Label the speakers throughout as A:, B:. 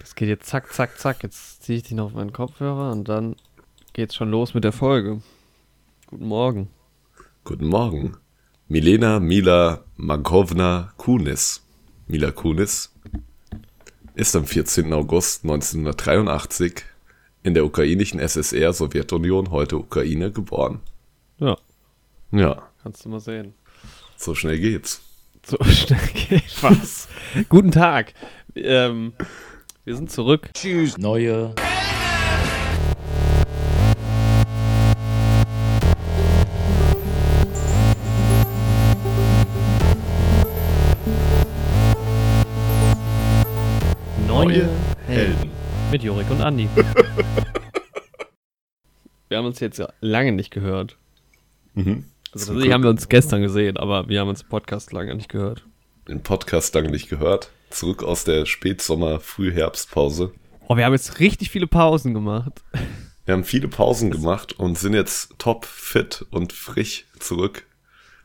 A: Das geht jetzt zack, zack, zack. Jetzt ziehe ich dich noch auf meinen Kopfhörer und dann geht's schon los mit der Folge. Guten Morgen.
B: Guten Morgen. Milena Mila Mankovna Kunis. Mila Kunis ist am 14. August 1983 in der ukrainischen SSR Sowjetunion, heute Ukraine, geboren.
A: Ja,
B: Ja,
A: kannst du mal sehen.
B: so schnell geht's.
A: So schnell geht was. Guten Tag. Ähm, wir sind zurück.
C: Neue
A: Neue
B: Helden.
A: mit Jorik und Andi. wir haben uns jetzt ja lange nicht gehört.
B: Mhm.
A: Also tatsächlich haben wir uns gestern gesehen, aber wir haben uns im Podcast lange nicht gehört.
B: Den Podcast lange nicht gehört. Zurück aus der Spätsommer-Frühherbstpause.
A: Oh, wir haben jetzt richtig viele Pausen gemacht.
B: Wir haben viele Pausen gemacht und sind jetzt top fit und frisch zurück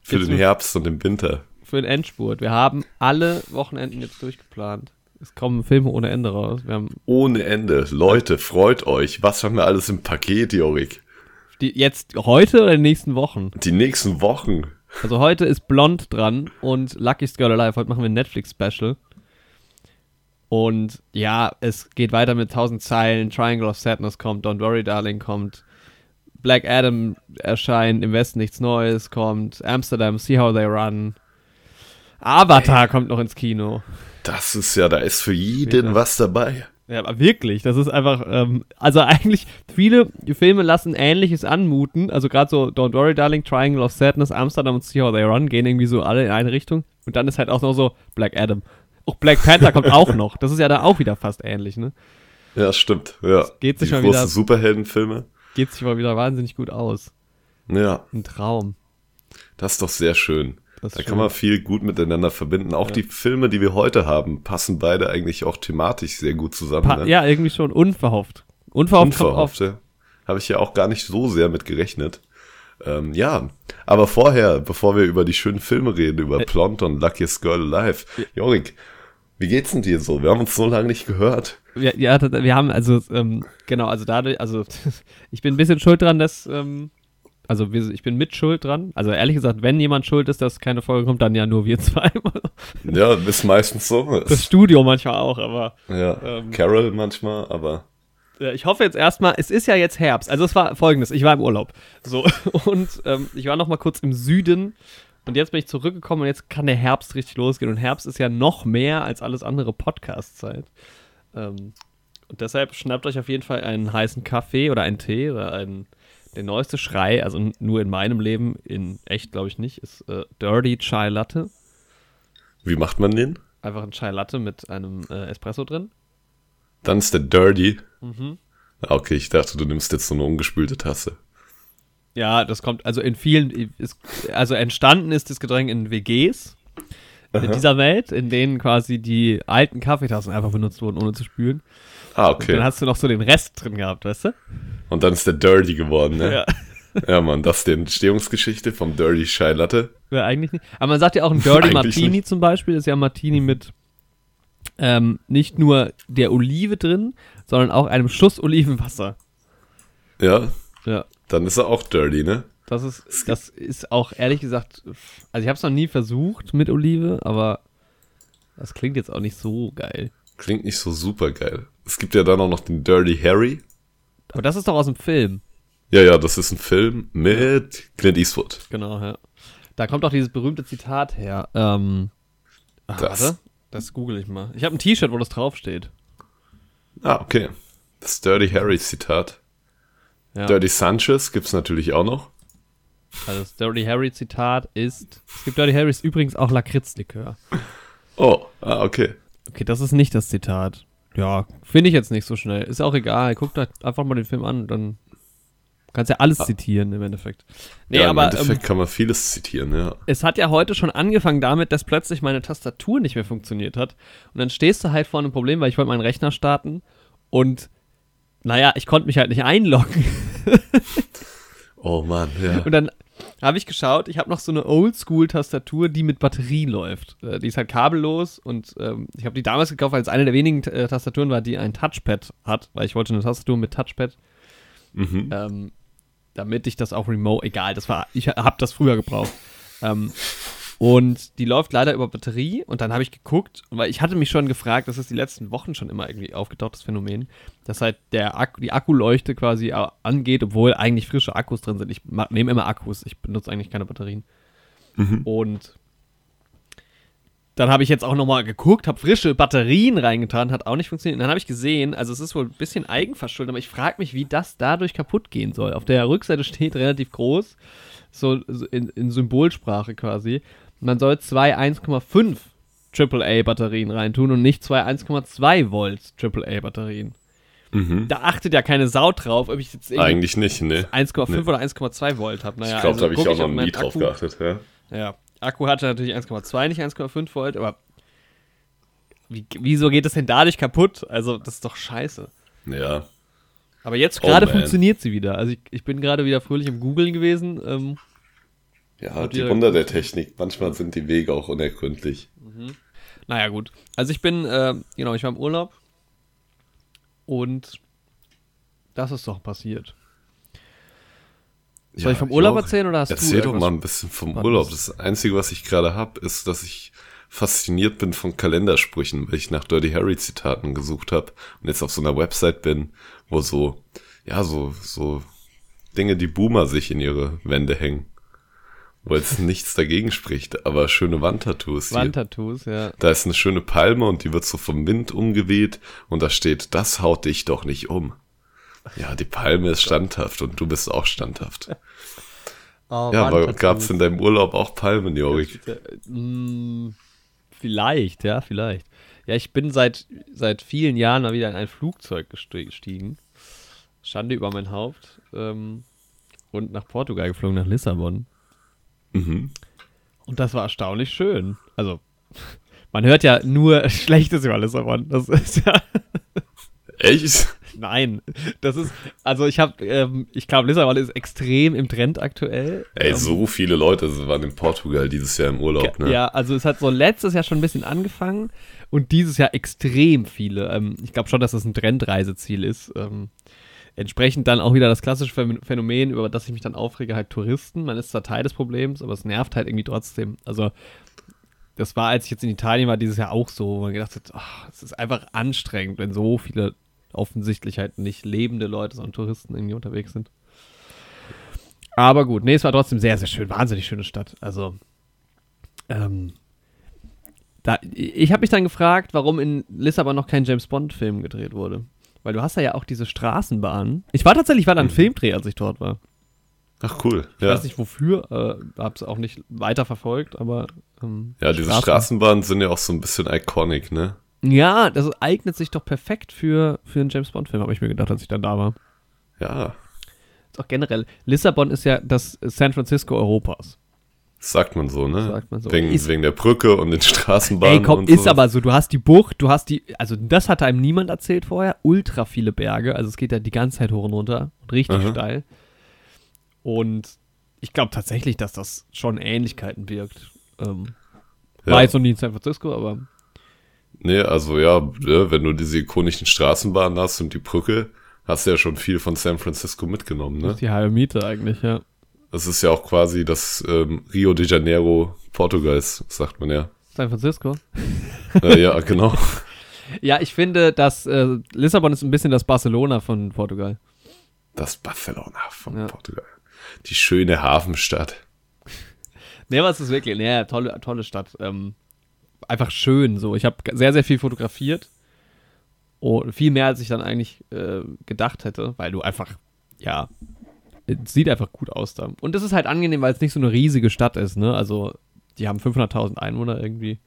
B: für
A: Jetzt
B: den Herbst und den Winter.
A: Für den Endspurt. Wir haben alle Wochenenden jetzt durchgeplant. Es kommen Filme ohne Ende raus. Wir haben
B: Ohne Ende. Leute, freut euch. Was haben wir alles im Paket, Jorik?
A: die jetzt heute oder in den nächsten Wochen.
B: Die nächsten Wochen.
A: Also heute ist Blond dran und Lucky's Girl Alive. Heute machen wir ein Netflix-Special. Und ja, es geht weiter mit 1000 Zeilen. Triangle of Sadness kommt. Don't Worry Darling kommt. Black Adam erscheint. Im Westen nichts Neues kommt. Amsterdam, See How They Run. Avatar kommt noch ins Kino.
B: Das ist ja, da ist für jeden
A: Wieder.
B: was dabei.
A: Ja, aber wirklich, das ist einfach, ähm, also eigentlich, viele Filme lassen Ähnliches anmuten, also gerade so Don't Worry Darling, Triangle of Sadness, Amsterdam und See How They Run gehen irgendwie so alle in eine Richtung und dann ist halt auch noch so Black Adam. Auch Black Panther kommt auch noch, das ist ja da auch wieder fast ähnlich, ne?
B: Ja, stimmt. Ja.
A: geht sich
B: Die
A: mal
B: großen
A: wieder-
B: Superheldenfilme.
A: Geht sich mal wieder wahnsinnig gut aus.
B: Ja,
A: Ein Traum.
B: das ist doch sehr schön.
A: Das
B: Da
A: schön.
B: kann man viel gut miteinander verbinden. Auch die Filme, die wir heute haben, passen beide eigentlich auch thematisch sehr gut zusammen.
A: Pa
B: ne?
A: ja, irgendwie schon unverhofft. Unverhofft, kommt
B: Unverhofft,
A: oft.
B: ja. Habe ich ja auch gar nicht so sehr mit gerechnet. Ähm, ja, aber vorher, bevor wir über die schönen Filme reden, über
A: Ä-
B: Blond und Luckiest Girl Alive, Jorik, wie geht's denn dir so? Wir haben uns so lange nicht gehört.
A: Ja, ja, wir haben also, ähm, genau, also dadurch, also ich bin ein bisschen schuld dran, dass, ähm, also wir, ich bin mit schuld dran. Also ehrlich gesagt, wenn jemand schuld ist, dass keine Folge kommt, dann ja nur wir zwei.
B: Ja, ist meistens so.
A: Das Studio manchmal auch, aber
B: ja,
A: ähm,
B: Carol manchmal, aber
A: ja, ich hoffe jetzt erstmal, es ist ja jetzt Herbst. Also es war folgendes, ich war im Urlaub. So, und ähm, ich war noch mal kurz im Süden und jetzt bin ich zurückgekommen und jetzt kann der Herbst richtig losgehen. Und Herbst ist ja noch mehr als alles andere Podcast-Zeit. Ähm, und deshalb schnappt euch auf jeden Fall einen heißen Kaffee oder einen Tee oder einen, der neueste Schrei, also nur in meinem Leben, in echt glaube ich nicht, ist äh, Dirty Chai Latte.
B: wie macht man den?
A: Einfach ein Chai Latte mit einem äh, Espresso drin.
B: Dann ist der Dirty.
A: Mhm.
B: Ah, Okay, ich dachte, du nimmst jetzt so eine ungespülte Tasse.
A: Ja, das kommt also in vielen, ist, also entstanden ist das Getränk in WGs in dieser Welt, in denen quasi die alten Kaffeetassen einfach benutzt wurden, ohne zu spülen.
B: Ah,
A: Und dann
B: okay.
A: hast du noch so den Rest drin gehabt, weißt du?
B: Und dann ist der Dirty geworden, ne?
A: Ja.
B: Ja, Mann, das ist die Entstehungsgeschichte vom Dirty Chai Latte.
A: ja eigentlich nicht. Aber man sagt ja auch ein Dirty Martini
B: nicht.
A: zum Beispiel, ist ja ein Martini mit ähm, nicht nur der Olive drin, sondern auch einem Schuss Olivenwasser.
B: Ja,
A: Ja.
B: Dann ist er auch Dirty, ne?
A: Das ist, das ist auch ehrlich gesagt, also ich habe es noch nie versucht mit Olive, aber das klingt jetzt auch nicht so geil.
B: Klingt nicht so super geil. Es gibt ja dann auch noch den Dirty Harry.
A: Aber das ist doch aus dem Film.
B: Ja, ja, das ist ein Film mit Clint Eastwood.
A: Genau, ja. Da kommt auch dieses berühmte Zitat her. Ähm, ach,
B: Das-
A: warte, das google ich mal. Ich habe ein T-Shirt, wo das draufsteht.
B: Ah, okay. Das Dirty Harry Zitat.
A: Ja.
B: Dirty Sanchez gibt's natürlich auch noch.
A: Also das Dirty Harry Zitat ist, es gibt Dirty Harrys übrigens auch Lakritzlikör.
B: Oh, ah, okay.
A: Okay, das ist nicht das Zitat. Ja, finde ich jetzt nicht so schnell. Ist auch egal. Guck da einfach mal den Film an, dann kannst ja alles zitieren im Endeffekt. Nee,
B: ja,
A: aber
B: im
A: ähm,
B: Endeffekt kann man vieles zitieren, ja.
A: es hat ja heute schon angefangen damit, dass plötzlich meine Tastatur nicht mehr funktioniert hat. Und dann stehst du halt vor einem Problem, weil ich wollte meinen Rechner starten und naja, ich konnte mich halt nicht einloggen.
B: Oh Mann, ja.
A: Und dann habe ich geschaut, ich habe noch so eine Oldschool-Tastatur, die mit Batterie läuft. Äh, die ist halt kabellos und ähm, ich habe die damals gekauft, weil es eine der wenigen äh, Tastaturen war, die ein Touchpad hat, weil ich wollte eine Tastatur mit Touchpad.
B: Mhm.
A: Ähm, damit ich das auch remote, egal, das war, ich habe das früher gebraucht. Ähm, und die läuft leider über Batterie und dann habe ich geguckt, weil ich hatte mich schon gefragt, das ist die letzten Wochen schon immer irgendwie aufgetaucht, das Phänomen, dass halt der Akku, die Akkuleuchte quasi angeht, obwohl eigentlich frische Akkus drin sind. Ich nehme immer Akkus, ich benutze eigentlich keine Batterien. Mhm. Und dann habe ich jetzt auch nochmal geguckt, habe frische Batterien reingetan, hat auch nicht funktioniert. Und dann habe ich gesehen, also es ist wohl ein bisschen eigenverschuldet, aber ich frage mich, wie das dadurch kaputt gehen soll. Auf der Rückseite steht relativ groß, so in, in Symbolsprache quasi, man soll zwei 1,5 AAA-Batterien reintun und nicht zwei 1,2 Volt AAA-Batterien. Mhm. Da achtet ja keine Sau drauf, ob ich jetzt
B: Eigentlich nicht, ne?
A: 1,5 nee. oder 1,2 Volt habe.
B: Naja, ich glaube, also, da habe ich auch noch nie drauf geachtet, ja.
A: Ja, Akku hatte natürlich 1,2, nicht 1,5 Volt, aber wie, wieso geht das denn dadurch kaputt? Also, das ist doch scheiße.
B: Ja.
A: Aber jetzt gerade oh, funktioniert sie wieder. Also, ich, ich bin gerade wieder fröhlich im Googlen gewesen. Ähm,
B: ja, die Wunder der Technik. Manchmal sind die Wege auch unergründlich.
A: Mhm. Naja, gut. Also, ich bin, äh, genau, ich war im Urlaub und das ist doch passiert. Soll ja, ich vom Urlaub ich erzählen oder hast
B: Erzähl du Erzähl doch mal ein bisschen vom Urlaub. Das Einzige, was ich gerade habe, ist, dass ich fasziniert bin von Kalendersprüchen, weil ich nach Dirty Harry Zitaten gesucht habe und jetzt auf so einer Website bin, wo so, ja, so, so Dinge, die Boomer sich in ihre Wände hängen. Wo jetzt nichts dagegen spricht, aber schöne Wandtattoos.
A: Wandtattoos, ja.
B: Da ist eine schöne Palme und die wird so vom Wind umgeweht und da steht, das haut dich doch nicht um. Ja, die Palme ist standhaft und du bist auch standhaft. Oh, ja, aber gab es in deinem Urlaub auch Palmen, Jorik?
A: Mm, vielleicht, ja, vielleicht. Ja, ich bin seit, seit vielen Jahren mal wieder in ein Flugzeug gestiegen. Schande über mein Haupt. Ähm, und nach Portugal geflogen, nach Lissabon. Mhm. Und das war erstaunlich schön. Also, man hört ja nur Schlechtes über Lissabon. Das ist ja.
B: Echt?
A: Nein, das ist, also ich habe, ähm, ich glaube, Lissabon ist extrem im Trend aktuell.
B: Ey, ähm, so viele Leute waren in Portugal dieses Jahr im Urlaub, ne?
A: Ja, also es hat so letztes Jahr schon ein bisschen angefangen und dieses Jahr extrem viele. Ähm, ich glaube schon, dass das ein Trendreiseziel ist. Ähm, entsprechend dann auch wieder das klassische Phänomen, über das ich mich dann aufrege, halt Touristen. Man ist zwar Teil des Problems, aber es nervt halt irgendwie trotzdem. Also das war, als ich jetzt in Italien war, dieses Jahr auch so, wo man gedacht hat, es ist einfach anstrengend, wenn so viele offensichtlich halt nicht lebende Leute, sondern Touristen irgendwie unterwegs sind. Aber gut, nee, es war trotzdem sehr, sehr schön. Wahnsinnig schöne Stadt. Also, ähm, da, ich habe mich dann gefragt, warum in Lissabon noch kein James Bond-Film gedreht wurde. Weil du hast ja auch diese Straßenbahn. Ich war tatsächlich, war da ein mhm. Filmdreh, als ich dort war.
B: Ach cool.
A: Ich ja. weiß nicht wofür, äh, habe es auch nicht weiter verfolgt, aber.
B: Ähm, ja, diese Straßenbahnen Straßenbahnen sind ja auch so ein bisschen iconic, ne?
A: Ja, das eignet sich doch perfekt für, für einen James Bond-Film, habe ich mir gedacht, als ich dann da war.
B: Ja.
A: Ist auch generell. Lissabon ist ja das San Francisco Europas.
B: Sagt man so, ne? Sagt man so. Wegen, ist, wegen der Brücke und den Straßenbahnen. Ey,
A: komm, ist so. aber so. Du hast die Bucht, du hast die, also das hat einem niemand erzählt vorher. Ultra viele Berge, also es geht ja die ganze Zeit hoch und runter und richtig Aha. steil. Und ich glaube tatsächlich, dass das schon Ähnlichkeiten wirkt. Ähm, ja. War jetzt noch nie in San Francisco, aber
B: Nee, also ja, ne, wenn du diese ikonischen Straßenbahnen hast und die Brücke, hast du ja schon viel von San Francisco mitgenommen, ne? Das
A: ist die halbe Miete eigentlich, ja.
B: Das ist ja auch quasi das ähm, Rio de Janeiro Portugals, sagt man ja.
A: San Francisco?
B: Äh, ja, genau.
A: ja, ich finde, dass äh, Lissabon ist ein bisschen das Barcelona von Portugal.
B: Das Barcelona von ja. Portugal. Die schöne Hafenstadt.
A: nee, was ist wirklich? Nee, tolle, tolle Stadt. Ähm, einfach schön. So, ich habe sehr, sehr viel fotografiert. Und viel mehr, als ich dann eigentlich äh, gedacht hätte, weil du einfach, ja, sieht einfach gut aus da. Und das ist halt angenehm, weil es nicht so eine riesige Stadt ist, ne? Also, die haben 500.000 Einwohner irgendwie.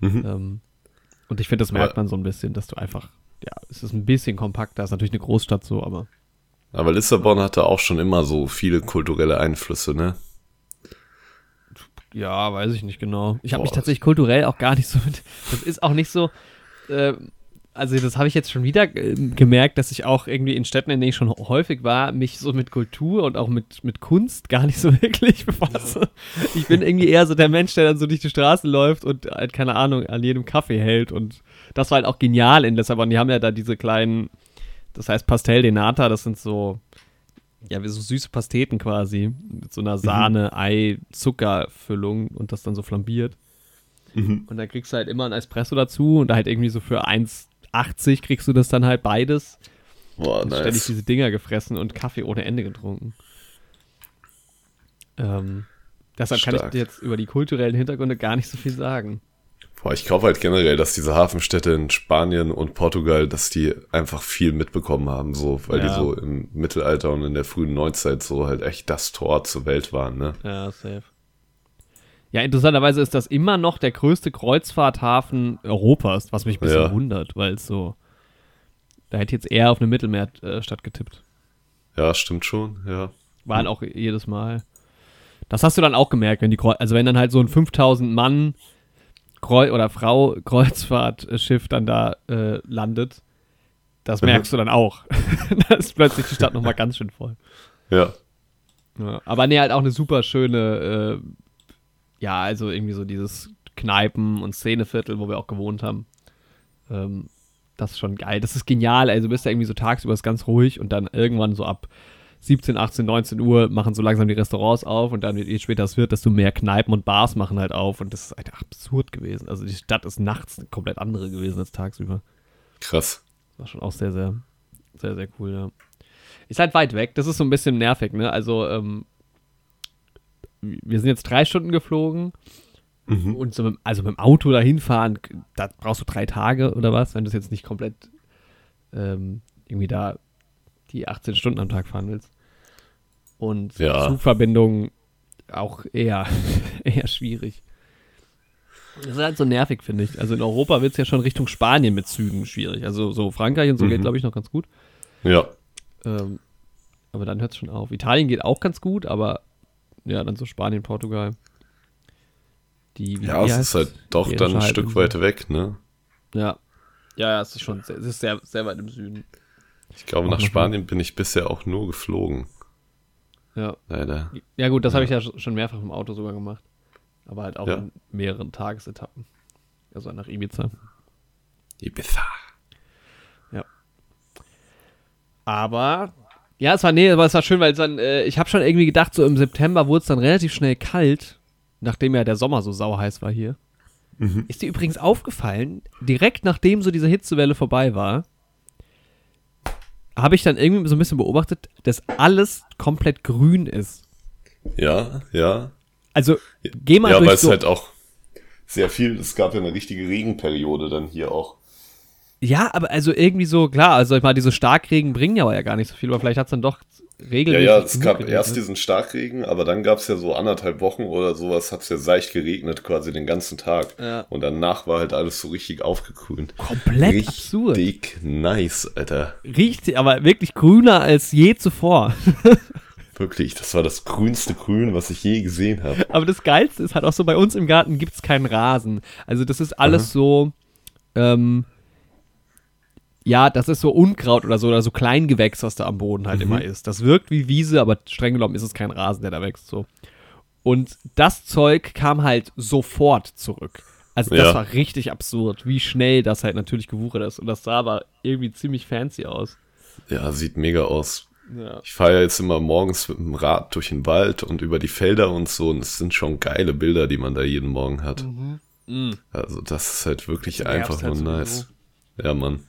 A: Mhm. Ähm, und ich finde, das merkt man so ein bisschen, dass du einfach, ja, es ist ein bisschen kompakter, ist natürlich eine Großstadt so, aber.
B: Aber Lissabon hatte auch schon immer so viele kulturelle Einflüsse, ne?
A: Ja, weiß ich nicht genau. Ich habe mich tatsächlich kulturell auch gar nicht so mit. Das ist auch nicht so. Äh, also das habe ich jetzt schon wieder äh, gemerkt, dass ich auch irgendwie in Städten, in denen ich schon häufig war, mich so mit Kultur und auch mit, mit Kunst gar nicht so wirklich befasse. Ich bin irgendwie eher so der Mensch, der dann so durch die Straße läuft und halt, keine Ahnung, an jedem Kaffee hält. Und das war halt auch genial in Lissabon. Die haben ja da diese kleinen, das heißt Pastel de Nata, das sind so, ja, wie so süße Pasteten quasi, mit so einer Sahne, Ei, Zuckerfüllung und das dann so flambiert.
B: Mhm.
A: Und dann kriegst du halt immer ein Espresso dazu und da halt irgendwie so für 1,80 kriegst du das dann halt beides.
B: Boah,
A: Und ständig
B: nice.
A: diese Dinger gefressen und Kaffee ohne Ende getrunken. Ähm, deshalb kann ich
B: Stark.
A: dir jetzt über die kulturellen Hintergründe gar nicht so viel sagen.
B: Boah, ich glaube halt generell, dass diese Hafenstädte in Spanien und Portugal, dass die einfach viel mitbekommen haben, so, weil die
A: Ja.
B: so im Mittelalter und in der frühen Neuzeit so halt echt das Tor zur Welt waren, ne?
A: Ja, safe. Ja, interessanterweise ist das immer noch der größte Kreuzfahrthafen Europas, was mich ein bisschen
B: Ja.
A: wundert, weil es so. Da hätte ich jetzt eher auf eine Mittelmeerstadt getippt.
B: Ja, stimmt schon, ja.
A: War halt auch jedes Mal. Das hast du dann auch gemerkt, wenn die Kreu also wenn dann halt so ein 5000 Mann Kreu oder Frau Kreuzfahrtschiff dann da äh, landet, das
B: Mhm.
A: merkst du dann auch. da ist plötzlich die Stadt nochmal ganz schön voll.
B: Ja,
A: Ja, aber nee, halt auch eine super schöne, äh, ja, also irgendwie so dieses Kneipen- und Szeneviertel, wo wir auch gewohnt haben. Ähm, das ist schon geil. Das ist genial. Also du bist da irgendwie so tagsüber ist ganz ruhig und dann irgendwann so ab 17, 18, 19 Uhr machen so langsam die Restaurants auf und dann, je später es wird, desto mehr Kneipen und Bars machen halt auf und das ist halt absurd gewesen. Also die Stadt ist nachts eine komplett andere gewesen als tagsüber.
B: krass.
A: War schon auch sehr, sehr, sehr, sehr cool, ja. Ist halt weit weg, das ist so ein bisschen nervig, ne? Also, ähm, wir sind jetzt drei Stunden geflogen
B: Mhm.
A: und so mit, also mit dem Auto dahin fahren, da brauchst du drei Tage oder was, wenn du es jetzt nicht komplett ähm, irgendwie da die 18 Stunden am Tag fahren willst. Und
B: Ja.
A: Zugverbindungen auch eher, eher schwierig. Das ist halt so nervig, finde ich. Also in Europa wird es ja schon Richtung Spanien mit Zügen schwierig. Also so Frankreich und so
B: Mhm.
A: geht, glaube ich, noch ganz gut.
B: Ja,
A: Ähm, aber dann hört es schon auf. Italien geht auch ganz gut, aber ja, dann so Spanien, Portugal. Die,
B: ja, es ist halt doch dann ein? Stück weiter weg, ne?
A: Ja. Ja, ja, es ist schon sehr, es ist sehr, sehr weit im Süden.
B: Ich glaube,
A: Auch
B: nach Spanien bin ich bisher auch nur geflogen,
A: Ja.
B: leider.
A: Ja, gut, das
B: Ja.
A: habe ich ja sch- schon mehrfach im Auto sogar gemacht. Aber halt auch
B: Ja.
A: in mehreren Tagesetappen. Also nach Ibiza.
B: Ibiza.
A: Aber ja, es war nee, aber es war schön, weil dann äh, ich habe schon irgendwie gedacht, so im September wurde es dann relativ schnell kalt, nachdem ja der Sommer so sauheiß war hier.
B: Mhm.
A: Ist dir übrigens aufgefallen, direkt nachdem so diese Hitzewelle vorbei war, habe ich dann irgendwie so ein bisschen beobachtet, dass alles komplett grün ist.
B: Ja, ja.
A: Also geh mal
B: ja, weil
A: durch
B: es
A: so
B: halt auch sehr viel, es gab ja eine richtige Regenperiode dann hier auch.
A: Ja, aber also irgendwie so, klar, also ich meine, diese Starkregen bringen ja aber ja gar nicht so viel, aber vielleicht hat es dann doch
B: Ja,
A: regelmäßig.
B: ja, es
A: genug
B: gab
A: geregnet.
B: erst diesen Starkregen, aber dann gab es ja so anderthalb Wochen oder sowas, hat es ja seicht geregnet quasi den ganzen Tag.
A: Ja.
B: Und danach war halt alles so richtig aufgekühlt.
A: Komplett
B: richtig
A: absurd.
B: nice, Alter.
A: Riecht aber wirklich grüner als je zuvor.
B: Wirklich, das war das grünste Grün, was ich je gesehen habe.
A: aber das Geilste ist halt auch so, bei uns im Garten gibt es keinen Rasen. Also das ist alles so, ähm, ja, das ist so Unkraut oder so, oder so Kleingewächs, was da am Boden halt immer ist. Das wirkt wie Wiese, aber streng genommen ist es kein Rasen, der da wächst so. Und das Zeug kam halt sofort zurück. Also das
B: Ja.
A: war richtig absurd, wie schnell das halt natürlich gewuchert ist. Und das sah aber irgendwie ziemlich fancy aus.
B: Ja, sieht mega aus.
A: Ja.
B: Ich fahre ja jetzt immer morgens mit dem Rad durch den Wald und über die Felder und so. Und es sind schon geile Bilder, die man da jeden Morgen hat.
A: Mhm.
B: Also das ist halt wirklich einfach
A: halt
B: nur
A: sowieso.
B: nice. Ja, Mann.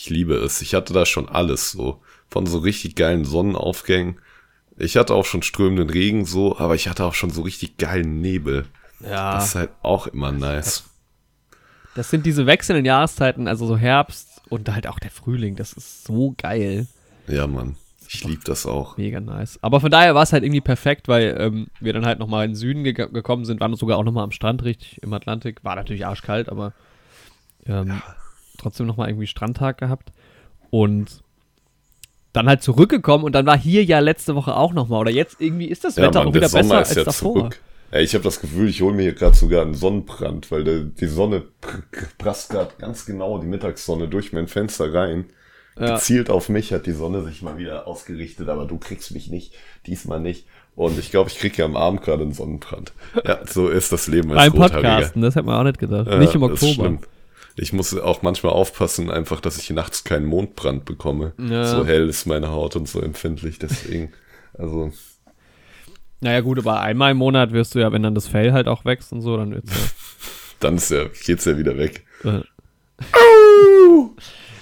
B: Ich liebe es. Ich hatte da schon alles so. Von so richtig geilen Sonnenaufgängen. Ich hatte auch schon strömenden Regen so, aber ich hatte auch schon so richtig geilen Nebel.
A: Ja.
B: Das ist halt auch immer nice.
A: Das sind diese wechselnden Jahreszeiten, also so Herbst und halt auch der Frühling. Das ist so geil.
B: Ja, Mann. Ich liebe das auch.
A: Mega nice. Aber von daher war es halt irgendwie perfekt, weil ähm, wir dann halt nochmal in den Süden ge gekommen sind, waren sogar auch nochmal am Strand richtig im Atlantik. War natürlich arschkalt, aber ähm, trotzdem nochmal irgendwie Strandtag gehabt. Und dann halt zurückgekommen und dann war hier ja letzte Woche auch nochmal. Oder jetzt irgendwie ist das
B: Ja,
A: Wetter
B: Mann,
A: auch wieder
B: der Sommer
A: besser als
B: ja
A: davor.
B: zurück. Ey, ich habe das Gefühl, ich hole mir hier gerade sogar einen Sonnenbrand, weil der, die Sonne prasst gerade ganz genau die Mittagssonne durch mein Fenster rein. Ja. Gezielt auf mich hat die Sonne sich mal wieder ausgerichtet, aber du kriegst mich nicht, diesmal nicht. Und ich glaube, ich kriege ja am Abend gerade einen Sonnenbrand. Ja, so ist das Leben
A: als Beim Podcasten, das hätte man auch nicht gedacht. Ja, nicht im Oktober.
B: Ich muss auch manchmal aufpassen, einfach, dass ich nachts keinen Mondbrand bekomme. Ja. So hell ist meine Haut und so empfindlich, deswegen. Also.
A: Naja, gut, aber einmal im Monat wirst du ja, wenn dann das Fell halt auch wächst und so, dann wird's ja.
B: dann ist ja, geht's ja wieder weg.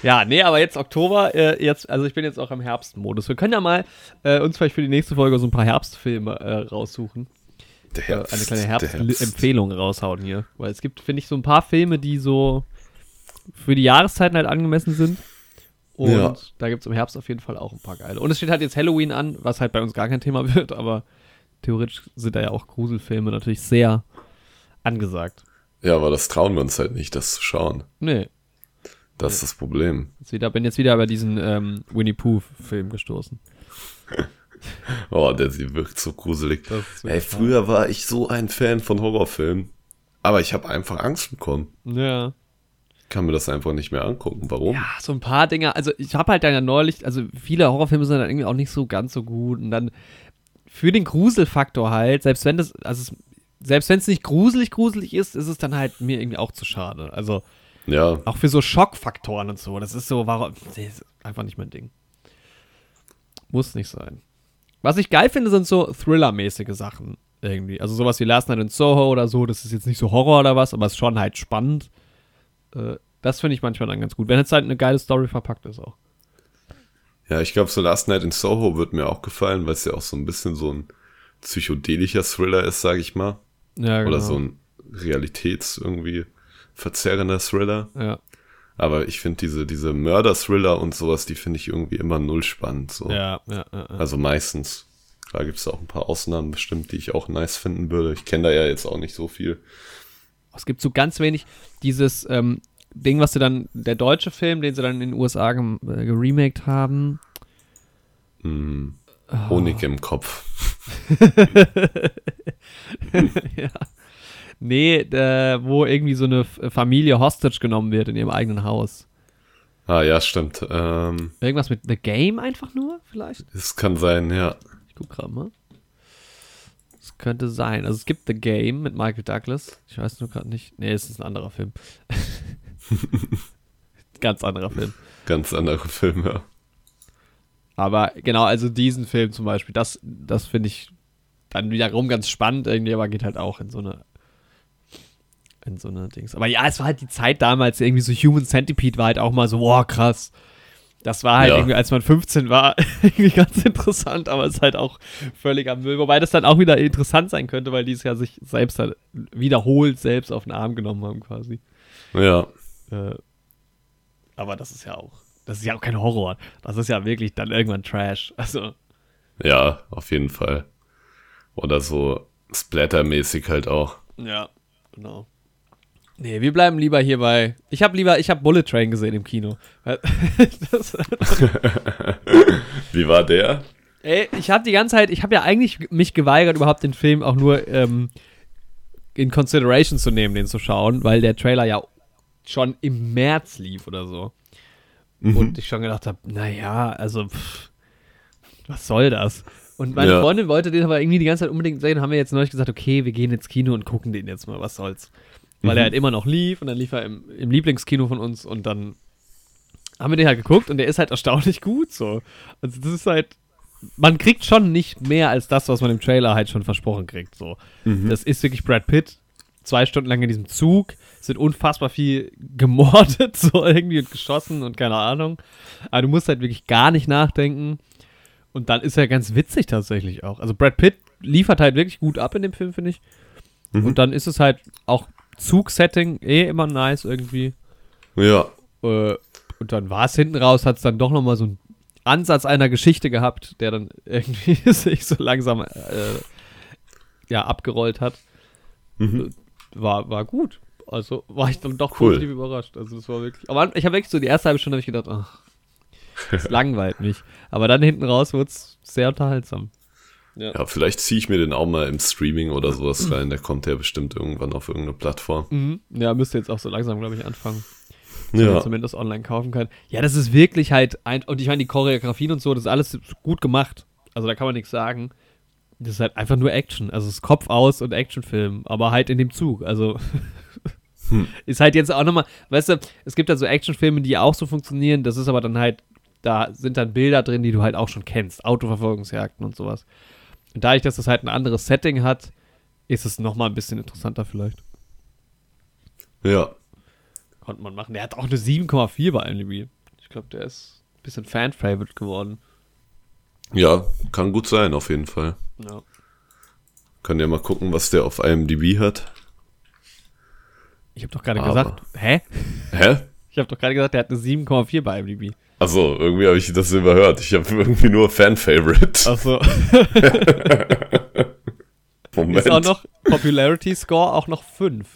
A: ja, nee, aber jetzt Oktober, äh, jetzt, also ich bin jetzt auch im Herbstmodus. Wir können ja mal äh, uns vielleicht für die nächste Folge so ein paar Herbstfilme äh, raussuchen. Herbst, äh, eine kleine Herbstempfehlung Herbst. raushauen hier. Weil es gibt, finde ich, so ein paar Filme, die so für die Jahreszeiten halt angemessen sind. Und ja. da gibt es im Herbst auf jeden Fall auch ein paar geile. Und es steht halt jetzt Halloween an, was halt bei uns gar kein Thema wird, aber theoretisch sind da ja auch Gruselfilme natürlich sehr angesagt.
B: Ja, aber das trauen wir uns halt nicht, das zu schauen.
A: Nee.
B: Das ist das Problem.
A: Jetzt wieder, bin jetzt wieder über diesen ähm, Winnie Pooh-Film gestoßen.
B: oh, der sie wirkt so gruselig. Ey, früher war ich so ein Fan von Horrorfilmen, aber ich habe einfach Angst bekommen.
A: Ja
B: kann mir das einfach nicht mehr angucken. Warum?
A: Ja, so ein paar Dinge. Also ich habe halt dann ja neulich, also viele Horrorfilme sind dann irgendwie auch nicht so ganz so gut. Und dann für den Gruselfaktor halt, selbst wenn das, also es, selbst wenn es nicht gruselig gruselig ist, ist es dann halt mir irgendwie auch zu schade. Also
B: ja.
A: auch für so Schockfaktoren und so. Das ist so, warum, das ist einfach nicht mein Ding. Muss nicht sein. Was ich geil finde, sind so Thriller-mäßige Sachen irgendwie. Also sowas wie Last Night in Soho oder so. Das ist jetzt nicht so Horror oder was, aber es ist schon halt spannend. Äh, das finde ich manchmal dann ganz gut. Wenn jetzt halt eine geile Story verpackt ist auch.
B: Ja, ich glaube, so Last Night in Soho wird mir auch gefallen, weil es ja auch so ein bisschen so ein psychedelischer Thriller ist, sage ich mal.
A: Ja, genau.
B: Oder so ein Realitäts irgendwie verzerrender Thriller.
A: Ja.
B: Aber ich finde diese, diese Mörder-Thriller und sowas, die finde ich irgendwie immer null spannend. So.
A: Ja, ja, ja, ja.
B: Also meistens. Da gibt es auch ein paar Ausnahmen bestimmt, die ich auch nice finden würde. Ich kenne da ja jetzt auch nicht so viel.
A: Es gibt so ganz wenig dieses ähm, Ding, was sie dann, der deutsche Film, den sie dann in den USA ge äh, geremaked haben.
B: Mm, Honig oh. im Kopf.
A: ja. Nee, äh, wo irgendwie so eine Familie hostage genommen wird in ihrem eigenen Haus.
B: Ah, ja, stimmt. Ähm,
A: Irgendwas mit The Game einfach nur, vielleicht?
B: Das kann sein, ja.
A: Ich guck gerade mal. Könnte sein. Also es gibt The Game mit Michael Douglas. Ich weiß nur gerade nicht. Nee, es ist ein anderer Film. Ganz anderer Film.
B: Ganz anderer Film, ja.
A: Aber genau, also diesen Film zum Beispiel, das, das finde ich dann wiederum ganz spannend irgendwie, aber geht halt auch in so eine in so eine Dings. Aber ja, es war halt die Zeit damals, irgendwie so Human Centipede war halt auch mal so, wow, krass. Das war halt ja. irgendwie, als man 15 war, irgendwie ganz interessant, aber es ist halt auch völlig am Müll. Wobei das dann auch wieder interessant sein könnte, weil die es ja sich selbst halt wiederholt selbst auf den Arm genommen haben, quasi.
B: Ja.
A: Äh, aber das ist ja auch, das ist ja auch kein Horror. Das ist ja wirklich dann irgendwann Trash. Also.
B: Ja, auf jeden Fall. Oder so Splatter-mäßig halt auch.
A: Ja, genau. Nee, wir bleiben lieber hier bei. Ich habe lieber, ich habe Bullet Train gesehen im Kino.
B: Wie war der?
A: Ey, ich habe die ganze Zeit, ich habe ja eigentlich mich geweigert, überhaupt den Film auch nur ähm, in Consideration zu nehmen, den zu schauen, weil der Trailer ja schon im März lief oder so. Mhm. Und ich schon gedacht habe, naja, also, pff, was soll das? Und meine ja. Freundin wollte den aber irgendwie die ganze Zeit unbedingt sehen, haben wir jetzt neulich gesagt, okay, wir gehen ins Kino und gucken den jetzt mal, was soll's weil mhm. er halt immer noch lief und dann lief er im, im Lieblingskino von uns und dann haben wir den halt geguckt und der ist halt erstaunlich gut so. Also das ist halt, man kriegt schon nicht mehr als das, was man im Trailer halt schon versprochen kriegt so. Mhm. Das ist wirklich Brad Pitt, zwei Stunden lang in diesem Zug, es wird unfassbar viel gemordet so irgendwie und geschossen und keine Ahnung. Aber du musst halt wirklich gar nicht nachdenken. Und dann ist er ganz witzig tatsächlich auch. Also Brad Pitt liefert halt wirklich gut ab in dem Film, finde ich. Mhm. Und dann ist es halt auch Zugsetting eh immer nice irgendwie.
B: Ja.
A: Äh, und dann war es hinten raus, hat es dann doch nochmal so einen Ansatz einer Geschichte gehabt, der dann irgendwie sich so langsam äh, ja, abgerollt hat. Mhm. Äh, war, war gut. Also war ich dann doch cool. positiv überrascht. Also das war wirklich. Aber ich habe wirklich so die erste halbe Stunde ich gedacht, ach, das langweilt mich. Aber dann hinten raus wurde es sehr unterhaltsam.
B: Ja, ja vielleicht ziehe ich mir den auch mal im Streaming oder sowas rein. Der kommt ja bestimmt irgendwann auf irgendeine Plattform.
A: Mhm. Ja, müsste jetzt auch so langsam, glaube ich, anfangen.
B: Ja.
A: Zumindest online kaufen kann. Ja, das ist wirklich halt ein. Und ich meine, die Choreografien und so, das ist alles gut gemacht. Also da kann man nichts sagen. Das ist halt einfach nur Action. Also es ist Kopf aus und Actionfilm, aber halt in dem Zug. Also hm. ist halt jetzt auch nochmal, weißt du, es gibt halt so Actionfilme, die auch so funktionieren. Das ist aber dann halt, da sind dann Bilder drin, die du halt auch schon kennst. Autoverfolgungsjagden und sowas. Und dadurch, dass das halt ein anderes Setting hat, ist es nochmal ein bisschen interessanter vielleicht.
B: Ja.
A: Konnte man machen. Der hat auch eine 7,4 bei IMDb. Ich glaube, der ist ein bisschen Fan-Favorite geworden.
B: Ja, kann gut sein, auf jeden Fall.
A: Ja.
B: Können ja mal gucken, was der auf IMDb hat.
A: Ich habe doch gerade gesagt, hä?
B: Hä?
A: Ich habe doch gerade gesagt, der hat eine 7,4 bei IMDb.
B: Achso, irgendwie habe ich das überhört. Ich habe irgendwie nur Fan-Favorite.
A: Achso.
B: Moment.
A: Ist auch noch Popularity Score auch noch 5.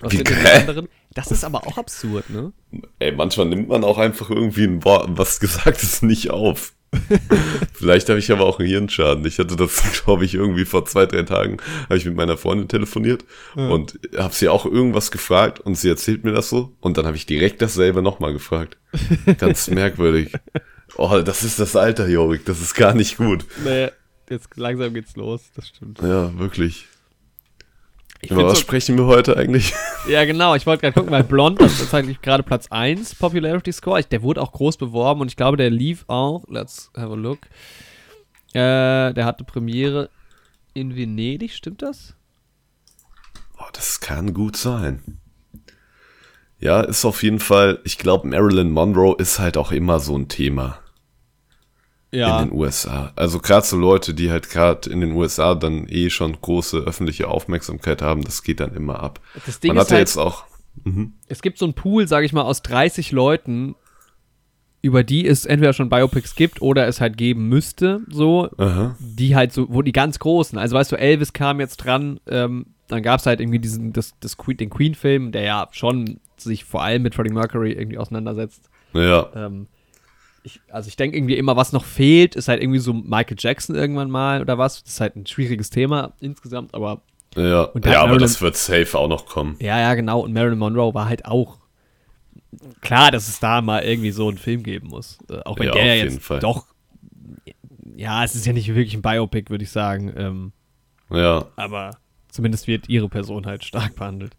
A: Was
B: Wie
A: sind denn die
B: geil.
A: anderen? Das ist aber auch absurd, ne?
B: Ey, manchmal nimmt man auch einfach irgendwie ein Wort, was gesagt ist, nicht auf. Vielleicht habe ich aber auch einen Hirnschaden. Ich hatte das, glaube ich, irgendwie vor zwei, drei Tagen, habe ich mit meiner Freundin telefoniert und habe sie auch irgendwas gefragt und sie erzählt mir das so und dann habe ich direkt dasselbe nochmal gefragt. Ganz merkwürdig. Oh, das ist das Alter, Jorik, das ist gar nicht gut.
A: Nee, jetzt langsam geht's los, das stimmt.
B: Ja, wirklich.
A: Ich
B: Über was
A: so,
B: sprechen wir heute eigentlich?
A: ja, genau, ich wollte gerade gucken, weil Blond, das ist eigentlich gerade Platz 1 Popularity Score. Ich, der wurde auch groß beworben und ich glaube, der lief auch, let's have a look. Äh, der hatte Premiere in Venedig, stimmt das?
B: Oh, das kann gut sein. Ja, ist auf jeden Fall, ich glaube, Marilyn Monroe ist halt auch immer so ein Thema
A: Ja.
B: in den USA. Also gerade so Leute, die halt gerade in den USA dann eh schon große öffentliche Aufmerksamkeit haben, das geht dann immer ab.
A: Das Ding
B: Man
A: ist
B: hat ja
A: halt,
B: jetzt auch, mhm.
A: es gibt so einen Pool, sage ich mal, aus 30 Leuten, über die es entweder schon Biopics gibt oder es halt geben müsste, so,
B: Aha.
A: die halt so, wo die ganz großen, also weißt du, Elvis kam jetzt dran, ähm, dann gab es halt irgendwie diesen, das, das Queen, den Queen-Film, der ja schon sich vor allem mit Freddie Mercury irgendwie auseinandersetzt.
B: ja,
A: Ähm, ich, also ich denke irgendwie immer, was noch fehlt, ist halt irgendwie so Michael Jackson irgendwann mal oder was. Das ist halt ein schwieriges Thema insgesamt, aber
B: ja, ja,
A: hat
B: aber das wird safe auch noch kommen.
A: ja, ja, genau. Und Marilyn Monroe war halt auch klar, dass es da mal irgendwie so einen Film geben muss. Äh, auch wenn
B: Ja,
A: der jetzt
B: Fall.
A: doch, ja, es ist ja nicht wirklich ein Biopic, würde ich sagen. Ähm,
B: Ja,
A: aber zumindest wird ihre Person halt stark behandelt.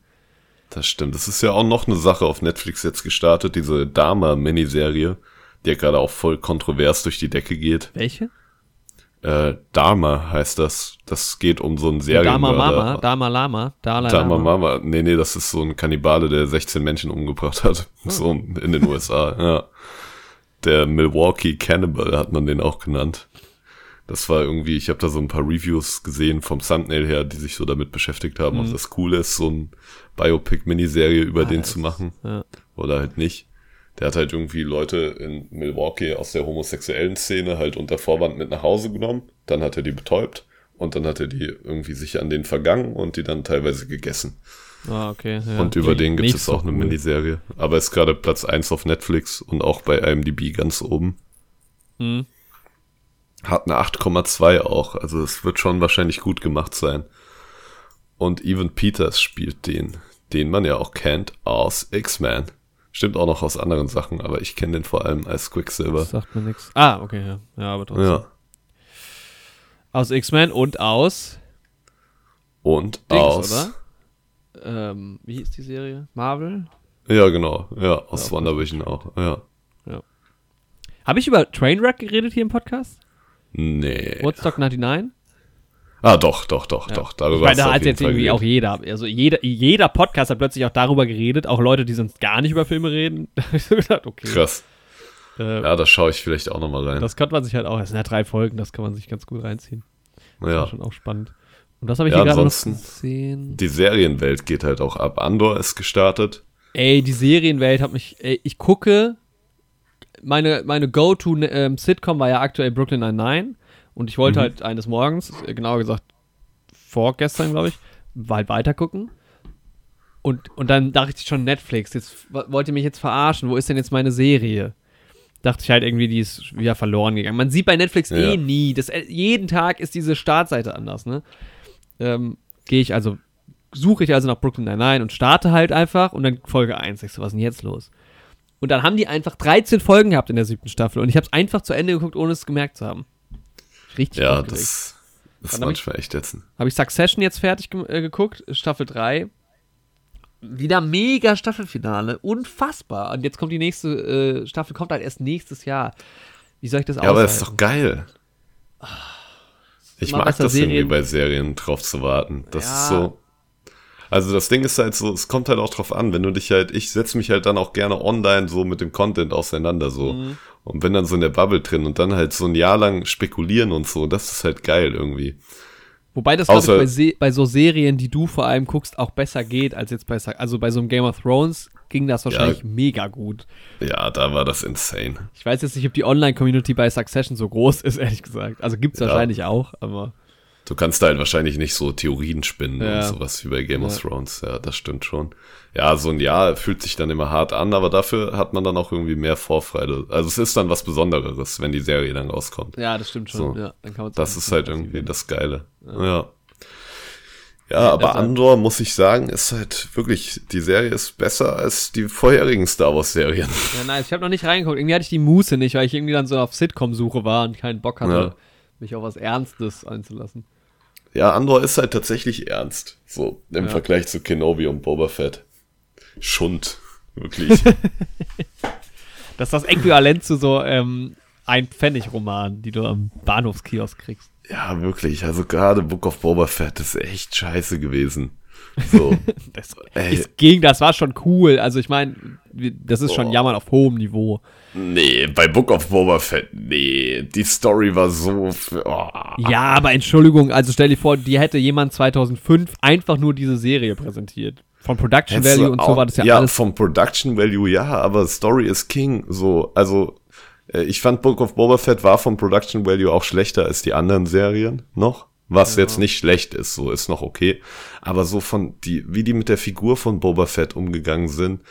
B: das stimmt. Das ist ja auch noch eine Sache auf Netflix jetzt gestartet, diese Dama-Miniserie, ja gerade auch voll kontrovers durch die Decke geht.
A: Welche?
B: Äh, Dharma heißt das. Das geht um so einen
A: Dama
B: Serienmörder.
A: Mama, Dama Lama, Dalai
B: Dharma
A: Lama.
B: Mama. Nee, nee, das ist so ein Kannibale, der 16 Menschen umgebracht hat. So in den USA, ja. Der Milwaukee Cannibal hat man den auch genannt. Das war irgendwie, ich habe da so ein paar Reviews gesehen vom Thumbnail her, die sich so damit beschäftigt haben, ob das cool ist, so ein Biopic-Miniserie über
A: Ah,
B: den zu machen
A: Ja.
B: oder halt nicht. Der hat halt irgendwie Leute in Milwaukee aus der homosexuellen Szene halt unter Vorwand mit nach Hause genommen. Dann hat er die betäubt und dann hat er die irgendwie sich an den vergangen und die dann teilweise gegessen.
A: Ah, okay. Ja.
B: und über den gibt es auch eine
A: cool.
B: Miniserie. Aber ist gerade Platz 1 auf Netflix und auch bei IMDb ganz oben.
A: Mhm.
B: Hat eine 8,2 auch. Also es wird schon wahrscheinlich gut gemacht sein. Und Evan Peters spielt den, den man ja auch kennt aus X-Men. Stimmt auch noch aus anderen Sachen, aber ich kenne den vor allem als Quicksilver.
A: Das sagt mir nichts. Ah, okay, ja. Ja, aber trotzdem.
B: Ja.
A: Aus X-Men und aus
B: Und
A: Dings,
B: aus.
A: oder? Ähm, wie hieß die Serie? Marvel?
B: Ja, genau. Ja, aus
A: Ja,
B: WandaVision auch. Ja.
A: Habe ich über Trainwreck geredet hier im Podcast?
B: Nee.
A: Woodstock 99?
B: Ah, doch, doch, doch,
A: Ja.
B: doch.
A: Ich
B: Darüber
A: meine,
B: du
A: da hat jetzt
B: Fall
A: irgendwie
B: geredet.
A: auch jeder, also jeder, jeder Podcast hat plötzlich auch darüber geredet, auch Leute, die sonst gar nicht über Filme reden. Da hab ich so gedacht, okay.
B: Krass.
A: Äh,
B: Ja, da schaue ich vielleicht auch nochmal rein.
A: Das könnte man sich halt auch, es sind ja drei Folgen, das kann man sich ganz gut reinziehen. Das
B: ja.
A: war schon auch spannend. Und das habe ich
B: Ja,
A: hier gerade noch gesehen.
B: Die Serienwelt geht halt auch ab. Andor ist gestartet.
A: Ey, die Serienwelt hat mich, ey, ich gucke, meine, meine Go-To-Sitcom war ja aktuell Brooklyn Nine-Nine und ich wollte
B: Mhm.
A: halt eines Morgens, äh, genauer gesagt vorgestern, glaube ich, halt weiter gucken. Und, und dann dachte ich schon Netflix, jetzt ihr mich jetzt verarschen, wo ist denn jetzt meine Serie? dachte ich halt irgendwie, die ist wieder verloren gegangen. Man sieht bei Netflix
B: Ja.
A: eh nie. Das, jeden Tag ist diese Startseite anders, ne? Ähm, Gehe ich also, suche ich also nach Brooklyn Nine-Nine und starte halt einfach und dann Folge 1. Ich so, was ist denn jetzt los? Und dann haben die einfach 13 Folgen gehabt in der siebten Staffel und ich habe es einfach zu Ende geguckt, ohne es gemerkt zu haben. Richtig
B: Ja,
A: aufgeregt.
B: das, das ist
A: Dann hab ich-
B: manchmal echt ätzend.
A: Habe ich Succession jetzt fertig ge äh, geguckt, Staffel 3. Wieder mega Staffelfinale, unfassbar. Und jetzt kommt die nächste äh, Staffel, kommt halt erst nächstes Jahr. Wie soll ich das
B: Ja, aber das ist doch geil. Ich
A: Immer
B: mag das irgendwie
A: Serien.
B: bei Serien drauf zu warten. Das
A: Ja.
B: ist so. Also das Ding ist halt so, es kommt halt auch drauf an, wenn du dich halt, ich setze mich halt dann auch gerne online so mit dem Content auseinander so
A: Mhm.
B: Und bin dann so in der Bubble drin und dann halt so ein Jahr lang spekulieren und so, das ist halt geil irgendwie.
A: Wobei das, glaube ich, bei, Se bei so Serien, die du vor allem guckst, auch besser geht als jetzt bei, also bei so einem Game of Thrones ging das wahrscheinlich mega gut.
B: Ja, da war das insane.
A: Ich weiß jetzt nicht, ob die Online-Community bei Succession so groß ist, ehrlich gesagt. Also gibt's
B: Ja.
A: wahrscheinlich auch, aber
B: Du kannst da halt wahrscheinlich nicht so Theorien spinnen
A: Ja.
B: und sowas wie bei Game of
A: Ja.
B: Thrones. Ja, das stimmt schon. Ja, so ein Jahr fühlt sich dann immer hart an, aber dafür hat man dann auch irgendwie mehr Vorfreude. Also es ist dann was Besonderes, wenn die Serie dann rauskommt.
A: ja, das stimmt schon.
B: So.
A: Ja, dann kann
B: Das ist halt irgendwie das Geile. Ja. Ja, aber
A: deshalb-
B: Andor, muss ich sagen, ist halt wirklich, die Serie ist besser als die vorherigen Star Wars Serien.
A: Ja, nice. Ich habe noch nicht reingeguckt. Irgendwie hatte ich die Muße nicht, weil ich irgendwie dann so auf Sitcom-Suche war und keinen Bock hatte,
B: Ja.
A: mich auf was Ernstes einzulassen.
B: Ja, Andor ist halt tatsächlich ernst. So, im
A: Ja.
B: Vergleich zu Kenobi und Boba Fett. Schund. Wirklich.
A: Das ist das Äquivalent zu so ähm, ein Pfennig-Roman, die du am Bahnhofskiosk kriegst.
B: ja, wirklich. Also gerade Book of Boba Fett ist echt scheiße gewesen. So.
A: Das, es ging, das war schon cool. Also ich meine, das ist schon
B: Boah.
A: Jammern auf hohem Niveau.
B: Nee, bei Book of Boba Fett, nee. Die Story war so. Oh.
A: Ja, aber Entschuldigung, also stell dir vor, die hätte jemand 2005 einfach nur diese Serie präsentiert. Von Production
B: Hättest
A: Value und so
B: auch-
A: war das ja,
B: ja
A: alles.
B: vom Production Value ja, aber Story is King. So, also äh, ich fand Book of Boba Fett war vom Production Value auch schlechter als die anderen Serien noch. Was jetzt nicht schlecht ist, so ist noch okay. Aber so von die, wie die mit der Figur von Boba Fett umgegangen sind,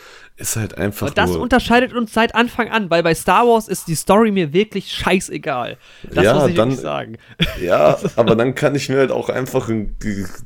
B: ist halt einfach
A: Aber das
B: nur.
A: unterscheidet uns seit Anfang an, weil bei Star Wars ist die Story mir wirklich scheißegal. Das
B: Ja,
A: muss ich
B: dann-
A: sagen.
B: Ja, aber dann kann ich mir halt auch einfach ein,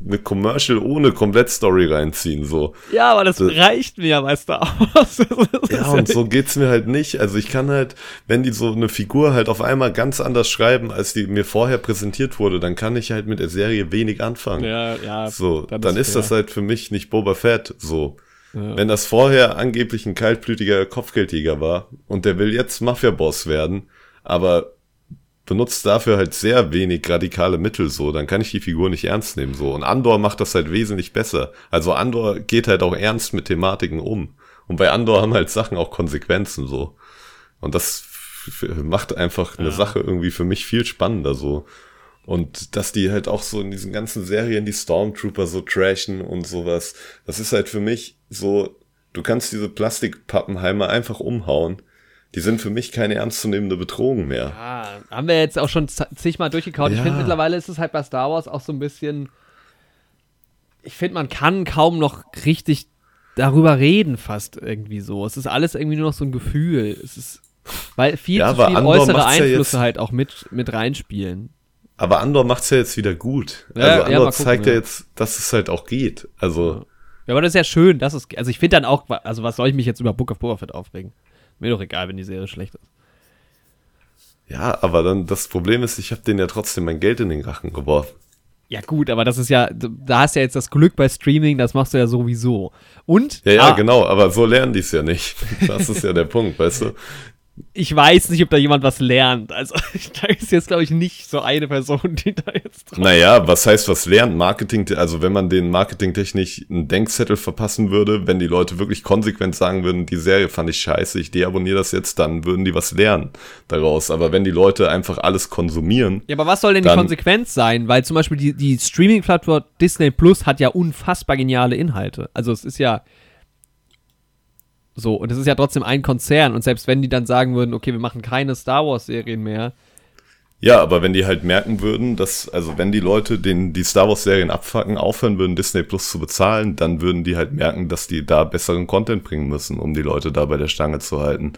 B: eine Commercial ohne Komplettstory reinziehen, so.
A: Ja, aber das reicht mir bei Star Wars. Das
B: Ja,
A: ist
B: und so geht's mir halt nicht. Also ich kann halt, wenn die so eine Figur halt auf einmal ganz anders schreiben, als die mir vorher präsentiert wurde, dann kann ich halt mit der Serie wenig anfangen.
A: Ja, ja.
B: So, dann, ist,
A: fair.
B: das halt für mich nicht Boba Fett, so. Wenn das vorher angeblich ein kaltblütiger Kopfgeldjäger war und der will jetzt Mafia-Boss werden, aber benutzt dafür halt sehr wenig radikale Mittel so, dann kann ich die Figur nicht ernst nehmen so. Und Andor macht das halt wesentlich besser. Also Andor geht halt auch ernst mit Thematiken um. Und bei Andor haben halt Sachen auch Konsequenzen so. Und das macht einfach eine Sache irgendwie für mich viel spannender so. Und dass die halt auch so in diesen ganzen Serien die Stormtrooper so trashen und sowas, das ist halt für mich so, du kannst diese Plastikpappenheimer einfach umhauen. Die sind für mich keine ernstzunehmende Bedrohung mehr.
A: Ah, haben wir jetzt auch schon zigmal durchgekaut. Ich
B: Ja.
A: finde, mittlerweile ist es halt bei Star Wars auch so ein bisschen. Ich finde, man kann kaum noch richtig darüber reden, fast irgendwie so. Es ist alles irgendwie nur noch so ein Gefühl. Es ist. Weil viel
B: Ja,
A: zu
B: aber
A: viel
B: Andor
A: äußere
B: ja
A: Einflüsse
B: jetzt-
A: halt auch mit, mit reinspielen.
B: Aber Andor macht's ja jetzt wieder gut.
A: Ja,
B: also
A: ja,
B: Andor
A: mal gucken,
B: zeigt ja
A: ja.
B: jetzt, dass es halt auch geht. Also,
A: Ja, aber das ist ja schön, dass es. Also ich finde dann auch, also was soll ich mich jetzt über Book of Boba Fett aufregen? Mir doch egal, wenn die Serie schlecht ist.
B: ja, aber dann das Problem ist, ich habe denen ja trotzdem mein Geld in den Rachen geworfen.
A: Ja, gut, aber das ist ja, da hast du ja jetzt das Glück bei Streaming, das machst du ja sowieso. Und
B: Ja, ja,
A: ah,
B: genau, aber so lernen die es ja nicht. Das ist ja der Punkt, weißt du?
A: Ich weiß nicht, ob da jemand was lernt. Also da ist jetzt, glaube ich, nicht so eine Person, die da jetzt drauf.
B: Naja, was heißt was lernen? Marketing, also wenn man den marketingtechnisch einen Denkzettel verpassen würde, wenn die Leute wirklich konsequent sagen würden, die Serie fand ich scheiße, ich deabonniere das jetzt, dann würden die was lernen daraus. Aber wenn die Leute einfach alles konsumieren,
A: Ja, aber was soll denn die Konsequenz sein? Weil zum Beispiel die, die Streaming-Plattform Disney Plus hat ja unfassbar geniale Inhalte. Also es ist ja so, und es ist ja trotzdem ein Konzern. Und selbst wenn die dann sagen würden, okay, wir machen keine Star Wars-Serien mehr,
B: ja, aber wenn die halt merken würden, dass, also wenn die Leute den, die Star Wars Serien abfacken, aufhören würden, Disney Plus zu bezahlen, dann würden die halt merken, dass die da besseren Content bringen müssen, um die Leute da bei der Stange zu halten.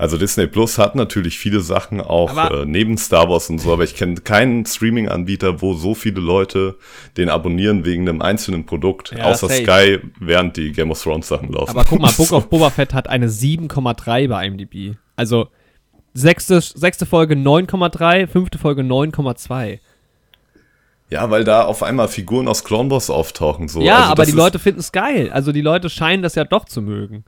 B: Also Disney Plus hat natürlich viele Sachen auch äh, neben Star Wars und so, aber ich kenne keinen Streaming-Anbieter, wo so viele Leute den abonnieren wegen einem einzelnen Produkt,
A: Ja,
B: außer
A: safe.
B: Sky, während die Game of Thrones Sachen laufen.
A: Aber guck mal, Book of Boba Fett hat eine 7,3 bei IMDb. Also sechste, sechste Folge 9,3, fünfte Folge 9,2.
B: ja, weil da auf einmal Figuren aus Clone Wars auftauchen. So.
A: Ja,
B: Also
A: aber die Leute finden es geil. Also die Leute scheinen das ja doch zu mögen.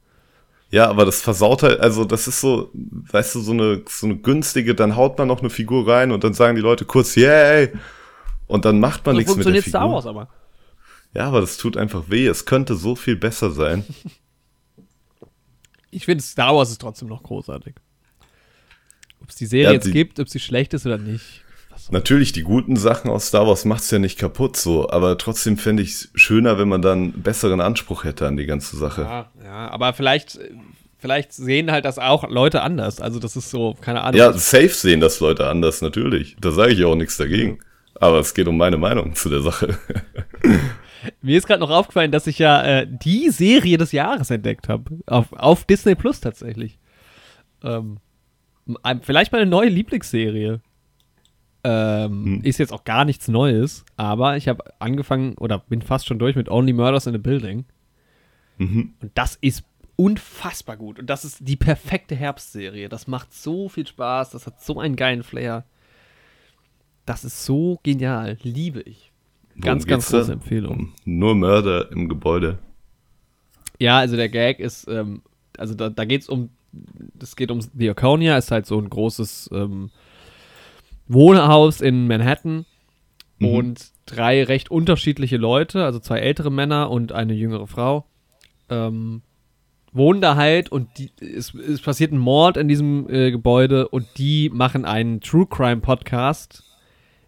B: Ja, aber das versaut halt, also das ist so, weißt du, so eine, so eine günstige, dann haut man noch eine Figur rein und dann sagen die Leute kurz, yay! Und dann macht man
A: So
B: nichts mit der
A: funktioniert
B: Figur.
A: Star Wars aber.
B: Ja, aber das tut einfach weh. Es könnte so viel besser sein.
A: Ich finde Star Wars ist trotzdem noch großartig. Ob es die Serie
B: Ja,
A: jetzt
B: die-
A: gibt, ob sie schlecht ist oder nicht.
B: Natürlich, die guten Sachen aus Star Wars macht's ja nicht kaputt so, aber trotzdem fände ich schöner, wenn man dann besseren Anspruch hätte an die ganze Sache.
A: Ja, ja, aber vielleicht, vielleicht sehen halt das auch Leute anders. Also das ist so, keine Ahnung.
B: Ja, safe sehen das Leute anders, natürlich. Da sage ich auch nichts dagegen. Aber es geht um meine Meinung zu der Sache.
A: Mir ist gerade noch aufgefallen, dass ich ja äh, die Serie des Jahres entdeckt habe. Auf, auf Disney Plus tatsächlich. Ähm, vielleicht meine neue Lieblingsserie. Ähm,
B: Hm.
A: Ist jetzt auch gar nichts Neues, aber ich habe angefangen oder bin fast schon durch mit Only Murders in a Building.
B: Mhm.
A: Und das ist unfassbar gut. Und das ist die perfekte Herbstserie. Das macht so viel Spaß. Das hat so einen geilen Flair. Das ist so genial. Liebe ich. Ganz,
B: Worum
A: ganz
B: da?
A: große Empfehlung.
B: Um nur Mörder im Gebäude.
A: Ja, also der Gag ist, ähm, also da, da geht es um, das geht um The Oconia, ist halt so ein großes ähm, Wohnhaus in Manhattan
B: Mhm.
A: und drei recht unterschiedliche Leute, also zwei ältere Männer und eine jüngere Frau, ähm, wohnen da halt und die, es, es passiert ein Mord in diesem äh, Gebäude und die machen einen True Crime Podcast,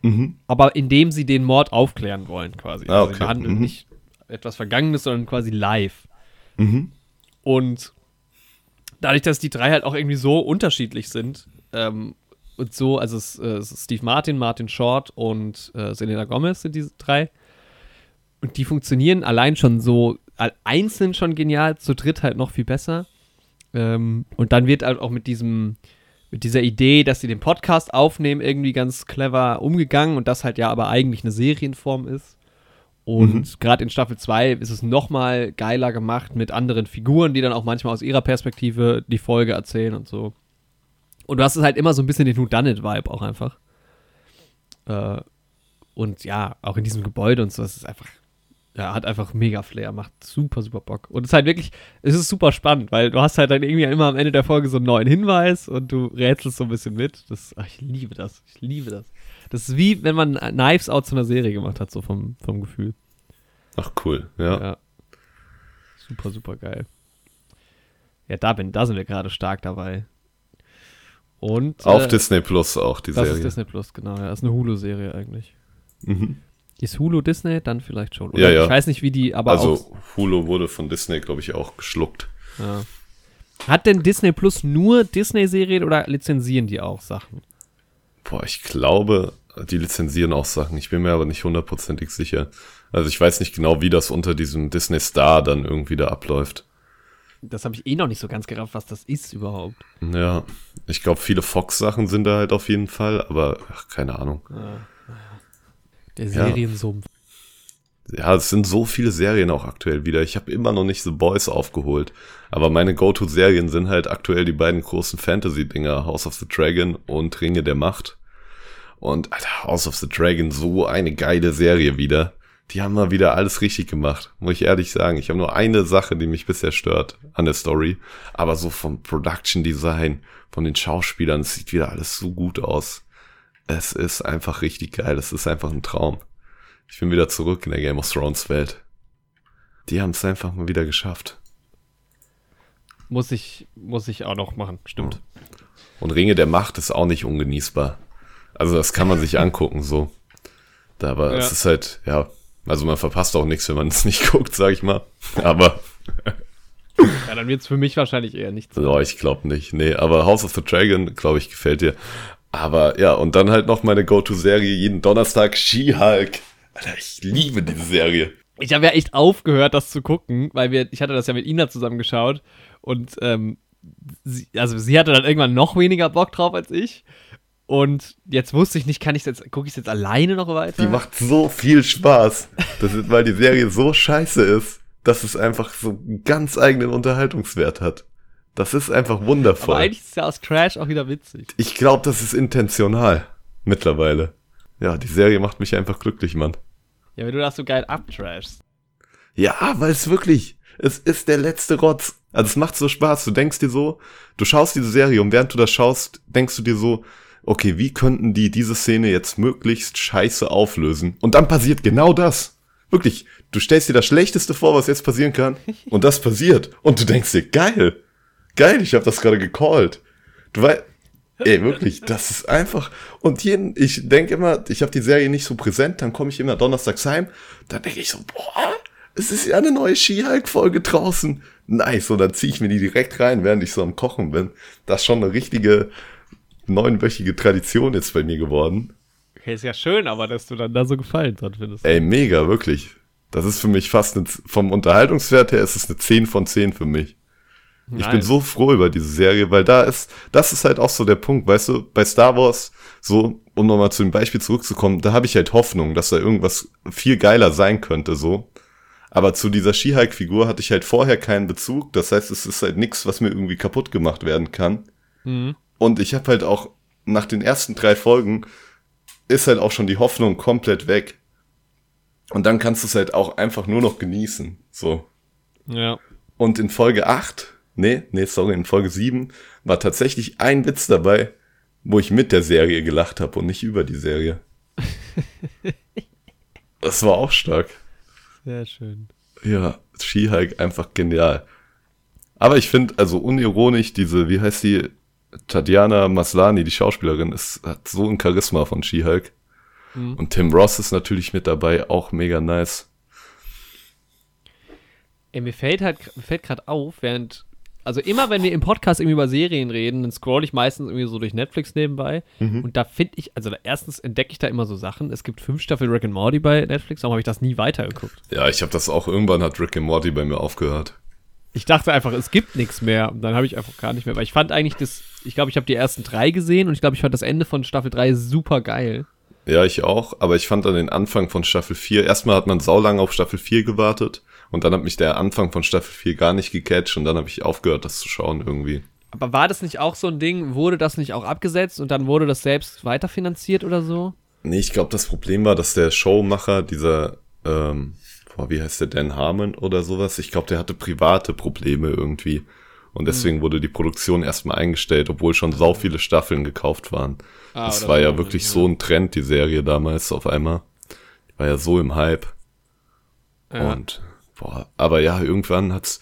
B: Mhm.
A: aber indem sie den Mord aufklären wollen quasi.
B: Ah,
A: Also sie
B: okay.
A: behandeln
B: Mhm.
A: nicht etwas Vergangenes, sondern quasi live.
B: Mhm.
A: Und dadurch, dass die drei halt auch irgendwie so unterschiedlich sind ähm, und so, also es, äh, es ist Steve Martin, Martin Short und äh, Selena Gomez sind diese drei. Und die funktionieren allein schon so, einzeln schon genial, zu dritt halt noch viel besser. Ähm, und dann wird halt auch mit diesem, mit dieser Idee, dass sie den Podcast aufnehmen, irgendwie ganz clever umgegangen und das halt ja aber eigentlich eine Serienform ist. Und gerade in Staffel 2 ist es noch mal geiler gemacht mit anderen Figuren, die dann auch manchmal aus ihrer Perspektive die Folge erzählen und so. Und du hast es halt immer so ein bisschen den Whodunit-Vibe auch einfach. Äh, und ja, auch in diesem Gebäude und so, es ist einfach, ja, hat einfach mega Flair, macht super, super Bock. Und es ist halt wirklich, es ist super spannend, weil du hast halt dann irgendwie immer am Ende der Folge so einen neuen Hinweis und du rätselst so ein bisschen mit. Das, ach, ich liebe das, ich liebe das. Das ist wie, wenn man Knives Out zu einer Serie gemacht hat, so vom, vom Gefühl.
B: Ach cool, ja.
A: Ja. Super, super geil. Ja, da, bin, da sind wir gerade stark dabei. Und
B: Auf
A: äh,
B: Disney Plus auch die
A: das
B: Serie.
A: ist Disney Plus, genau. Ja, das ist eine Hulu-Serie eigentlich.
B: Mhm.
A: Ist Hulu Disney? Dann vielleicht schon. Oder
B: Ja, ja.
A: Ich weiß nicht, wie die, aber
B: Also
A: auch.
B: Hulu wurde von Disney, glaube ich, auch geschluckt.
A: Ja. Hat denn Disney Plus nur Disney-Serien oder lizenzieren die auch Sachen?
B: Boah, ich glaube, die lizenzieren auch Sachen. Ich bin mir aber nicht hundertprozentig sicher. Also ich weiß nicht genau, wie das unter diesem Disney Star dann irgendwie da abläuft.
A: Das habe ich eh noch nicht so ganz gerafft, was das ist überhaupt.
B: Ja, ich glaube, viele Fox-Sachen sind da halt auf jeden Fall, aber ach, keine Ahnung.
A: Der
B: Ja.
A: Seriensumpf.
B: Ja, es sind so viele Serien auch aktuell wieder. Ich habe immer noch nicht The Boys aufgeholt. Aber meine Go-To-Serien sind halt aktuell die beiden großen Fantasy-Dinger, House of the Dragon und Ringe der Macht. Und Alter, House of the Dragon, so eine geile Serie wieder. Die haben mal wieder alles richtig gemacht, muss ich ehrlich sagen. Ich habe nur eine Sache, die mich bisher stört an der Story. Aber so vom Production Design, von den Schauspielern, es sieht wieder alles so gut aus. Es ist einfach richtig geil. Es ist einfach ein Traum. Ich bin wieder zurück in der Game of Thrones Welt. Die haben es einfach mal wieder geschafft.
A: Muss ich, muss ich auch noch machen, stimmt.
B: Und Ringe der Macht ist auch nicht ungenießbar. Also das kann man sich angucken so. Aber
A: Ja.
B: es ist halt, ja, also man verpasst auch nichts, wenn man es nicht guckt, sag ich mal. Aber
A: Ja, dann wird es für mich wahrscheinlich eher nichts.
B: oh, ich glaube nicht. Nee, aber House of the Dragon, glaube ich, gefällt dir. Aber ja, und dann halt noch meine Go-To-Serie jeden Donnerstag She-Hulk. Alter, ich liebe diese Serie.
A: Ich habe ja echt aufgehört, das zu gucken, weil wir, ich hatte das ja mit Ina zusammen geschaut und ähm, sie, also sie hatte dann irgendwann noch weniger Bock drauf als ich. Und jetzt wusste ich nicht, kann ich jetzt, gucke ich jetzt alleine noch weiter?
B: Die macht so viel Spaß. Das ist, weil die Serie so scheiße ist, dass es einfach so einen ganz eigenen Unterhaltungswert hat. Das ist einfach wundervoll.
A: Aber eigentlich ist es ja aus Trash auch wieder witzig.
B: Ich glaube, das ist intentional. Mittlerweile. Ja, die Serie macht mich einfach glücklich, Mann.
A: Ja, weil du das so geil abtrashst.
B: Ja, weil es wirklich, es ist der letzte Rotz. Also es macht so Spaß. Du denkst dir so, du schaust diese Serie und während du das schaust, denkst du dir so, okay, wie könnten die diese Szene jetzt möglichst scheiße auflösen? Und dann passiert genau das. Wirklich, du stellst dir das Schlechteste vor, was jetzt passieren kann, und das passiert. Und du denkst dir, geil, geil, ich habe das gerade gecallt. Du weißt, ey, wirklich, das ist einfach. Und jeden, ich denke immer, ich habe die Serie nicht so präsent, dann komme ich immer donnerstags heim, dann denke ich so, boah, es ist ja eine neue Ski-Hulk-Folge draußen. Nice, und dann ziehe ich mir die direkt rein, während ich so am Kochen bin. Das ist schon eine richtige neunwöchige Tradition jetzt bei mir geworden.
A: Okay, ist ja schön, aber dass du dann da so gefallen dran findest.
B: Ey, mega, wirklich. Das ist für mich fast eine, vom Unterhaltungswert her ist es eine 10 von 10 für mich. Nice. Ich bin so froh über diese Serie, weil da ist, das ist halt auch so der Punkt, weißt du, bei Star Wars, so, um nochmal zu dem Beispiel zurückzukommen, da habe ich halt Hoffnung, dass da irgendwas viel geiler sein könnte, so. Aber zu dieser She-Hulk-Figur hatte ich halt vorher keinen Bezug. Das heißt, es ist halt nichts, was mir irgendwie kaputt gemacht werden kann. Mhm. Und ich habe halt auch nach den ersten drei Folgen ist halt auch schon die Hoffnung komplett weg. Und dann kannst du es halt auch einfach nur noch genießen. So.
A: Ja.
B: Und in Folge 8, nee, nee, sorry, in Folge 7 war tatsächlich ein Witz dabei, wo ich mit der Serie gelacht habe und nicht über die Serie. das war auch stark.
A: Sehr schön.
B: Ja, She-Hulk einfach genial. Aber ich finde, also unironisch, diese, wie heißt die, Tatjana Maslani, die Schauspielerin, ist, hat so ein Charisma von She-Hulk. Mhm. Und Tim Ross ist natürlich mit dabei, auch mega nice.
A: Ey, mir fällt halt, fällt gerade auf, während, also immer wenn wir im Podcast irgendwie über Serien reden, dann scroll ich meistens irgendwie so durch Netflix nebenbei. Mhm. Und da finde ich, also da, erstens entdecke ich da immer so Sachen. Es gibt fünf Staffeln Rick and Morty bei Netflix, warum habe ich das nie weitergeguckt?
B: Ja, ich habe das auch, irgendwann hat Rick and Morty bei mir aufgehört.
A: Ich dachte einfach, es gibt nichts mehr. Und dann habe ich einfach gar nicht mehr. Weil ich fand eigentlich das, ich glaube, ich habe die ersten drei gesehen und ich glaube, ich fand das Ende von Staffel 3 super geil.
B: Ja, ich auch, aber ich fand dann den Anfang von Staffel 4, erstmal hat man saulang auf Staffel 4 gewartet und dann hat mich der Anfang von Staffel 4 gar nicht gecatcht und dann habe ich aufgehört, das zu schauen irgendwie.
A: Aber war das nicht auch so ein Ding, wurde das nicht auch abgesetzt und dann wurde das selbst weiterfinanziert oder so?
B: Nee, ich glaube, das Problem war, dass der Showmacher, dieser ähm, boah, wie heißt der, Dan Harmon oder sowas? Ich glaube, der hatte private Probleme irgendwie. Und deswegen mhm. wurde die Produktion erstmal eingestellt, obwohl schon sau viele Staffeln gekauft waren. Ah, das war ja wirklich so ein Trend, die Serie damals auf einmal. Die war ja so im Hype. Ja. Und, boah, aber ja, irgendwann hat's,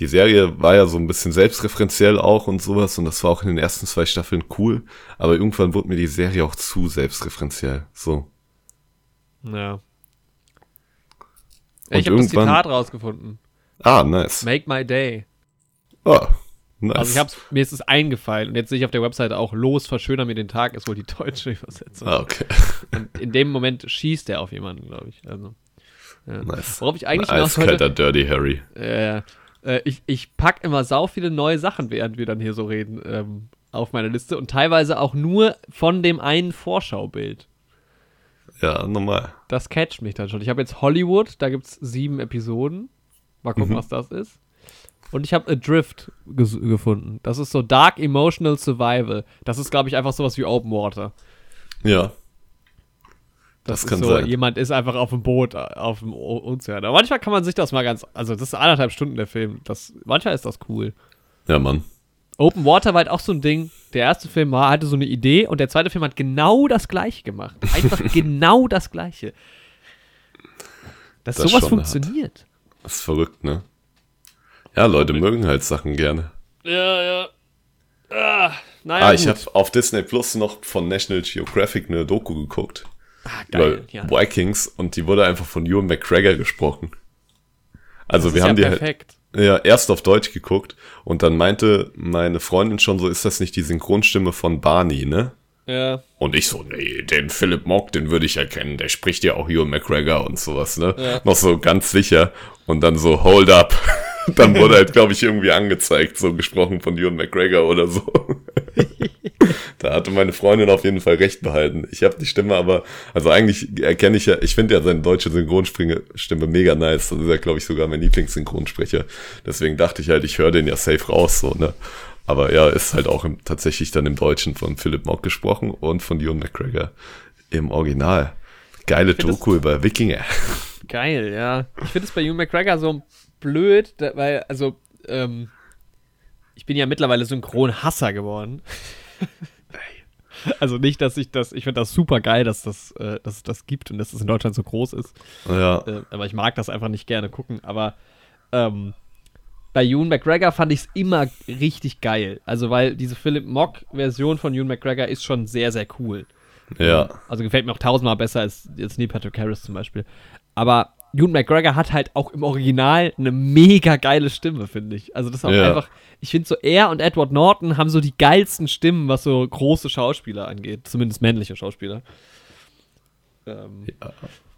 B: die Serie war ja so ein bisschen selbstreferenziell auch und sowas und das war auch in den ersten zwei Staffeln cool, aber irgendwann wurde mir die Serie auch zu selbstreferenziell, so.
A: Ja. Ich habe das Zitat rausgefunden.
B: Ah, nice.
A: Make my day.
B: Oh, nice.
A: Also ich hab's, mir ist es eingefallen und jetzt sehe ich auf der Webseite auch los, verschöner mir den Tag, ist wohl die deutsche Übersetzung.
B: Ah, okay.
A: Und in dem Moment schießt er auf jemanden, glaube ich. Also,
B: ja. nice.
A: Worauf ich eigentlich
B: noch heute, Dirty Harry.
A: Äh, äh, ich, ich pack immer sau viele neue Sachen, während wir dann hier so reden, ähm, auf meine Liste und teilweise auch nur von dem einen Vorschaubild.
B: Ja, normal.
A: Das catcht mich dann schon. Ich habe jetzt Hollywood, da gibt es sieben Episoden. Mal gucken, mhm. was das ist. Und ich habe Adrift gefunden. Das ist so Dark Emotional Survival. Das ist, glaube ich, einfach sowas wie Open Water.
B: Ja.
A: Das, das kann so, sein. Jemand ist einfach auf dem Boot, auf dem Ozean. Aber manchmal kann man sich das mal ganz. Also, das ist anderthalb Stunden der Film. Das, manchmal ist das cool.
B: Ja, Mann.
A: Open Water war halt auch so ein Ding. Der erste Film war, hatte so eine Idee und der zweite Film hat genau das gleiche gemacht. Einfach genau das gleiche. Dass das sowas funktioniert. Hart.
B: Das ist verrückt, ne? Ja, Leute mögen halt Sachen gerne.
A: Ja, ja. Ah, naja,
B: ah ich habe auf Disney Plus noch von National Geographic eine Doku geguckt.
A: Ah, geil,
B: über ja. Vikings und die wurde einfach von Ewan McGregor gesprochen. Also wir haben ja die halt perfekt. halt ja, erst auf Deutsch geguckt und dann meinte meine Freundin schon so, ist das nicht die Synchronstimme von Barney, ne?
A: Ja.
B: Und ich so, nee, den Philip Mock, den würde ich erkennen, der spricht ja auch Ewan McGregor und sowas, ne? Ja. Noch so ganz sicher und dann so, hold up. dann wurde halt, glaube ich, irgendwie angezeigt, so gesprochen von Ewan McGregor oder so. da hatte meine Freundin auf jeden Fall recht behalten. Ich habe die Stimme aber, also eigentlich erkenne ich ja, ich finde ja seine deutsche Synchronstimme mega nice. Das ist ja, glaube ich, sogar mein Lieblingssynchronsprecher. Deswegen dachte ich halt, ich höre den ja safe raus, so, ne? Aber ja, ist halt auch im, tatsächlich dann im Deutschen von Philip Mock gesprochen und von Ewan McGregor im Original. Geile Doku über Wikinger.
A: Geil, ja. Ich finde es bei Ewan McGregor so blöd, weil, also, ähm, ich bin ja mittlerweile Synchronhasser geworden. also nicht, dass ich das, ich finde das super geil, dass, das, äh, dass es das gibt und dass es in Deutschland so groß ist.
B: Ja.
A: Äh, aber ich mag das einfach nicht gerne gucken. Aber ähm, bei Ewan McGregor fand ich es immer richtig geil. Also, weil diese Philip Mock-Version von Ewan McGregor ist schon sehr, sehr cool.
B: Ja.
A: Also gefällt mir auch tausendmal besser als jetzt Neil Patrick Harris zum Beispiel. Aber Ewan McGregor hat halt auch im Original eine mega geile Stimme, finde ich. Also das ist auch
B: Ja.
A: einfach, ich finde so, er und Edward Norton haben so die geilsten Stimmen, was so große Schauspieler angeht. Zumindest männliche Schauspieler. Ähm,
B: Ja.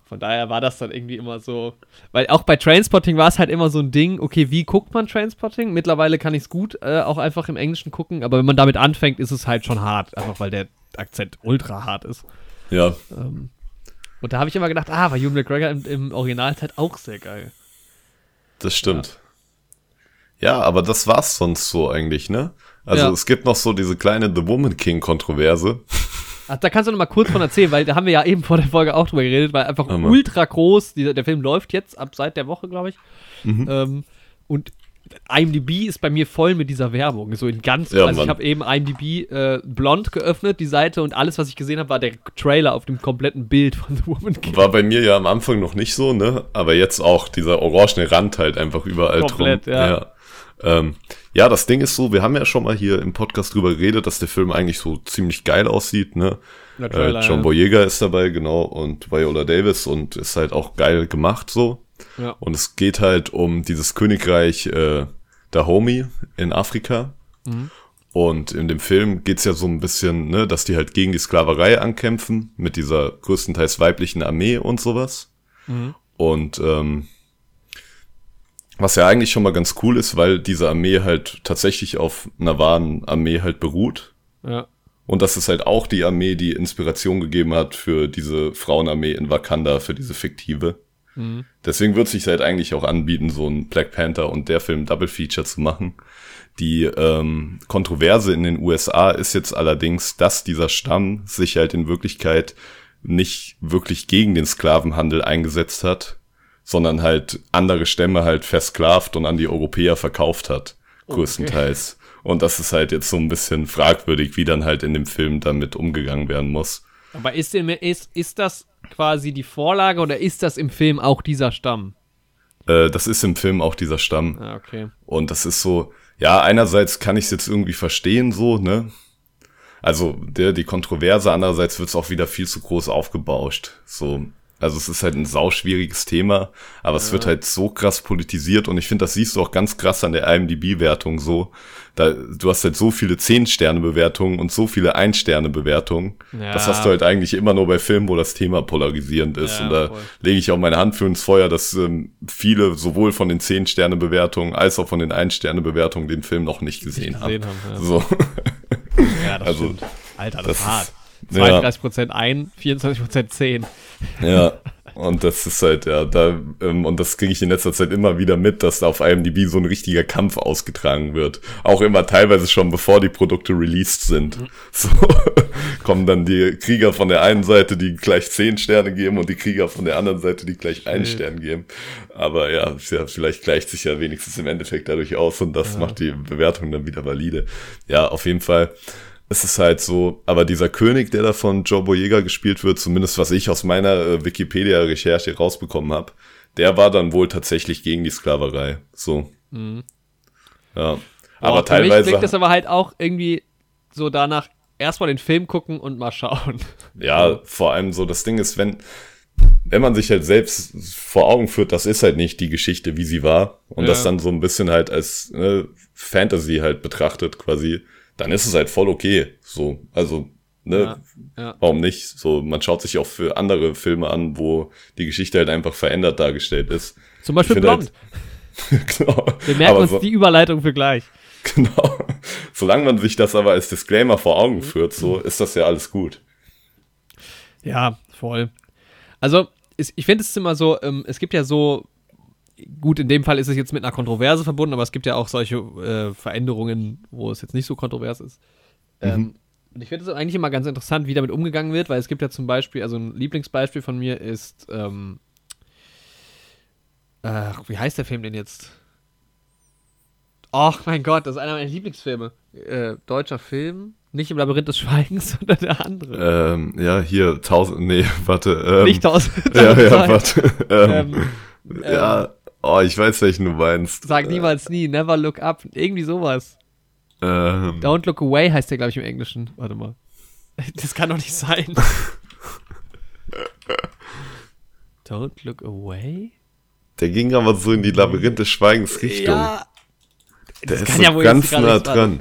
A: Von daher war das dann irgendwie immer so, weil auch bei Trainspotting war es halt immer so ein Ding, okay, wie guckt man Trainspotting? Mittlerweile kann ich es gut äh, auch einfach im Englischen gucken, aber wenn man damit anfängt, ist es halt schon hart, einfach weil der Akzent ultra hart ist.
B: Ja.
A: Ähm, und da habe ich immer gedacht, ah, war Ewan McGregor im, im Original halt auch sehr geil.
B: Das stimmt. Ja. aber das war's sonst so eigentlich, ne? Also
A: Ja.
B: es gibt noch so diese kleine The Woman King Kontroverse.
A: Ach, da kannst du noch mal kurz von erzählen, weil da haben wir ja eben vor der Folge auch drüber geredet, weil einfach
B: Hammer.
A: ultra groß, dieser, der Film läuft jetzt ab seit der Woche, glaube ich.
B: Mhm.
A: Ähm, und IMDb ist bei mir voll mit dieser Werbung. So in ganz,
B: Ja,
A: also ich habe eben IMDb äh, blond geöffnet, die Seite, und alles, was ich gesehen habe, war der Trailer auf dem kompletten Bild von The Woman King.
B: War bei mir ja am Anfang noch nicht so, ne? Aber jetzt auch dieser orangene Rand halt einfach überall
A: Komplett,
B: drum.
A: ja.
B: Ja. Ähm, ja, das Ding ist so, wir haben ja schon mal hier im Podcast drüber geredet, dass der Film eigentlich so ziemlich geil aussieht, ne? Äh, John. Boyega ist dabei, genau, und Viola Davis und ist halt auch geil gemacht so.
A: Ja.
B: Und es geht halt um dieses Königreich äh, Dahomey in Afrika.
A: Mhm.
B: Und in dem Film geht's ja so ein bisschen, ne, dass die halt gegen die Sklaverei ankämpfen, mit dieser größtenteils weiblichen Armee und sowas.
A: Mhm.
B: Und ähm, was ja eigentlich schon mal ganz cool ist, weil diese Armee halt tatsächlich auf einer wahren Armee halt beruht.
A: Ja.
B: Und das ist halt auch die Armee, die Inspiration gegeben hat für diese Frauenarmee in Wakanda, für diese fiktive.
A: Mhm.
B: Deswegen wird sich halt eigentlich auch anbieten, so ein Black Panther und der Film Double Feature zu machen. Die ähm, Kontroverse in den USA ist jetzt allerdings, dass dieser Stamm sich halt in Wirklichkeit nicht wirklich gegen den Sklavenhandel eingesetzt hat, sondern halt andere Stämme halt versklavt und an die Europäer verkauft hat, größtenteils. Und das ist halt jetzt so ein bisschen fragwürdig, wie dann halt in dem Film damit umgegangen werden muss.
A: Aber ist, ist, ist das quasi die Vorlage oder ist das im Film auch dieser Stamm?
B: Äh, das ist im Film auch dieser Stamm.
A: Ah, okay.
B: Und das ist so, ja, einerseits kann ich es jetzt irgendwie verstehen, so, ne? Also der, die Kontroverse, andererseits wird es auch wieder viel zu groß aufgebauscht. So, also es ist halt ein sauschwieriges Thema, aber es wird halt so krass politisiert und ich finde, das siehst du auch ganz krass an der IMDb-Wertung so. Da, du hast halt so viele 10-Sterne-Bewertungen und so viele 1-Sterne-Bewertungen.
A: Ja.
B: Das hast du halt eigentlich immer nur bei Filmen, wo das Thema polarisierend ist.
A: Ja,
B: und da
A: voll.
B: lege ich auch meine Hand für ins Feuer, dass ähm, viele sowohl von den 10-Sterne-Bewertungen als auch von den 1-Sterne-Bewertungen den Film noch nicht gesehen,
A: gesehen
B: haben.
A: haben, ja.
B: So.
A: Ja, das
B: Also,
A: stimmt. Alter, das,
B: das
A: ist hart.
B: Ist- ja.
A: 32% ein, 24% 10.
B: Ja, und das ist halt, ja, da, ähm, und das kriege ich in letzter Zeit immer wieder mit, dass da auf IMDb so ein richtiger Kampf ausgetragen wird. Auch immer teilweise schon bevor die Produkte released sind. So kommen dann die Krieger von der einen Seite, die gleich 10 Sterne geben und die Krieger von der anderen Seite, die gleich einen Stern geben. Aber ja, ja, vielleicht gleicht sich ja wenigstens im Endeffekt dadurch aus und das macht die Bewertung dann wieder valide. Ja, auf jeden Fall. Es ist halt so, aber dieser König, der da von Joe Boyega gespielt wird, zumindest was ich aus meiner äh, Wikipedia-Recherche rausbekommen habe, der war dann wohl tatsächlich gegen die Sklaverei. So. Ja.
A: Boah,
B: aber
A: für mich
B: teilweise.
A: klingt das aber halt auch irgendwie so danach, erstmal den Film gucken und mal schauen.
B: Ja, vor allem so, das Ding ist, wenn, wenn man sich halt selbst vor Augen führt, das ist halt nicht die Geschichte, wie sie war, und
A: Ja.
B: das dann so ein bisschen halt als ne, Fantasy halt betrachtet quasi, dann ist es halt voll okay. So, also, ne,
A: Ja, ja.
B: warum nicht? So, man schaut sich auch für andere Filme an, wo die Geschichte halt einfach verändert dargestellt ist.
A: Zum Beispiel
B: finde
A: Blond. genau. Wir merken aber uns so, die Überleitung für gleich.
B: Genau. Solange man sich das aber als Disclaimer vor Augen führt, so ist das ja alles gut.
A: Ja, voll. Also, ich finde es immer so, ähm, es gibt ja so, gut, in dem Fall ist es jetzt mit einer Kontroverse verbunden, aber es gibt ja auch solche äh, Veränderungen, wo es jetzt nicht so kontrovers ist. Mhm. Ähm, und ich finde es eigentlich immer ganz interessant, wie damit umgegangen wird, weil es gibt ja zum Beispiel, also ein Lieblingsbeispiel von mir ist, ähm, äh, wie heißt der Film denn jetzt? Ach mein Gott, das ist einer meiner Lieblingsfilme. Äh, deutscher Film. Nicht im Labyrinth des Schweigens, sondern der andere.
B: Ähm, ja, hier, tausend, nee, warte. Ähm,
A: Nicht tausend.
B: ja, ja, warte. Ähm, ähm, ja, oh, ich weiß, welchen du meinst.
A: Sag niemals nie, never look up. Irgendwie sowas. Ähm, Don't Look Away heißt der, glaube ich, im Englischen. Warte mal. Das kann doch nicht sein. Don't Look Away?
B: Der ging aber so in die Labyrinth des Schweigens Richtung. Ja. Der ist so
A: ja
B: ganz nah dran.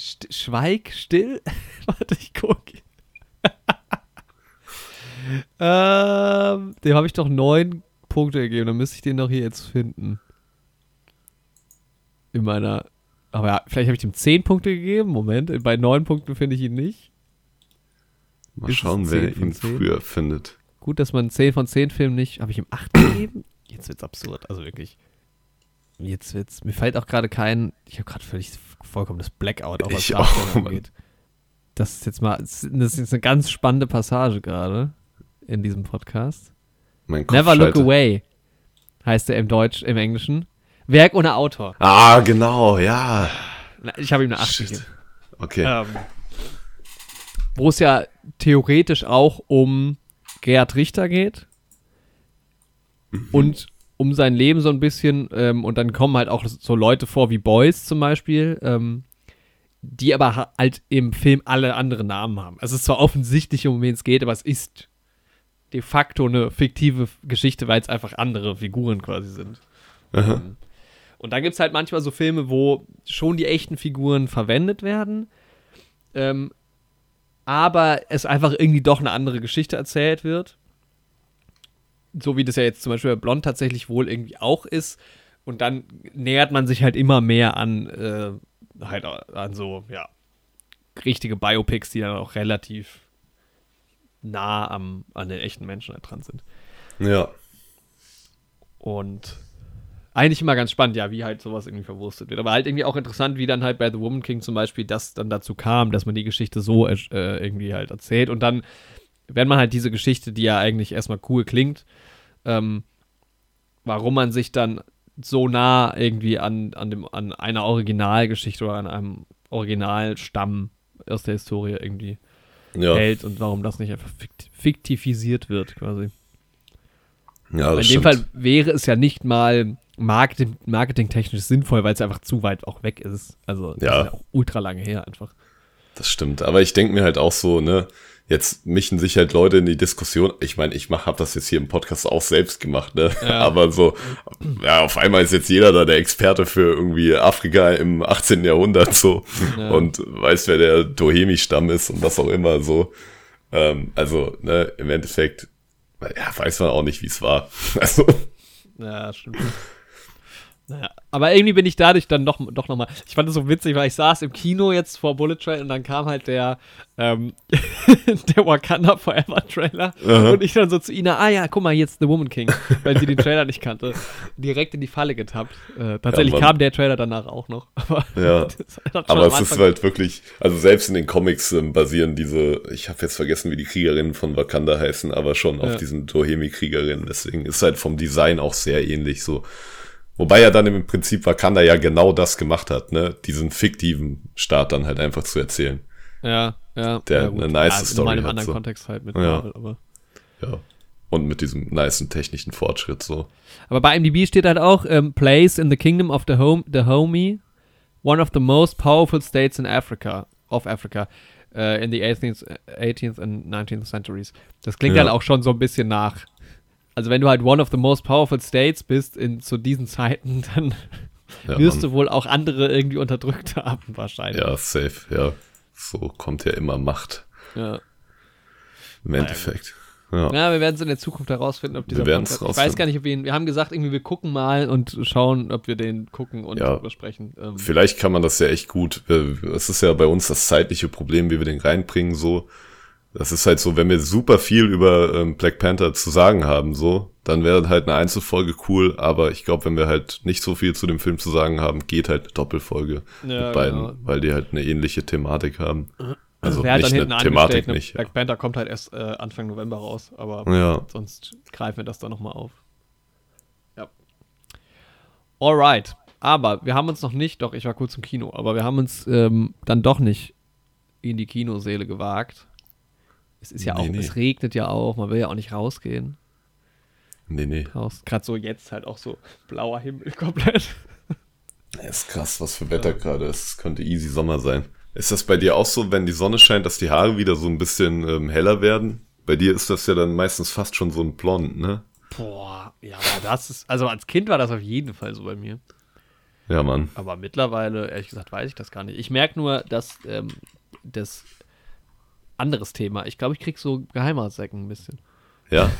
A: St Schweig, still? Warte, ich gucke. Ähm, dem habe ich doch neun Punkte gegeben. Dann müsste ich den doch hier jetzt finden in meiner. Aber ja, vielleicht habe ich ihm 10 Punkte gegeben. Moment, bei 9 Punkten finde ich ihn nicht.
B: Mal schauen, wer ihn 10? früher findet.
A: Gut, dass man 10 von 10 Filmen nicht. Habe ich ihm 8 gegeben? Jetzt wird's absurd. Also wirklich. Jetzt wird's. Mir fällt auch gerade kein. Ich habe gerade völlig vollkommenes Blackout,
B: auch was ich auch, angeht.
A: Das ist jetzt mal. Das ist jetzt eine ganz spannende Passage gerade in diesem Podcast. Never Look Away heißt er im Deutsch, im Englischen. Werk ohne Autor.
B: Ah, genau, ja.
A: Ich habe ihm eine 8 gegeben.
B: Okay. Ähm,
A: wo es ja theoretisch auch um Gerhard Richter geht. Mhm. Und um sein Leben so ein bisschen. Ähm, und dann kommen halt auch so Leute vor wie Boys zum Beispiel. Ähm, die aber halt im Film alle andere Namen haben. Also es ist zwar offensichtlich, um wen es geht, aber es ist de facto eine fiktive Geschichte, weil es einfach andere Figuren quasi sind. Aha. Ähm, und dann gibt es halt manchmal so Filme, wo schon die echten Figuren verwendet werden, ähm, aber es einfach irgendwie doch eine andere Geschichte erzählt wird. So wie das ja jetzt zum Beispiel bei Blond tatsächlich wohl irgendwie auch ist. Und dann nähert man sich halt immer mehr an, äh, halt an so, ja, richtige Biopics, die dann auch relativ nah am, an den echten Menschen halt dran sind.
B: Ja.
A: Und eigentlich immer ganz spannend, ja, wie halt sowas irgendwie verwurstet wird. Aber halt irgendwie auch interessant, wie dann halt bei The Woman King zum Beispiel das dann dazu kam, dass man die Geschichte so äh, irgendwie halt erzählt. Und dann, wenn man halt diese Geschichte, die ja eigentlich erstmal cool klingt, ähm, warum man sich dann so nah irgendwie an, an, dem, an einer Originalgeschichte oder an einem Originalstamm aus der Historie irgendwie ja. hält und warum das nicht einfach fiktivisiert wird, quasi. Ja, das In dem Fall wäre es ja nicht mal Marketing, marketingtechnisch sinnvoll, weil es einfach zu weit auch weg ist. Also das ja. ist ja auch ultra lange her einfach.
B: Das stimmt. Aber ich denke mir halt auch so, ne, jetzt mischen sich halt Leute in die Diskussion. Ich meine, ich mach, hab das jetzt hier im Podcast auch selbst gemacht, ne? Ja. Aber so, ja, auf einmal ist jetzt jeder da der Experte für irgendwie Afrika im 18. Jahrhundert so ja. und weiß, wer der Dohemi-Stamm ist und was auch immer so. Ähm, also, ne, im Endeffekt, ja, weiß man auch nicht, wie es war. Also.
A: Ja, stimmt. Naja, aber irgendwie bin ich dadurch dann doch, doch nochmal. Ich fand das so witzig, weil ich saß im Kino jetzt vor Bullet Trail und dann kam halt der, ähm, der Wakanda Forever Trailer uh und ich dann so zu Ina, ah ja, guck mal, jetzt The Woman King, weil sie den Trailer nicht kannte. Direkt in die Falle getappt. Äh, tatsächlich ja, kam der Trailer danach auch noch.
B: Aber, ja, aber es ist halt wirklich, also selbst in den Comics ähm, basieren diese, ich habe jetzt vergessen, wie die Kriegerinnen von Wakanda heißen, aber schon auf ja. diesen Tohemi-Kriegerinnen. Deswegen ist halt vom Design auch sehr ähnlich so. Wobei er dann im Prinzip Wakanda ja genau das gemacht hat, ne? Diesen fiktiven Staat dann halt einfach zu erzählen.
A: Ja, ja.
B: Der
A: ja,
B: eine nice ja, Story
A: in einem
B: hat.
A: anderen so. Kontext halt mit
B: ja. Marvel, aber. Ja. Und mit diesem niceen technischen Fortschritt so.
A: Aber bei IMDb steht halt auch, um, ähm, Place in the Kingdom of the Home, the Homie, one of the most powerful states in Africa, of Africa, uh, in the 18th, 18th and 19th centuries. Das klingt ja. dann auch schon so ein bisschen nach also wenn du halt one of the most powerful states bist in zu diesen Zeiten, dann ja, wirst du wohl auch andere irgendwie unterdrückt haben, wahrscheinlich.
B: Ja, safe, ja. So kommt ja immer Macht.
A: Ja.
B: Im Endeffekt.
A: Ja. ja, wir werden es in der Zukunft herausfinden, ob dieser
B: wir Podcast,
A: Ich weiß gar nicht, ob wir ihn, wir haben gesagt, irgendwie wir gucken mal und schauen, ob wir den gucken und
B: ja.
A: besprechen.
B: Ähm. Vielleicht kann man das ja echt gut. Es ist ja bei uns das zeitliche Problem, wie wir den reinbringen, so. Das ist halt so, wenn wir super viel über ähm, Black Panther zu sagen haben, so, dann wäre halt eine Einzelfolge cool, aber ich glaube, wenn wir halt nicht so viel zu dem Film zu sagen haben, geht halt eine Doppelfolge ja, mit beiden, genau. weil die halt eine ähnliche Thematik haben.
A: Also Wer nicht eine Thematik nicht. Black Panther kommt halt erst äh, Anfang November raus, aber ja. sonst greifen wir das dann nochmal auf. Ja. Alright. Aber wir haben uns noch nicht, doch, ich war kurz im Kino, aber wir haben uns ähm, dann doch nicht in die Kinoseele gewagt. Es ist ja nee, auch, nee. es regnet ja auch, man will ja auch nicht rausgehen.
B: Nee, nee.
A: Gerade so jetzt halt auch so blauer Himmel komplett.
B: Das ist krass, was für Wetter gerade ist. Es könnte easy Sommer sein. Ist das bei dir auch so, wenn die Sonne scheint, dass die Haare wieder so ein bisschen ähm, heller werden? Bei dir ist das ja dann meistens fast schon so ein Blond, ne?
A: Boah, ja, das ist, also als Kind war das auf jeden Fall so bei mir.
B: Ja, Mann.
A: Aber mittlerweile, ehrlich gesagt, weiß ich das gar nicht. Ich merke nur, dass ähm, das anderes Thema. Ich glaube, ich krieg so Geheimratsecken ein bisschen.
B: Ja.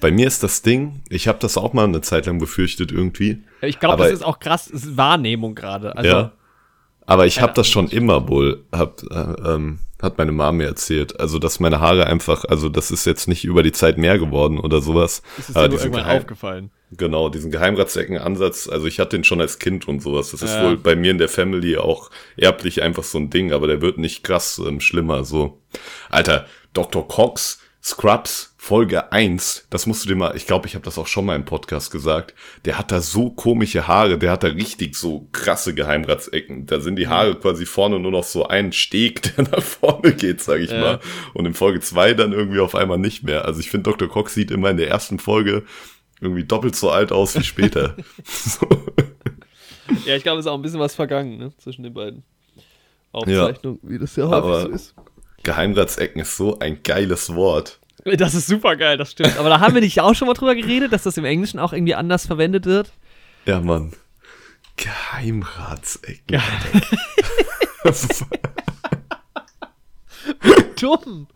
B: Bei mir ist das Ding, ich habe das auch mal eine Zeit lang befürchtet irgendwie.
A: Ich glaube, das ist auch krass, ist Wahrnehmung gerade. Also,
B: ja. Aber ich habe das schon immer wohl, hab, äh, ähm, hat meine Mama mir erzählt. Also, dass meine Haare einfach, also das ist jetzt nicht über die Zeit mehr geworden oder sowas.
A: Ist es dir irgendwann Geheim, aufgefallen?
B: Genau, diesen Geheimratsecken-Ansatz, also ich hatte den schon als Kind und sowas. Das ist ja. wohl bei mir in der Family auch erblich einfach so ein Ding, aber der wird nicht krass ähm, schlimmer. So, Alter, Dr. Cox, Scrubs, Folge 1, das musst du dir mal, ich glaube, ich habe das auch schon mal im Podcast gesagt, der hat da so komische Haare, der hat da richtig so krasse Geheimratsecken. Da sind die Haare quasi vorne nur noch so ein Steg, der nach vorne geht, sag ich ja. mal. Und in Folge 2 dann irgendwie auf einmal nicht mehr. Also ich finde, Dr. Cox sieht immer in der ersten Folge irgendwie doppelt so alt aus wie später. so.
A: Ja, ich glaube, es ist auch ein bisschen was vergangen, ne, zwischen den beiden Aufzeichnungen, ja. wie das ja häufig so ist.
B: Geheimratsecken ist so ein geiles Wort.
A: Das ist super geil, das stimmt. Aber da haben wir nicht auch schon mal drüber geredet, dass das im Englischen auch irgendwie anders verwendet wird.
B: Ja, Mann. Geheimratsecken.
A: Ja. Dumm.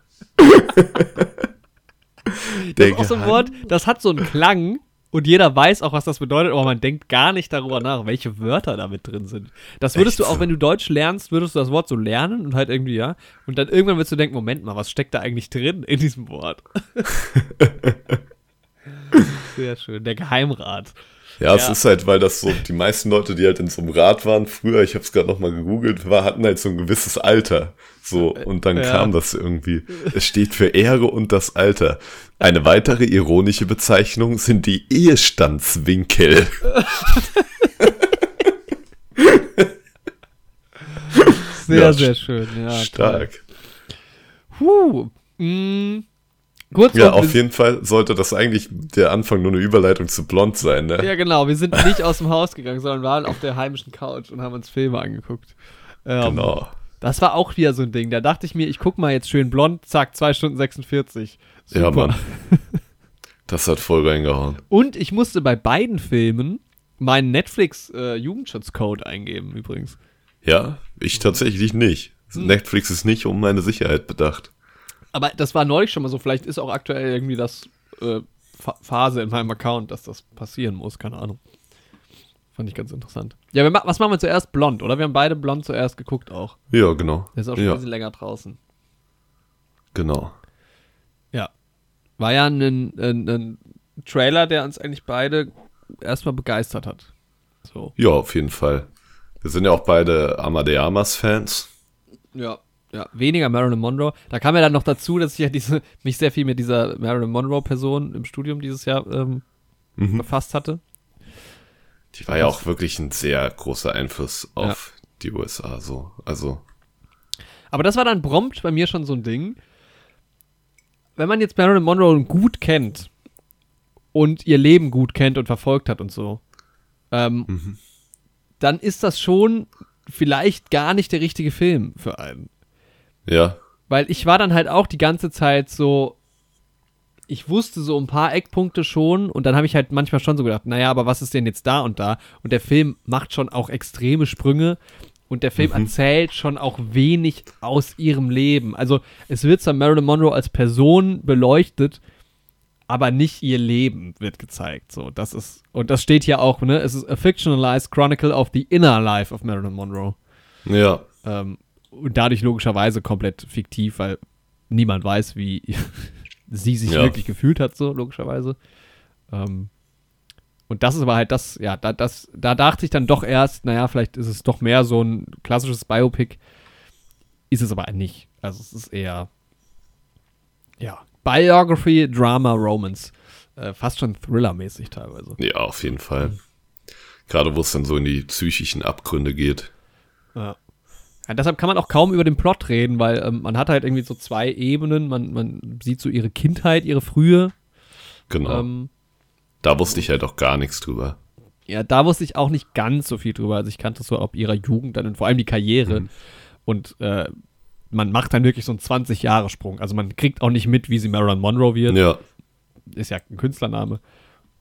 A: Das ist auch so ein Wort, das hat so einen Klang, und jeder weiß auch, was das bedeutet, aber man denkt gar nicht darüber nach, welche Wörter damit drin sind. Das würdest Echt du auch, wenn du Deutsch lernst, würdest du das Wort so lernen und halt irgendwie, ja. Und dann irgendwann wirst du denken, Moment mal, was steckt da eigentlich drin in diesem Wort? Sehr schön. Der Geheimrat.
B: Ja, es ist halt, weil das so, die meisten Leute, die halt in so einem Rad waren früher, ich habe es gerade nochmal gegoogelt, war, hatten halt so ein gewisses Alter. So, und dann ja. kam das irgendwie. Es steht für Ehre und das Alter. Eine weitere ironische Bezeichnung sind die Ehestandswinkel.
A: sehr, ja, sehr schön, ja.
B: Stark.
A: Huh. Mm.
B: Kurz ja, auf jeden Fall sollte das eigentlich der Anfang nur eine Überleitung zu Blond sein, ne?
A: Ja, genau. Wir sind nicht aus dem Haus gegangen, sondern waren auf der heimischen Couch und haben uns Filme angeguckt.
B: Ähm, genau.
A: Das war auch wieder so ein Ding. Da dachte ich mir, ich guck mal jetzt schön blond, zack, 2 Stunden 46.
B: Super. Ja, Mann. Das hat voll reingehauen.
A: Und ich musste bei beiden Filmen meinen Netflix-Jugendschutzcode äh, eingeben, übrigens.
B: Ja, ich tatsächlich nicht. Hm. Netflix ist nicht um meine Sicherheit bedacht.
A: Aber das war neulich schon mal so. Vielleicht ist auch aktuell irgendwie das äh, Phase in meinem Account, dass das passieren muss. Keine Ahnung. Fand ich ganz interessant. Ja, wir, was machen wir zuerst? Blond, oder? Wir haben beide blond zuerst geguckt auch.
B: Ja, genau.
A: Der ist auch schon
B: ja.
A: ein bisschen länger draußen.
B: Genau.
A: Ja. War ja ein, ein, ein Trailer, der uns eigentlich beide erstmal begeistert hat. So.
B: Ja, auf jeden Fall. Wir sind ja auch beide Amadeamas-Fans.
A: Ja, ja, weniger Marilyn Monroe. Da kam ja dann noch dazu, dass ich ja diese, mich sehr viel mit dieser Marilyn Monroe-Person im Studium dieses Jahr ähm, mhm. befasst hatte.
B: Die war ja auch wirklich ein sehr großer Einfluss auf ja. die USA, so. Also.
A: Aber das war dann prompt bei mir schon so ein Ding. Wenn man jetzt Marilyn Monroe gut kennt und ihr Leben gut kennt und verfolgt hat und so, ähm, mhm. dann ist das schon vielleicht gar nicht der richtige Film für einen.
B: Ja.
A: Weil ich war dann halt auch die ganze Zeit so, ich wusste so ein paar Eckpunkte schon und dann habe ich halt manchmal schon so gedacht, naja, aber was ist denn jetzt da und da? Und der Film macht schon auch extreme Sprünge und der Film mhm. erzählt schon auch wenig aus ihrem Leben. Also es wird zwar Marilyn Monroe als Person beleuchtet, aber nicht ihr Leben wird gezeigt. So, das ist, und das steht hier auch, ne? Es ist a fictionalized chronicle of the inner life of Marilyn Monroe.
B: Ja.
A: Ähm, und dadurch logischerweise komplett fiktiv, weil niemand weiß, wie sie sich
B: Ja.
A: wirklich gefühlt hat, so logischerweise. Ähm, und das ist aber halt das, ja, da, das, da dachte ich dann doch erst, naja, vielleicht ist es doch mehr so ein klassisches Biopic. Ist es aber nicht. Also es ist eher, ja, Biography, Drama, Romance. Äh, fast schon Thriller-mäßig teilweise.
B: Ja, auf jeden Fall. Gerade wo es dann so in die psychischen Abgründe geht.
A: Ja. Ja. Deshalb kann man auch kaum über den Plot reden, weil ähm, man hat halt irgendwie so zwei Ebenen. Man, man sieht so ihre Kindheit, ihre Frühe.
B: Genau.
A: Ähm,
B: da wusste ich halt auch gar nichts drüber.
A: ja, da wusste ich auch nicht ganz so viel drüber. Also ich kannte so ab ihrer Jugend dann und vor allem die Karriere.
B: Mhm.
A: Und äh, man macht dann wirklich so einen 20-Jahre-Sprung. Also man kriegt auch nicht mit, wie sie Marilyn Monroe wird.
B: Ja.
A: Ist ja ein Künstlername.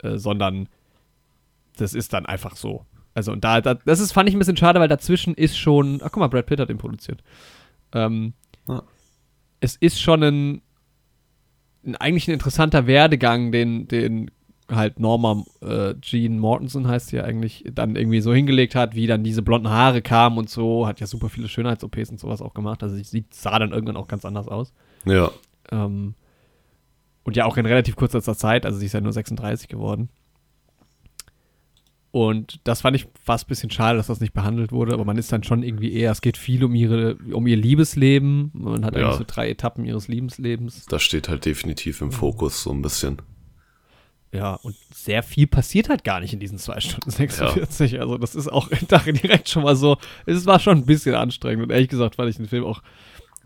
A: Äh, sondern das ist dann einfach so. Also und da, da, das ist, fand ich ein bisschen schade, weil dazwischen ist schon, ach guck mal, Brad Pitt hat den produziert. Ähm,
B: Ja.
A: Es ist schon ein, ein eigentlich ein interessanter Werdegang, den, den halt Norma äh, Jean Mortensen heißt sie ja eigentlich, dann irgendwie so hingelegt hat, wie dann diese blonden Haare kamen und so, hat ja super viele Schönheits-OPs und sowas auch gemacht. Also sie sah dann irgendwann auch ganz anders aus.
B: Ja.
A: Ähm, und ja auch in relativ kurzer Zeit, also sie ist ja nur 36 geworden. Und das fand ich fast ein bisschen schade, dass das nicht behandelt wurde, aber man ist dann schon irgendwie eher, es geht viel um ihre, um ihr Liebesleben. Man hat
B: Ja.
A: eigentlich so drei Etappen ihres Liebeslebens.
B: Das steht halt definitiv im Fokus so ein bisschen.
A: Ja, und sehr viel passiert halt gar nicht in diesen 2 Stunden 46. Also das ist auch direkt schon mal so, es war schon ein bisschen anstrengend und ehrlich gesagt fand ich den Film auch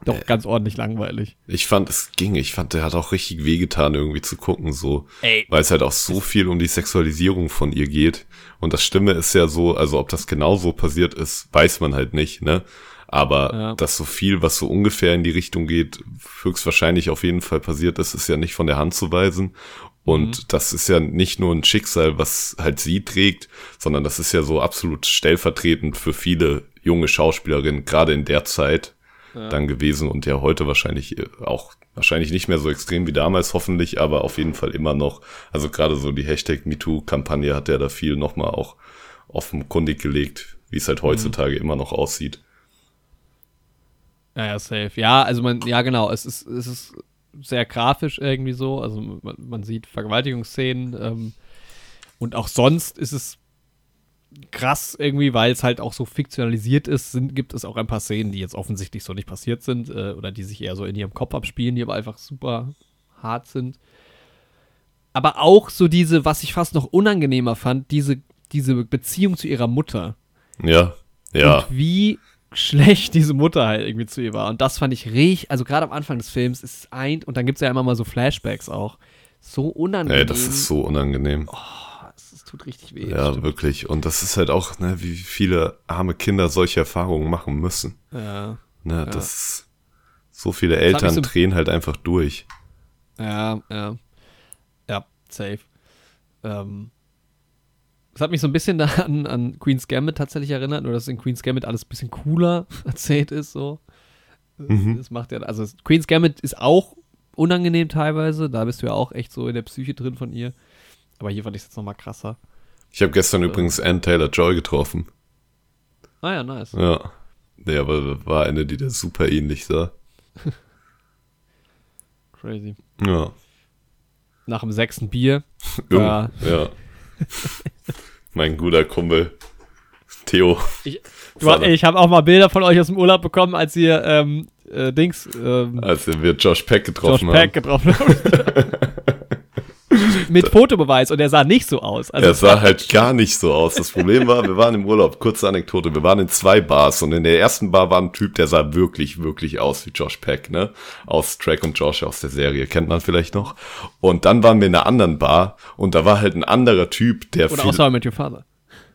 A: doch
B: Äh.
A: ganz ordentlich langweilig.
B: Ich fand, es ging. Ich fand, der hat auch richtig wehgetan, irgendwie zu gucken, so.
A: Ey.
B: Weil es halt auch so viel um die Sexualisierung von ihr geht. Und das Stimme ist ja so, also ob das genau so passiert ist, weiß man halt nicht, ne? Aber
A: Ja.
B: dass so viel, was so ungefähr in die Richtung geht, höchstwahrscheinlich auf jeden Fall passiert ist, ist ja nicht von der Hand zu weisen. Und das ist ja nicht nur ein Schicksal, was halt sie trägt, sondern das ist ja so absolut stellvertretend für viele junge Schauspielerinnen, gerade in der Zeit dann gewesen und ja heute wahrscheinlich äh, auch wahrscheinlich nicht mehr so extrem wie damals hoffentlich, aber auf jeden Fall immer noch. Also gerade so die Hashtag MeToo-Kampagne hat ja da viel nochmal auch offenkundig gelegt, wie es halt heutzutage immer noch aussieht.
A: Ja, ja, safe. Ja, also man, ja genau, es ist, es ist sehr grafisch irgendwie so. Also man, man sieht Vergewaltigungsszenen ähm, und auch sonst ist es krass irgendwie, weil es halt auch so fiktionalisiert ist, sind, gibt es auch ein paar Szenen, die jetzt offensichtlich so nicht passiert sind äh, oder die sich eher so in ihrem Kopf abspielen, die aber einfach super hart sind. Aber auch so diese, was ich fast noch unangenehmer fand, diese, diese Beziehung zu ihrer Mutter
B: Ja, ja,
A: und wie schlecht diese Mutter halt irgendwie zu ihr war. Und das fand ich richtig, also gerade am Anfang des Films ist es ein, und dann gibt es ja immer mal so Flashbacks auch. So unangenehm.
B: ey, das ist so unangenehm.
A: Oh, tut richtig weh.
B: Ja,
A: stimmt.
B: wirklich. Und das ist halt auch, ne, wie viele arme Kinder solche Erfahrungen machen müssen.
A: Ja,
B: Ne, das ist, so viele Eltern
A: so-
B: drehen halt einfach durch.
A: ja, ja. Ja, safe. Ähm, das hat mich so ein bisschen da an, an Queen's Gambit tatsächlich erinnert, nur dass in Queen's Gambit alles ein bisschen cooler erzählt ist, so.
B: Mhm.
A: Das macht ja, also Queen's Gambit ist auch unangenehm teilweise, da bist du ja auch echt so in der Psyche drin von ihr. Aber hier fand ich es jetzt nochmal krasser.
B: Ich habe gestern übrigens Ann Taylor-Joy getroffen.
A: Ah ja, nice.
B: Ja. Nee, aber war eine, die da super ähnlich sah.
A: Crazy.
B: Ja.
A: Nach dem sechsten Bier. Ja.
B: ja. mein guter Kumpel Theo.
A: Ich, ich habe auch mal Bilder von euch aus dem Urlaub bekommen, als ihr ähm, äh, Dings, ähm,
B: Als wir Josh Peck
A: Josh
B: getroffen
A: Peck getroffen habt. Mit Fotobeweis und er sah nicht so aus. Also
B: Er sah halt gar nicht so aus. Das Problem war, wir waren im Urlaub, kurze Anekdote, wir waren in zwei Bars und in der ersten Bar war ein Typ, der sah wirklich, wirklich aus wie Josh Peck, ne? Aus Track und Josh aus der Serie, kennt man vielleicht noch. Und dann waren wir in einer anderen Bar und da war halt ein anderer Typ, der
A: oder außer mit Your Father.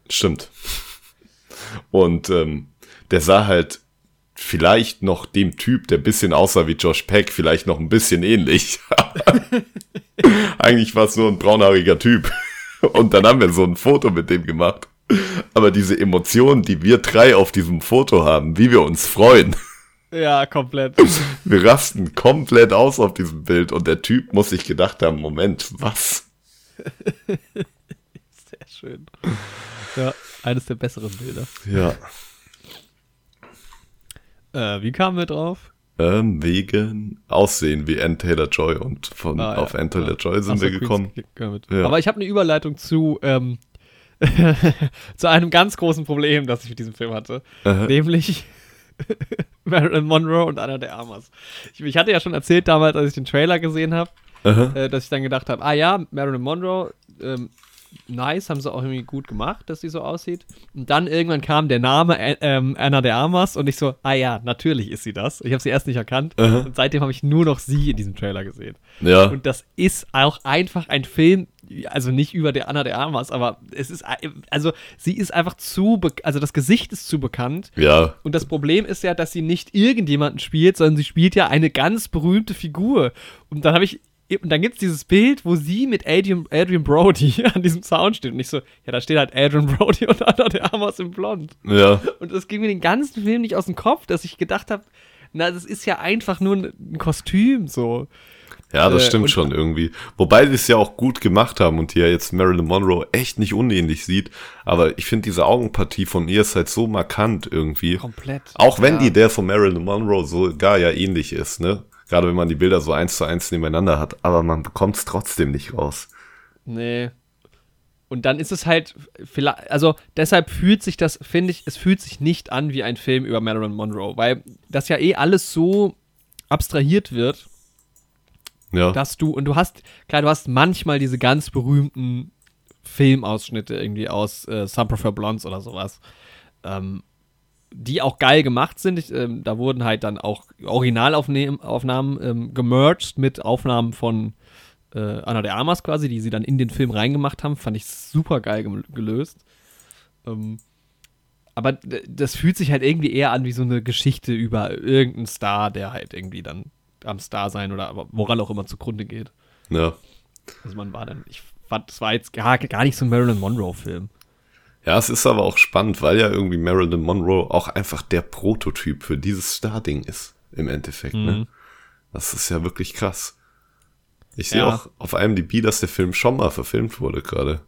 B: Stimmt. Und ähm, der sah halt vielleicht noch dem Typ, der bisschen aussah wie Josh Peck, vielleicht noch ein bisschen ähnlich. Eigentlich war es nur ein braunhaariger Typ. Und dann haben wir so ein Foto mit dem gemacht. Aber diese Emotionen, die wir drei auf diesem Foto haben, wie wir uns freuen,
A: Ja, komplett.
B: Wir rasten komplett aus auf diesem Bild und der Typ muss sich gedacht haben, Moment, was?
A: Sehr schön. Ja, eines der besseren Bilder.
B: Ja.
A: Äh, wie kamen wir drauf?
B: Ähm, wegen Aussehen wie Ann Taylor-Joy und von,
A: Ah, ja.
B: auf Ann Taylor-Joy sind
A: Ach so,
B: wir
A: Queen's
B: gekommen. Ja.
A: Aber ich habe eine Überleitung zu, ähm, zu einem ganz großen Problem, das ich mit diesem Film hatte.
B: Aha.
A: Nämlich Marilyn Monroe und Anna de Armas. Ich, ich hatte ja schon erzählt damals, als ich den Trailer gesehen habe, äh, dass ich dann gedacht habe, ah ja, Marilyn Monroe, ähm, nice, haben sie auch irgendwie gut gemacht, dass sie so aussieht. Und dann irgendwann kam der Name äh, ähm, Anna de Armas und ich so, ah ja, natürlich ist sie das. Ich habe sie erst nicht erkannt
B: Aha.
A: und seitdem habe ich nur noch sie in diesem Trailer gesehen.
B: Ja.
A: Und das ist auch einfach ein Film, also nicht über der Anna de Armas, aber es ist, also sie ist einfach zu, also das Gesicht ist zu bekannt.
B: ja.
A: Und das Problem ist ja, dass sie nicht irgendjemanden spielt, sondern sie spielt ja eine ganz berühmte Figur. Und dann habe ich, und dann gibt es dieses Bild, wo sie mit Adrian, Adrian Brody an diesem Sound steht. Und ich so, ja, da steht halt Adrian Brody und Anna de Armas im Blond.
B: Ja.
A: Und das ging mir den ganzen Film nicht aus dem Kopf, dass ich gedacht habe, na, das ist ja einfach nur ein Kostüm, so.
B: Ja, das
A: Äh,
B: stimmt
A: und-
B: schon irgendwie. Wobei sie es ja auch gut gemacht haben und die ja jetzt Marilyn Monroe echt nicht unähnlich sieht. Aber ich finde diese Augenpartie von ihr ist halt so markant irgendwie.
A: Komplett.
B: Auch wenn
A: Ja.
B: die der von Marilyn Monroe sogar ja ähnlich ist, ne? Gerade wenn man die Bilder so eins zu eins nebeneinander hat. Aber man bekommt es trotzdem nicht raus.
A: Nee. Und dann ist es halt, vielleicht, also deshalb fühlt sich das, finde ich, es fühlt sich nicht an wie ein Film über Marilyn Monroe, weil das ja eh alles so abstrahiert wird,
B: Ja.
A: dass du, und du hast, klar, du hast manchmal diese ganz berühmten Filmausschnitte irgendwie aus äh, Some Prefer Blondes oder sowas, ähm, die auch geil gemacht sind. Ich, ähm, da wurden halt dann auch Originalaufnahmen Aufnahmen, ähm, gemerged mit Aufnahmen von äh, Anna de Armas quasi, die sie dann in den Film reingemacht haben. Fand ich super geil gelöst. Ähm, aber das fühlt sich halt irgendwie eher an wie so eine Geschichte über irgendeinen Star, der halt irgendwie dann am Star sein oder woran auch immer zugrunde geht.
B: ja.
A: Also man war dann, ich fand, das war jetzt gar, gar nicht so ein Marilyn Monroe-Film.
B: Ja, es ist aber auch spannend, weil ja irgendwie Marilyn Monroe auch einfach der Prototyp für dieses Star-Ding ist, im Endeffekt, ne?
A: Mhm.
B: Das ist ja wirklich krass. Ich sehe
A: Ja.
B: auch auf IMDb, dass der Film schon mal verfilmt wurde gerade.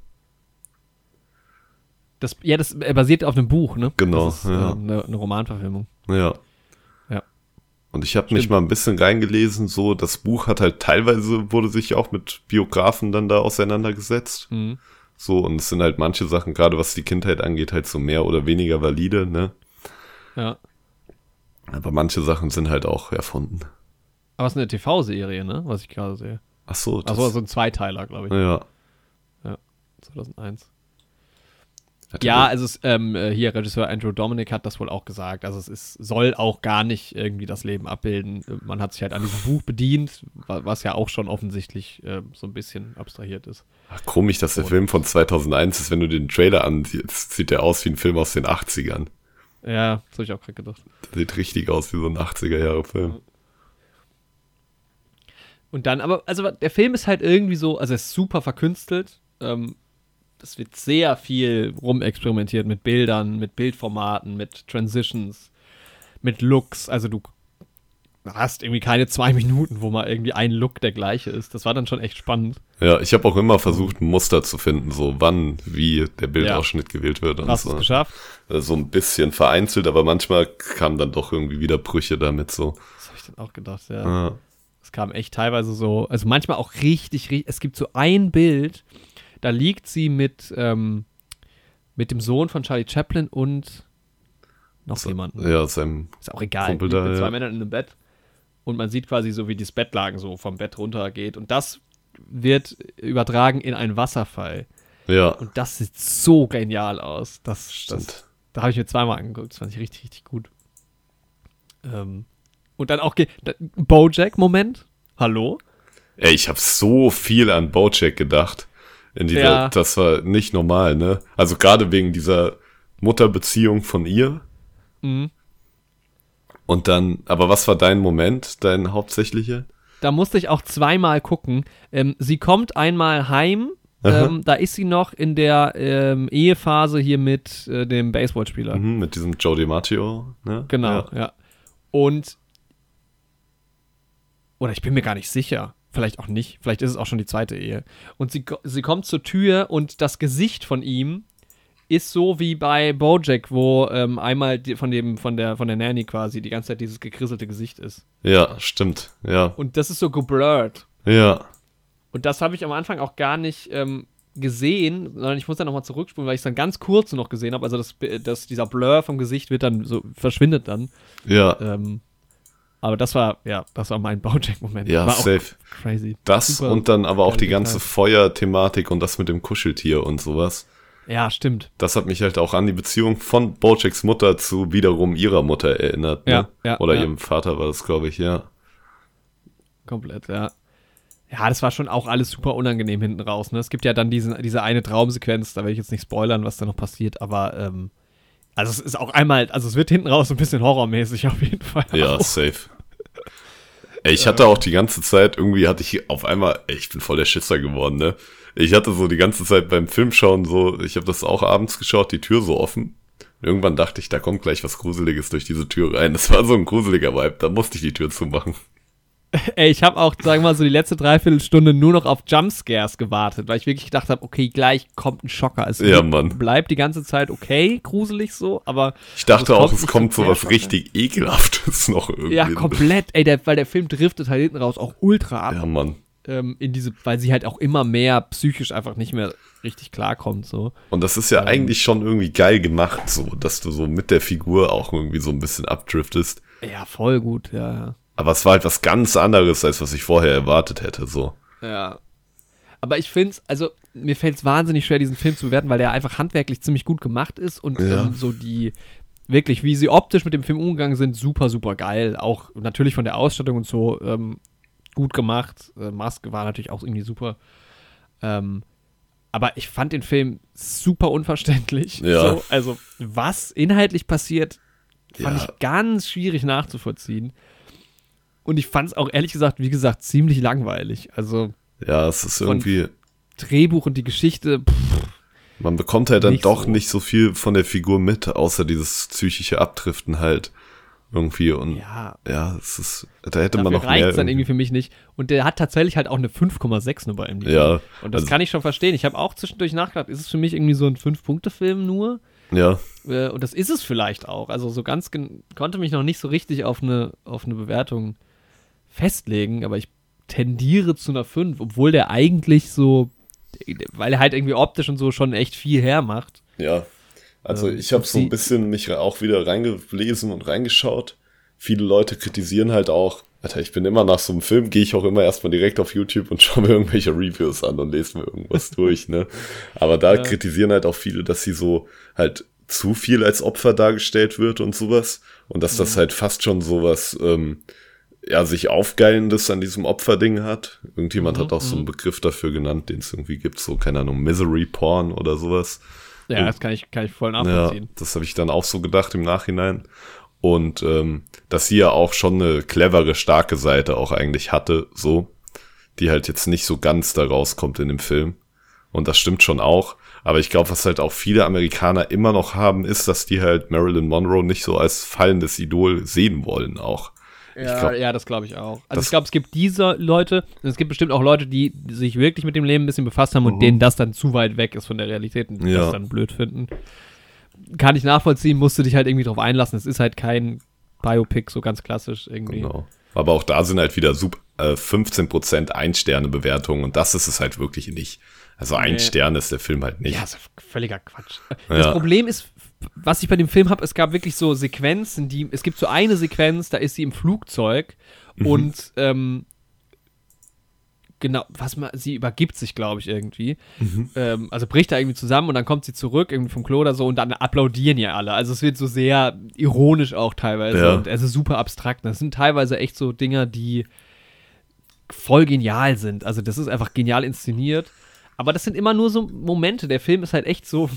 A: Das, ja, das basiert auf einem Buch, ne?
B: Genau,
A: ist äh,
B: ja.
A: eine, eine Romanverfilmung.
B: Ja.
A: Ja.
B: Und ich habe mich mal ein bisschen reingelesen, so das Buch hat halt teilweise wurde sich auch mit Biografen dann da auseinandergesetzt.
A: Mhm.
B: So, und es sind halt manche Sachen, gerade was die Kindheit angeht, halt so mehr oder weniger valide, ne?
A: Ja.
B: Aber manche Sachen sind halt auch erfunden.
A: Aber es ist eine TV-Serie, ne? Was ich gerade sehe.
B: Ach so, das,
A: Achso, so ein Zweiteiler, glaube ich.
B: ja.
A: 2001. Ja, also es, ähm, äh, hier Regisseur Andrew Dominic hat das wohl auch gesagt. Also es ist, soll auch gar nicht irgendwie das Leben abbilden. Äh, Man hat sich halt an diesem Buch bedient, wa- was ja auch schon offensichtlich äh, so ein bisschen abstrahiert ist.
B: Ach, komisch, dass der
A: Und-
B: Film von 2001 ist, wenn du den Trailer ansiehst, sieht der aus wie ein Film aus den 80ern.
A: Ja, das habe ich auch gerade gedacht.
B: Der sieht richtig aus wie so ein 80er-Jahre-Film.
A: Und dann, aber, also der Film ist halt irgendwie so, also er ist super verkünstelt. Ähm, es wird sehr viel rumexperimentiert mit Bildern, mit Bildformaten, mit Transitions, mit Looks. Also du hast irgendwie keine zwei Minuten, wo mal irgendwie ein Look der gleiche ist. Das war dann schon echt spannend.
B: Ja, ich habe auch immer versucht, ein Muster zu finden, so wann, wie der Bildausschnitt gewählt wird und
A: Hast du es
B: so.
A: geschafft?
B: Also so ein bisschen vereinzelt, aber manchmal kamen dann doch irgendwie wieder Brüche damit so.
A: Das habe ich dann auch gedacht, ja.
B: Ja.
A: Es kam echt teilweise so, also manchmal auch richtig, richtig, es gibt so ein Bild, da liegt sie mit, ähm, mit dem Sohn von Charlie Chaplin und noch jemanden.
B: Ja, seinem,
A: Ist auch egal.
B: Kumpel da,
A: mit zwei
B: ja.
A: Männern in einem Bett. Und man sieht quasi so, wie das Bettlaken so vom Bett runtergeht. Und das wird übertragen in einen Wasserfall.
B: ja,
A: Und das sieht so genial aus. Das, das,
B: stimmt.
A: da habe ich mir zweimal angeguckt. Das fand ich richtig, richtig gut. Ähm, und dann auch da- Bojack-Moment. Hallo?
B: Ey, ich habe so viel an Bojack gedacht. In dieser,
A: Ja.
B: Das war nicht normal, ne? Also gerade wegen dieser Mutterbeziehung von ihr.
A: Mhm.
B: Und dann, aber was war dein Moment, dein hauptsächlicher?
A: Da musste ich auch zweimal gucken. Ähm, sie kommt einmal heim. Ähm, da ist sie noch in der ähm, Ehephase hier mit äh, dem Baseballspieler.
B: Mhm, mit diesem Joe DiMaggio, ne?
A: Genau,
B: Ja.
A: ja. Und oder ich bin mir gar nicht sicher. Vielleicht auch nicht. Vielleicht ist es auch schon die zweite Ehe. Und sie, sie kommt zur Tür und das Gesicht von ihm ist so wie bei Bojack, wo ähm, einmal die, von dem von der von der Nanny quasi die ganze Zeit dieses gekrisselte Gesicht ist.
B: Ja, stimmt. Ja.
A: Und das ist so geblurrt.
B: Ja.
A: Und das habe ich am Anfang auch gar nicht ähm, gesehen, sondern ich muss dann nochmal zurückspulen, weil ich es dann ganz kurz noch gesehen habe. Also das, das, dieser Blur vom Gesicht wird dann so, verschwindet dann.
B: Ja.
A: Ähm, aber das war, ja, das war mein Bojack-Moment.
B: Ja,
A: war
B: safe.
A: Crazy.
B: Das
A: Super
B: und dann aber auch die ganze. Feuerthematik und das mit dem Kuscheltier und sowas.
A: Ja, stimmt.
B: Das hat mich halt auch an die Beziehung von Bojacks Mutter zu wiederum ihrer Mutter erinnert. Ne?
A: Ja, ja,
B: Oder
A: ja.
B: ihrem Vater war das, glaube ich, ja.
A: Komplett, ja. Ja, das war schon auch alles super unangenehm hinten raus. Ne? Es gibt ja dann diesen, diese eine Traumsequenz, da will ich jetzt nicht spoilern, was da noch passiert, aber ähm, also es ist auch einmal, also es wird hinten raus ein bisschen horrormäßig auf jeden Fall.
B: Ja,
A: auch.
B: safe. Ey, ich hatte auch die ganze Zeit, irgendwie hatte ich auf einmal, ey, ich bin voll der Schisser geworden, ne? Ich hatte so die ganze Zeit beim Filmschauen so, ich habe das auch abends geschaut, die Tür so offen. Und irgendwann dachte ich, da kommt gleich was Gruseliges durch diese Tür rein. Das war so ein gruseliger Vibe, da musste ich die Tür zumachen.
A: Ey, ich habe auch, sagen wir mal, so die letzte Dreiviertelstunde nur noch auf Jumpscares gewartet, weil ich wirklich gedacht habe, okay, gleich kommt ein Schocker. Es
B: Ja, Mann.
A: bleibt die ganze Zeit okay, gruselig so, aber
B: Ich dachte
A: Also
B: auch, es kommt so was richtig ekelhaftes noch irgendwie.
A: Ja, komplett. Ey, der, weil der Film driftet halt hinten raus auch ultra ab.
B: Ja, Mann.
A: ähm, in diese, weil sie halt auch immer mehr psychisch einfach nicht mehr richtig klarkommt, so.
B: Und das ist ja eigentlich schon irgendwie geil gemacht, so, dass du so mit der Figur auch irgendwie so ein bisschen abdriftest.
A: Ja, voll gut, ja, ja.
B: Aber es war halt was ganz anderes, als was ich vorher erwartet hätte, so.
A: Ja. Aber ich finde es, also mir fällt es wahnsinnig schwer, diesen Film zu bewerten, weil der einfach handwerklich ziemlich gut gemacht ist und
B: Ja.
A: ähm, so die, wirklich, wie sie optisch mit dem Film umgegangen sind, super, super geil. Auch natürlich von der Ausstattung und so ähm, gut gemacht. Äh, Maske war natürlich auch irgendwie super. Ähm, aber ich fand den Film super unverständlich.
B: Ja.
A: So, also, was inhaltlich passiert, fand
B: Ja.
A: ich ganz schwierig nachzuvollziehen. Und ich fand es auch ehrlich gesagt, wie gesagt, ziemlich langweilig. Also,
B: Ja, es ist irgendwie,
A: Drehbuch und die Geschichte, pff,
B: man bekommt halt dann
A: Nicht
B: doch
A: so.
B: nicht so viel von der Figur mit, außer dieses psychische Abdriften halt irgendwie und ja,
A: ja,
B: es ist, da hätte man
A: dafür
B: noch mehr.
A: dann
B: irgendwie-
A: irgendwie für mich nicht. Und der hat tatsächlich halt auch eine 5,6 nur bei MDB.
B: Ja,
A: Und das
B: also-
A: kann ich schon verstehen. Ich habe auch zwischendurch nachgedacht, ist es für mich irgendwie so ein Fünf-Punkte-Film nur?
B: ja,
A: Äh, und das ist es vielleicht auch. Also so ganz konnte mich noch nicht so richtig auf eine, auf eine Bewertung festlegen, aber ich tendiere zu einer 5, obwohl der eigentlich so, weil er halt irgendwie optisch und so schon echt viel hermacht.
B: ja. Also
A: Ähm,
B: ich habe so ein bisschen mich auch wieder reingelesen und reingeschaut. Viele Leute kritisieren halt auch, Alter, ich bin immer nach so einem Film, gehe ich auch immer erstmal direkt auf YouTube und schaue mir irgendwelche Reviews an und lese mir irgendwas durch, ne? Aber da
A: Ja.
B: kritisieren halt auch viele, dass sie so halt zu viel als Opfer dargestellt wird und sowas. Und dass
A: Mhm.
B: das halt fast schon sowas, ähm, ja, sich Aufgeilendes an diesem Opferding hat. Irgendjemand
A: Mhm,
B: hat auch so einen Begriff dafür genannt, den es irgendwie gibt, so, keine Ahnung, Misery Porn oder sowas.
A: Ja, das kann ich, kann ich voll
B: Ja,
A: nachvollziehen.
B: das habe ich dann auch so gedacht im Nachhinein. Und ähm, dass sie ja auch schon eine clevere, starke Seite auch eigentlich hatte, so, die halt jetzt nicht so ganz da rauskommt in dem Film. Und das stimmt schon auch. Aber ich glaube, was halt auch viele Amerikaner immer noch haben, ist, dass die halt Marilyn Monroe nicht so als fallendes Idol sehen wollen auch.
A: Ja,
B: glaub-
A: ja, das glaube ich auch. Also ich glaube, es gibt diese Leute, und es gibt bestimmt auch Leute, die sich wirklich mit dem Leben ein bisschen befasst haben und
B: Mhm.
A: denen das dann zu weit weg ist von der Realität und die
B: Ja.
A: das dann blöd finden. Kann ich nachvollziehen, musst du dich halt irgendwie drauf einlassen. Es ist halt kein Biopic, so ganz klassisch irgendwie.
B: Genau. Aber auch da sind halt wieder sub, äh, 15% Ein-Sterne-Bewertungen und das ist es halt wirklich nicht. Also ein
A: Nee.
B: Stern ist der Film halt nicht.
A: Ja, ist völliger Quatsch. Das
B: Ja.
A: Problem ist, was ich bei dem Film habe, es gab wirklich so Sequenzen, die, es gibt so eine Sequenz, da ist sie im Flugzeug
B: Mhm.
A: und ähm, genau, was man, sie übergibt sich, glaube ich, irgendwie.
B: Mhm.
A: Ähm, also bricht da irgendwie zusammen und dann kommt sie zurück, irgendwie vom Klo oder so und dann applaudieren ja alle. Also es wird so sehr ironisch auch teilweise
B: Ja.
A: und es ist super abstrakt. Das sind teilweise echt so Dinger, die voll genial sind. Also das ist einfach genial inszeniert. Aber das sind immer nur so Momente. Der Film ist halt echt so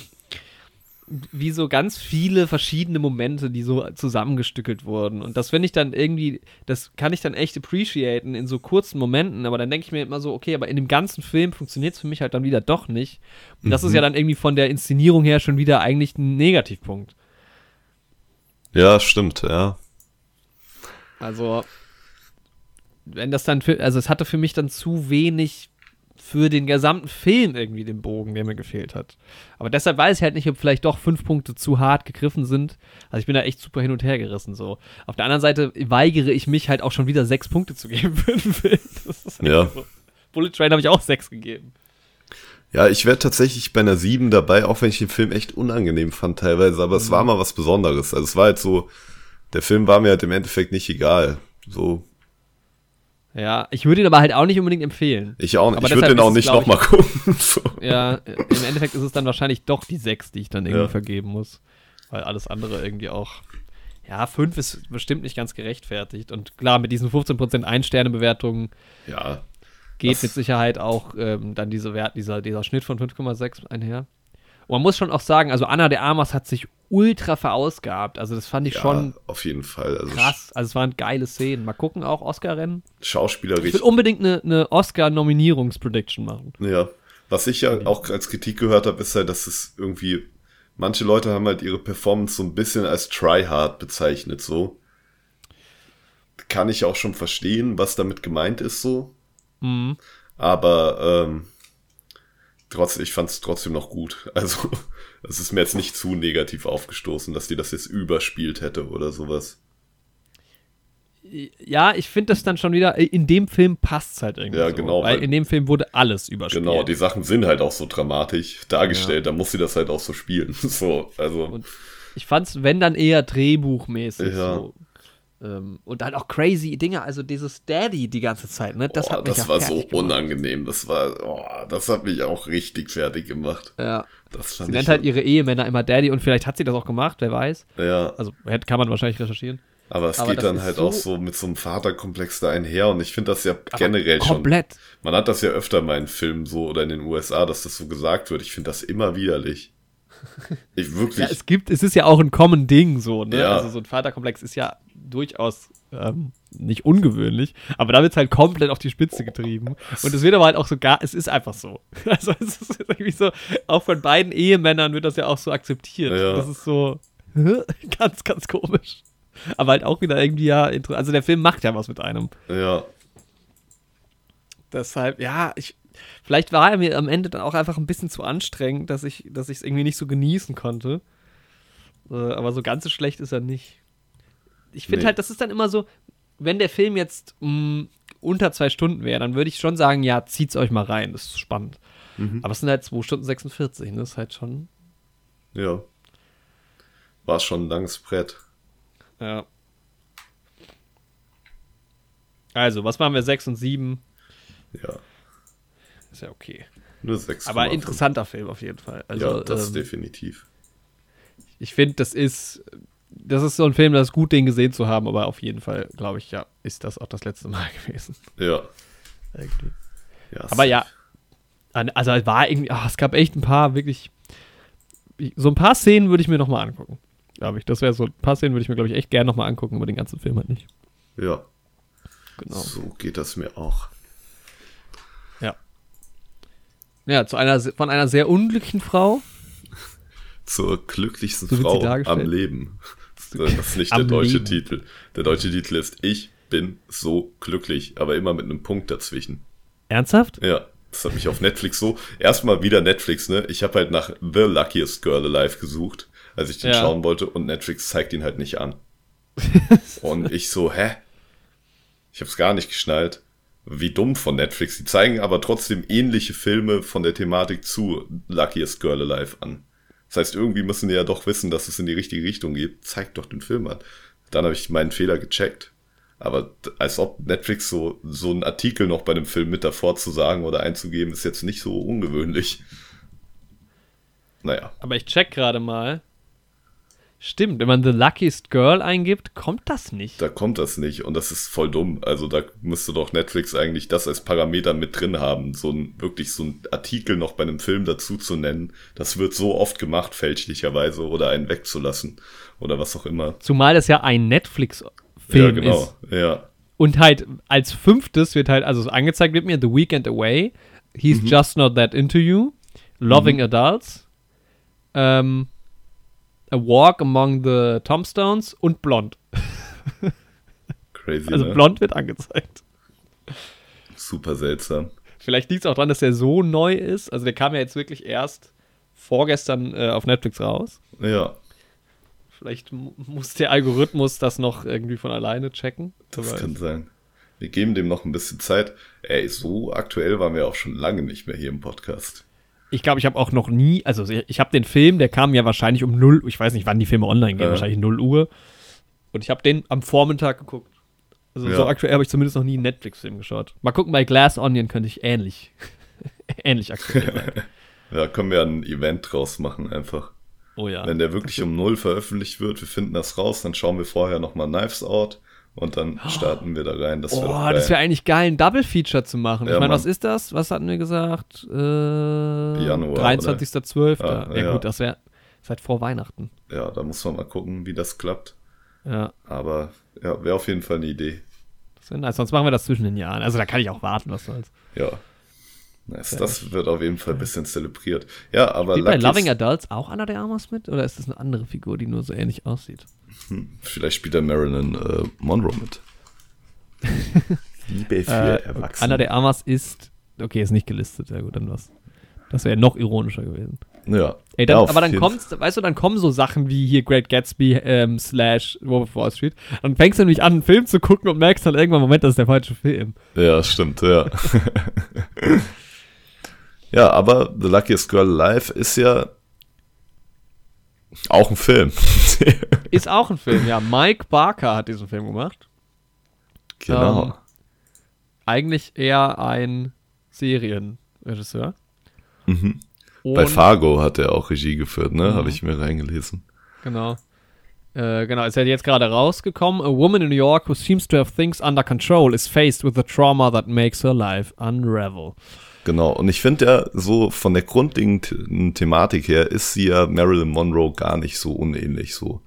A: wie so ganz viele verschiedene Momente, die so zusammengestückelt wurden. Und das finde ich dann irgendwie, das kann ich dann echt appreciaten in so kurzen Momenten, aber dann denke ich mir immer so, okay, aber in dem ganzen Film funktioniert es für mich halt dann wieder doch nicht. Und das ist ja dann irgendwie von der Inszenierung her schon wieder eigentlich ein Negativpunkt.
B: Ja, stimmt, ja.
A: Also, wenn das dann, für, also es hatte für mich dann zu wenig für den gesamten Film irgendwie den Bogen, der mir gefehlt hat. Aber deshalb weiß ich halt nicht, ob vielleicht doch fünf Punkte zu hart gegriffen sind. Also ich bin da echt super hin und her gerissen so. Auf der anderen Seite weigere ich mich halt auch schon wieder sechs Punkte zu geben für den Film.
B: Halt ja.
A: So. Bullet Train habe ich auch sechs gegeben.
B: Ja, ich wäre tatsächlich bei einer sieben dabei, auch wenn ich den Film echt unangenehm fand teilweise, aber mhm. es war mal was Besonderes. Also es war halt so, der Film war mir halt im Endeffekt nicht egal. So,
A: ja, ich würde ihn aber halt auch nicht unbedingt empfehlen.
B: Ich auch nicht. Aber ich würde ihn auch nicht nochmal gucken.
A: so. Ja, im Endeffekt ist es dann wahrscheinlich doch die 6, die ich dann irgendwie ja. vergeben muss. Weil alles andere irgendwie auch. Ja, 5 ist bestimmt nicht ganz gerechtfertigt. Und klar, mit diesen 15% Ein-Sterne-Bewertungen
B: ja,
A: geht mit Sicherheit auch ähm, dann diese Wert, dieser, dieser Schnitt von 5,6 einher. Und man muss schon auch sagen, also Anna de Armas hat sich ultra verausgabt. Also das fand ich ja, schon
B: auf jeden Fall.
A: Also krass. Also es waren geile Szenen. Mal gucken auch Oscar-Rennen.
B: Schauspielerisch.
A: Ich will unbedingt eine, eine Oscar-Nominierungsprediction machen.
B: Ja. Was ich ja auch als Kritik gehört habe, ist halt, dass es irgendwie manche Leute haben halt ihre Performance so ein bisschen als tryhard bezeichnet. So kann ich auch schon verstehen, was damit gemeint ist. So.
A: Mhm.
B: Aber ähm, trotzdem, ich fand es trotzdem noch gut. Also, es ist mir jetzt nicht zu negativ aufgestoßen, dass die das jetzt überspielt hätte oder sowas.
A: Ja, ich finde das dann schon wieder, in dem Film passt es halt irgendwie.
B: Ja,
A: so,
B: genau.
A: Weil, in dem Film wurde alles überspielt.
B: Genau, die Sachen sind halt auch so dramatisch dargestellt, ja. da muss sie das halt auch so spielen. so, also. Und
A: ich fand's, wenn dann eher drehbuchmäßig.
B: Ja.
A: So. Ähm, und dann auch crazy Dinge, also dieses Daddy die ganze Zeit, ne?
B: Das, oh, hat mich das war so gemacht. unangenehm. Das war, oh, das hat mich auch richtig fertig gemacht.
A: Ja. Das fand sie nennt halt ihre Ehemänner immer Daddy und vielleicht hat sie das auch gemacht, wer weiß.
B: Ja.
A: Also kann man wahrscheinlich recherchieren.
B: Aber es Aber geht dann halt so auch so mit so einem Vaterkomplex da einher und ich finde das ja generell
A: komplett.
B: schon. Man hat das ja öfter mal in Filmen so oder in den USA, dass das so gesagt wird. Ich finde das immer widerlich. Ich wirklich.
A: ja, es gibt, es ist ja auch ein common Ding so, ne?
B: Ja.
A: Also so ein Vaterkomplex ist ja durchaus ähm, nicht ungewöhnlich, aber da wird es halt komplett auf die Spitze getrieben. Und es wird aber halt auch so gar, es ist einfach so. Also es ist irgendwie so, auch von beiden Ehemännern wird das ja auch so akzeptiert.
B: Ja.
A: Das ist so ganz, ganz komisch. Aber halt auch wieder irgendwie ja, also der Film macht ja was mit einem.
B: Ja.
A: Deshalb, ja, ich, vielleicht war er mir am Ende dann auch einfach ein bisschen zu anstrengend, dass ich, es irgendwie nicht so genießen konnte. Äh, aber so ganz so schlecht ist er nicht ich finde nee. halt, das ist dann immer so, wenn der Film jetzt mh, mm, unter zwei Stunden wäre, dann würde ich schon sagen, ja, zieht's euch mal rein, das ist spannend. Mhm. Aber es sind halt 2 Stunden 46, ne? Das ist halt schon.
B: Ja. War schon ein langes Brett.
A: Ja. Also, was machen wir? 6 und 7?
B: Ja.
A: Ist ja okay.
B: Nur 6.
A: Aber interessanter Film auf jeden Fall. Also,
B: ja, das
A: ähm,
B: definitiv.
A: Ich finde, das ist das ist so ein Film, das ist gut, den gesehen zu haben, aber auf jeden Fall, glaube ich, ja, ist das auch das letzte Mal gewesen.
B: Ja.
A: Irgendwie. Ja, aber ja, also es war irgendwie, ach, es gab echt ein paar wirklich, so ein paar Szenen würde ich mir nochmal angucken, glaube ich. Das wäre so, ein paar Szenen würde ich mir, glaube ich, echt gerne nochmal angucken, aber den ganzen Film halt nicht.
B: Ja. Genau. So geht das mir auch.
A: Ja. Ja, zu einer, von einer sehr unglücklichen Frau.
B: Zur glücklichsten so Frau am Leben. Das ist nicht der deutsche Leben. Titel. Der deutsche Titel ist Ich bin so glücklich, aber immer mit einem Punkt dazwischen.
A: Ernsthaft?
B: Ja. Das hat mich auf Netflix so. Erstmal wieder Netflix, ne? Ich habe halt nach The Luckiest Girl Alive gesucht, als ich den ja. schauen wollte, und Netflix zeigt ihn halt nicht an. und ich so, hä? Ich hab's gar nicht geschnallt. Wie dumm von Netflix. Die zeigen aber trotzdem ähnliche Filme von der Thematik zu Luckiest Girl Alive an. Das heißt, irgendwie müssen die ja doch wissen, dass es in die richtige Richtung geht. Zeigt doch den Film an. Dann habe ich meinen Fehler gecheckt. Aber als ob Netflix so, so einen Artikel noch bei einem Film mit davor zu sagen oder einzugeben, ist jetzt nicht so ungewöhnlich. Naja.
A: Aber ich check gerade mal. Stimmt, wenn man The Luckiest Girl eingibt, kommt das nicht.
B: Da kommt das nicht und das ist voll dumm. Also da müsste doch Netflix eigentlich das als Parameter mit drin haben, so ein wirklich so ein Artikel noch bei einem Film dazu zu nennen. Das wird so oft gemacht fälschlicherweise oder einen wegzulassen oder was auch immer.
A: Zumal das ja ein Netflix-Film
B: ja, genau.
A: ist.
B: Ja.
A: Und halt als fünftes wird halt also angezeigt wird mir The Weekend Away, He's mhm. Just Not That Into You, Loving mhm. Adults. Ähm, A Walk Among the Tombstones und Blond.
B: Crazy,
A: Also
B: ne?
A: blond wird angezeigt.
B: Super seltsam.
A: Vielleicht liegt es auch daran, dass der so neu ist. Also der kam ja jetzt wirklich erst vorgestern äh, auf Netflix raus.
B: Ja,
A: Vielleicht mu- muss der Algorithmus das noch irgendwie von alleine checken.
B: das
A: weiß.
B: kann sein. Wir geben dem noch ein bisschen Zeit. Ey, so aktuell waren wir auch schon lange nicht mehr hier im Podcast.
A: Ich glaube, ich habe auch noch nie, also ich habe den Film, der kam ja wahrscheinlich um 0, ich weiß nicht, wann die Filme online gehen,
B: Ja.
A: wahrscheinlich 0 Uhr. Und ich habe den am Vormittag geguckt. Also
B: Ja.
A: so aktuell habe ich zumindest noch nie einen Netflix-Film geschaut. Mal gucken, bei Glass Onion könnte ich ähnlich, ähnlich aktuell sein.
B: Ja, können wir ein Event draus machen einfach.
A: Oh ja.
B: Wenn der wirklich um null veröffentlicht wird, wir finden das raus, dann schauen wir vorher nochmal Knives Out und dann starten wir da rein. Das wäre
A: Oh, das wäre eigentlich geil, ein Double-Feature zu machen.
B: Ja,
A: ich meine, was ist das? Was hatten wir gesagt? Äh,
B: Januar,
A: 23.12.
B: Ah,
A: ja,
B: ja.
A: gut, das wäre seit vor Weihnachten.
B: ja, da muss man mal gucken, wie das klappt.
A: Ja,
B: Aber ja, wäre auf jeden Fall eine Idee.
A: das wäre nice. Sonst machen wir das zwischen den Jahren. Also da kann ich auch warten, was soll's.
B: Ja. Nice. Das wird auf jeden Fall ein bisschen zelebriert. Ja, aber
A: Spielt bei Loving Adults auch Anna de Armas mit? Oder ist das eine andere Figur, die nur so ähnlich aussieht?
B: vielleicht spielt der Marilyn äh, Monroe mit. Liebe für
A: Äh,
B: Erwachsene.
A: Anna de Armas ist. Okay, ist nicht gelistet. Ja, gut, dann was. Das wäre noch ironischer gewesen.
B: ja.
A: Ey, dann,
B: ja,
A: aber dann kommst, weißt du, dann kommen so Sachen wie hier Great Gatsby ähm, slash Wolf of Wall Street. Dann fängst du nämlich an, einen Film zu gucken und merkst dann irgendwann, Moment, das ist der falsche Film.
B: Ja, stimmt, ja. ja, aber The Luckiest Girl Alive ist ja auch ein Film.
A: Ist auch ein Film, ja. Mike Barker hat diesen Film gemacht.
B: genau.
A: Ähm, Eigentlich eher ein Serienregisseur.
B: mhm. Bei Fargo hat er auch Regie geführt, ne?
A: Mhm.
B: Habe ich mir reingelesen.
A: Genau. Äh, genau, ist ja jetzt gerade rausgekommen. A woman in New York who seems to have things under control is faced with the trauma that makes her life unravel.
B: Genau, und ich finde ja, so von der grundlegenden Thematik her ist sie ja Marilyn Monroe gar nicht so unähnlich. So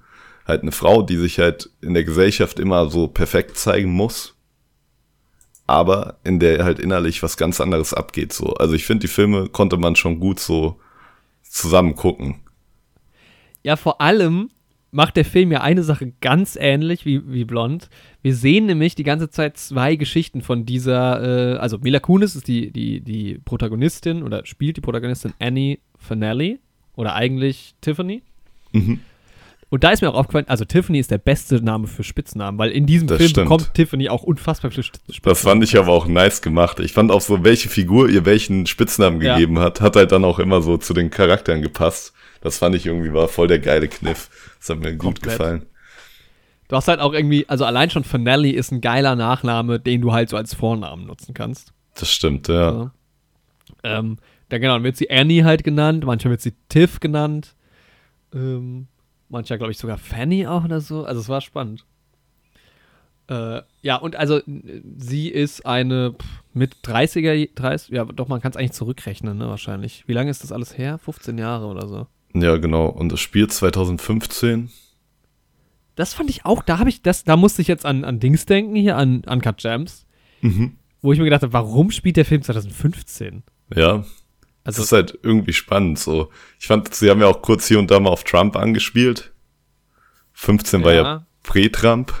B: halt eine Frau, die sich halt in der Gesellschaft immer so perfekt zeigen muss, aber in der halt innerlich was ganz anderes abgeht. So, also ich finde, die Filme konnte man schon gut so zusammen gucken.
A: Ja, vor allem macht der Film ja eine Sache ganz ähnlich wie, wie Blond. Wir sehen nämlich die ganze Zeit zwei Geschichten von dieser, äh, also Mila Kunis ist die, die, die Protagonistin oder spielt die Protagonistin Annie Fanelli oder eigentlich Tiffany.
B: Mhm.
A: Und da ist mir auch aufgefallen, also Tiffany ist der beste Name für Spitznamen, weil in diesem
B: Das
A: Film
B: stimmt.
A: bekommt Tiffany auch unfassbar viele Spitznamen.
B: Das fand ich aber auch nice gemacht. Ich fand auch so, welche Figur ihr welchen Spitznamen
A: Ja.
B: gegeben hat, hat halt dann auch immer so zu den Charakteren gepasst. Das fand ich irgendwie war voll der geile Kniff. Das hat mir gut
A: Komplett.
B: gefallen.
A: Du hast halt auch irgendwie, also allein schon Fanelli ist ein geiler Nachname, den du halt so als Vornamen nutzen kannst.
B: Das stimmt, ja.
A: Ja. Ähm, dann genau, dann wird sie Annie halt genannt, manchmal wird sie Tiff genannt. Ähm, manchmal, glaube ich, sogar Fanny auch oder so. Also es war spannend. Äh, ja, und also sie ist eine pff, mit 30er, 30, ja doch, man kann es eigentlich zurückrechnen, ne, wahrscheinlich. Wie lange ist das alles her? 15 Jahre oder so.
B: Ja, genau. Und das Spiel 2015.
A: Das fand ich auch, da habe ich, das, da musste ich jetzt an, an Dings denken, hier an Uncut Gems,
B: Mhm.
A: wo ich mir gedacht habe, warum spielt der Film 2015?
B: Ja. Das
A: Also,
B: ist halt irgendwie spannend. So, ich fand, sie haben ja auch kurz hier und da mal auf Trump angespielt. 15 war ja
A: Ja.
B: Prä-Trump.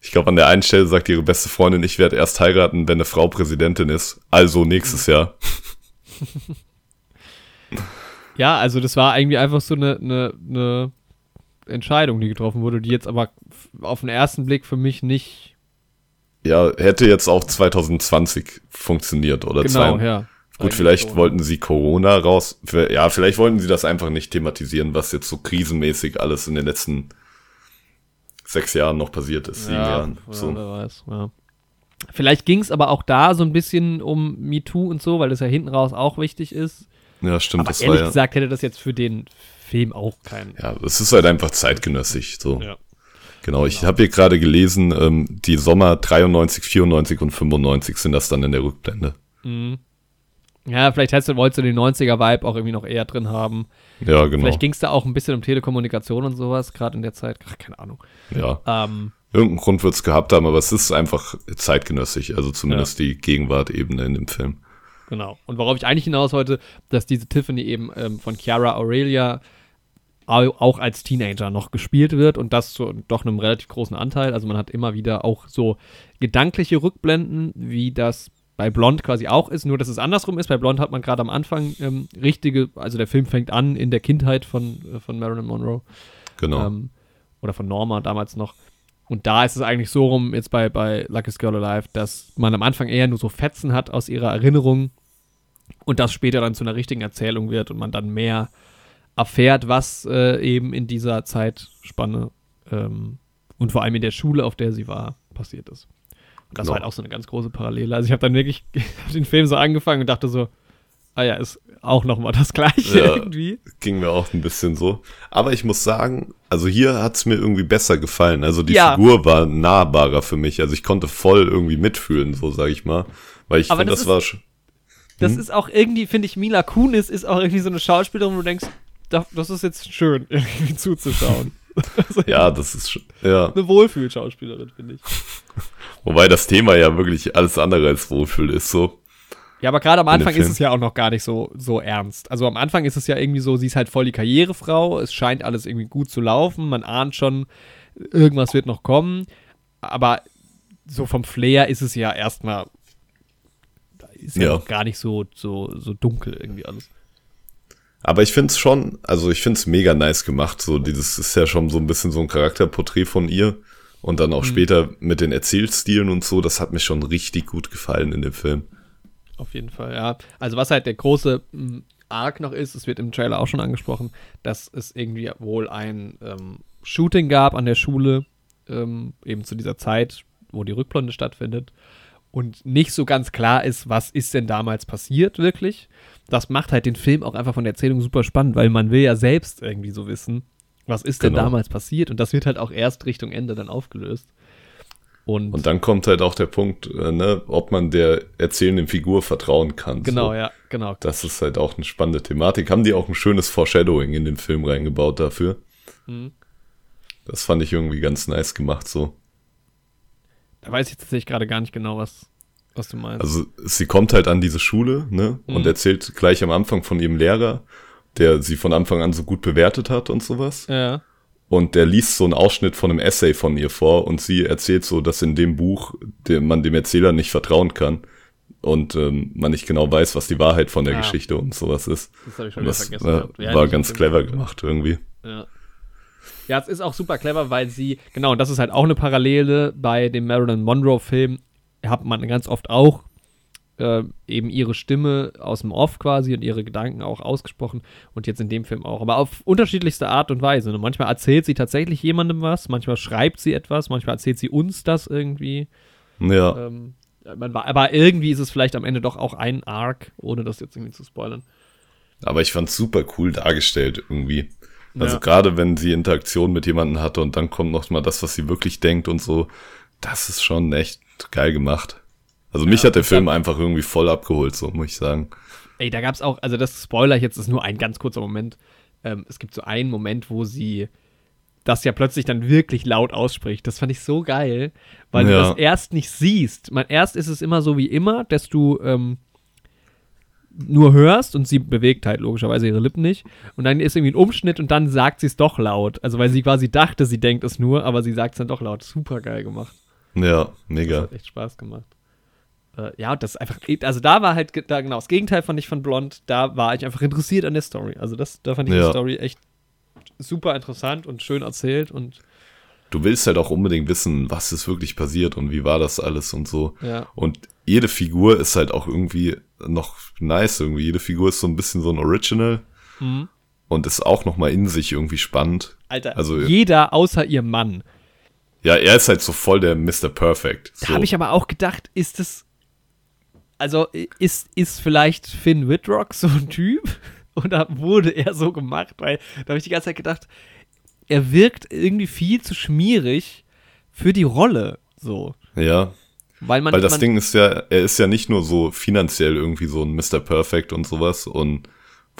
B: Ich glaube, an der einen Stelle sagt ihre beste Freundin, ich werde erst heiraten, wenn eine Frau Präsidentin ist. Also nächstes Jahr.
A: Ja, also das war irgendwie einfach so eine, eine, eine Entscheidung, die getroffen wurde, die jetzt aber auf den ersten Blick für mich nicht
B: Ja, hätte jetzt auch 2020 funktioniert oder
A: genau,
B: zwei.
A: ja.
B: Gut, vielleicht wollten sie Corona raus. Ja, vielleicht wollten sie das einfach nicht thematisieren, was jetzt so krisenmäßig alles in den letzten sechs Jahren noch passiert ist, sieben
A: ja,
B: Jahren.
A: Ja,
B: So.
A: wer weiß, ja. Vielleicht ging es aber auch da so ein bisschen um MeToo und so, weil das ja hinten raus auch wichtig ist.
B: Ja, stimmt,
A: Aber ehrlich
B: ja.
A: gesagt hätte das jetzt für den Film auch keinen.
B: Ja, es ist halt einfach zeitgenössisch. So.
A: Ja.
B: Genau, ich habe hier gerade gelesen, ähm, die Sommer 93, 94 und 95 sind das dann in der Rückblende.
A: Mhm. Ja, vielleicht hättest du, wolltest du den 90er-Vibe auch irgendwie noch eher drin haben.
B: Ja, genau.
A: Vielleicht ging es da auch ein bisschen um Telekommunikation und sowas, gerade in der Zeit. Ach, keine Ahnung.
B: Ja,
A: Ähm,
B: irgendeinen Grund wird es gehabt haben, aber es ist einfach zeitgenössisch, also zumindest die Gegenwartebene in dem Film.
A: Genau. Und worauf ich eigentlich hinaus wollte, dass diese Tiffany eben ähm, von Chiara Aurelia auch als Teenager noch gespielt wird und das zu doch einem relativ großen Anteil. Also man hat immer wieder auch so gedankliche Rückblenden, wie das bei Blond quasi auch ist, nur dass es andersrum ist. Bei Blond hat man gerade am Anfang ähm, richtige, also der Film fängt an in der Kindheit von, äh, von Marilyn Monroe.
B: Genau.
A: Ähm, oder von Norma damals noch. Und da ist es eigentlich so rum, jetzt bei, bei Lucky's Girl Alive, dass man am Anfang eher nur so Fetzen hat aus ihrer Erinnerung und das später dann zu einer richtigen Erzählung wird und man dann mehr erfährt, was äh, eben in dieser Zeitspanne ähm, und vor allem in der Schule, auf der sie war, passiert ist. Und das genau. war halt auch so eine ganz große Parallele. Also ich habe dann wirklich den Film so angefangen und dachte so, ah ja, ist auch nochmal das gleiche ja, irgendwie.
B: Ging mir auch ein bisschen so. Aber ich muss sagen, also hier hat es mir irgendwie besser gefallen. Also die
A: ja.
B: Figur war nahbarer für mich. Also ich konnte voll irgendwie mitfühlen, so sage ich mal. Weil ich finde, das, das war schon.
A: Das hm? ist auch irgendwie, finde ich, Mila Kunis ist auch irgendwie so eine Schauspielerin, wo du denkst, das ist jetzt schön, irgendwie zuzuschauen.
B: Also ja, das ist ja.
A: eine Wohlfühlschauspielerin, finde ich.
B: Wobei das Thema ja wirklich alles andere als Wohlfühl ist, so.
A: Ja, aber gerade am Anfang ist es ja auch noch gar nicht so, so ernst. Also am Anfang ist es ja irgendwie so, sie ist halt voll die Karrierefrau, es scheint alles irgendwie gut zu laufen, man ahnt schon, irgendwas wird noch kommen. Aber so vom Flair ist es ja erstmal, ist ja, ja. gar nicht so, so, so dunkel irgendwie alles.
B: Aber ich finde es schon, also ich finde es mega nice gemacht. So, dieses ist ja schon so ein bisschen so ein Charakterporträt von ihr. Und dann auch mhm. später mit den Erzählstilen und so, das hat mir schon richtig gut gefallen in dem Film.
A: Auf jeden Fall, ja. Also was halt der große hm, Arc noch ist, es wird im Trailer auch schon angesprochen, dass es irgendwie wohl ein ähm, Shooting gab an der Schule, ähm, eben zu dieser Zeit, wo die Rückblende stattfindet. Und nicht so ganz klar ist, was ist denn damals passiert wirklich das macht halt den Film auch einfach von der Erzählung super spannend, weil man will ja selbst irgendwie so wissen, was ist denn genau. damals passiert und das wird halt auch erst Richtung Ende dann aufgelöst.
B: Und, und dann kommt halt auch der Punkt, äh, ne, ob man der erzählenden Figur vertrauen kann.
A: Genau, so. ja, genau.
B: Das ist halt auch eine spannende Thematik. Haben die auch ein schönes Foreshadowing in den Film reingebaut dafür. Mhm. Das fand ich irgendwie ganz nice gemacht so.
A: Da weiß ich tatsächlich gerade gar nicht genau, was, was du meinst.
B: Also sie kommt halt an diese Schule, ne? Mhm. Und erzählt gleich am Anfang von ihrem Lehrer, der sie von Anfang an so gut bewertet hat und sowas.
A: Ja.
B: Und der liest so einen Ausschnitt von einem Essay von ihr vor und sie erzählt so, dass in dem Buch dem, man dem Erzähler nicht vertrauen kann und ähm, man nicht genau weiß, was die Wahrheit von der ja. Geschichte und sowas ist. Das habe ich schon das, vergessen. Äh, ja, war ganz clever gemacht irgendwie.
A: Ja. Ja, es ist auch super clever, weil sie, genau, und das ist halt auch eine Parallele bei dem Marilyn Monroe-Film, hat man ganz oft auch äh, eben ihre Stimme aus dem Off quasi und ihre Gedanken auch ausgesprochen und jetzt in dem Film auch. Aber auf unterschiedlichste Art und Weise. Ne? Manchmal erzählt sie tatsächlich jemandem was, manchmal schreibt sie etwas, manchmal erzählt sie uns das irgendwie.
B: Ja.
A: Ähm, aber irgendwie ist es vielleicht am Ende doch auch ein Arc, ohne das jetzt irgendwie zu spoilern.
B: Aber ich fand es super cool dargestellt irgendwie. Also ja. gerade wenn sie Interaktion mit jemandem hatte und dann kommt noch mal das, was sie wirklich denkt und so, das ist schon echt geil gemacht. Also mich ja, hat der Film hab, einfach irgendwie voll abgeholt, so muss ich sagen.
A: Ey, da gab's auch, also das Spoiler jetzt ist nur ein ganz kurzer Moment. Ähm, es gibt so einen Moment, wo sie das ja plötzlich dann wirklich laut ausspricht. Das fand ich so geil, weil ja. du das erst nicht siehst. Man, erst ist es immer so wie immer, dass du ähm, nur hörst und sie bewegt halt logischerweise ihre Lippen nicht. Und dann ist irgendwie ein Umschnitt und dann sagt sie es doch laut. Also weil sie quasi dachte, sie denkt es nur, aber sie sagt es dann doch laut. Super geil gemacht.
B: Ja, mega.
A: Das hat echt Spaß gemacht. Äh, ja, und das ist einfach, also da war halt, da genau, das Gegenteil fand ich von Blond, da war ich einfach interessiert an der Story. Also das, da fand ich ja. die Story echt super interessant und schön erzählt und
B: du willst halt auch unbedingt wissen, was ist wirklich passiert und wie war das alles und so.
A: Ja.
B: Und jede Figur ist halt auch irgendwie noch nice irgendwie. Jede Figur ist so ein bisschen so ein Original mhm. und ist auch noch mal in sich irgendwie spannend.
A: Alter, also jeder außer ihr Mann
B: ja, er ist halt so voll der Mr. Perfect. So.
A: Da habe ich aber auch gedacht, ist es. Also, ist, ist vielleicht Finn Whitrock so ein Typ? Oder wurde er so gemacht? Weil da habe ich die ganze Zeit gedacht, er wirkt irgendwie viel zu schmierig für die Rolle. So.
B: Ja.
A: Weil, man,
B: Weil das
A: man,
B: Ding ist ja, er ist ja nicht nur so finanziell irgendwie so ein Mr. Perfect und sowas und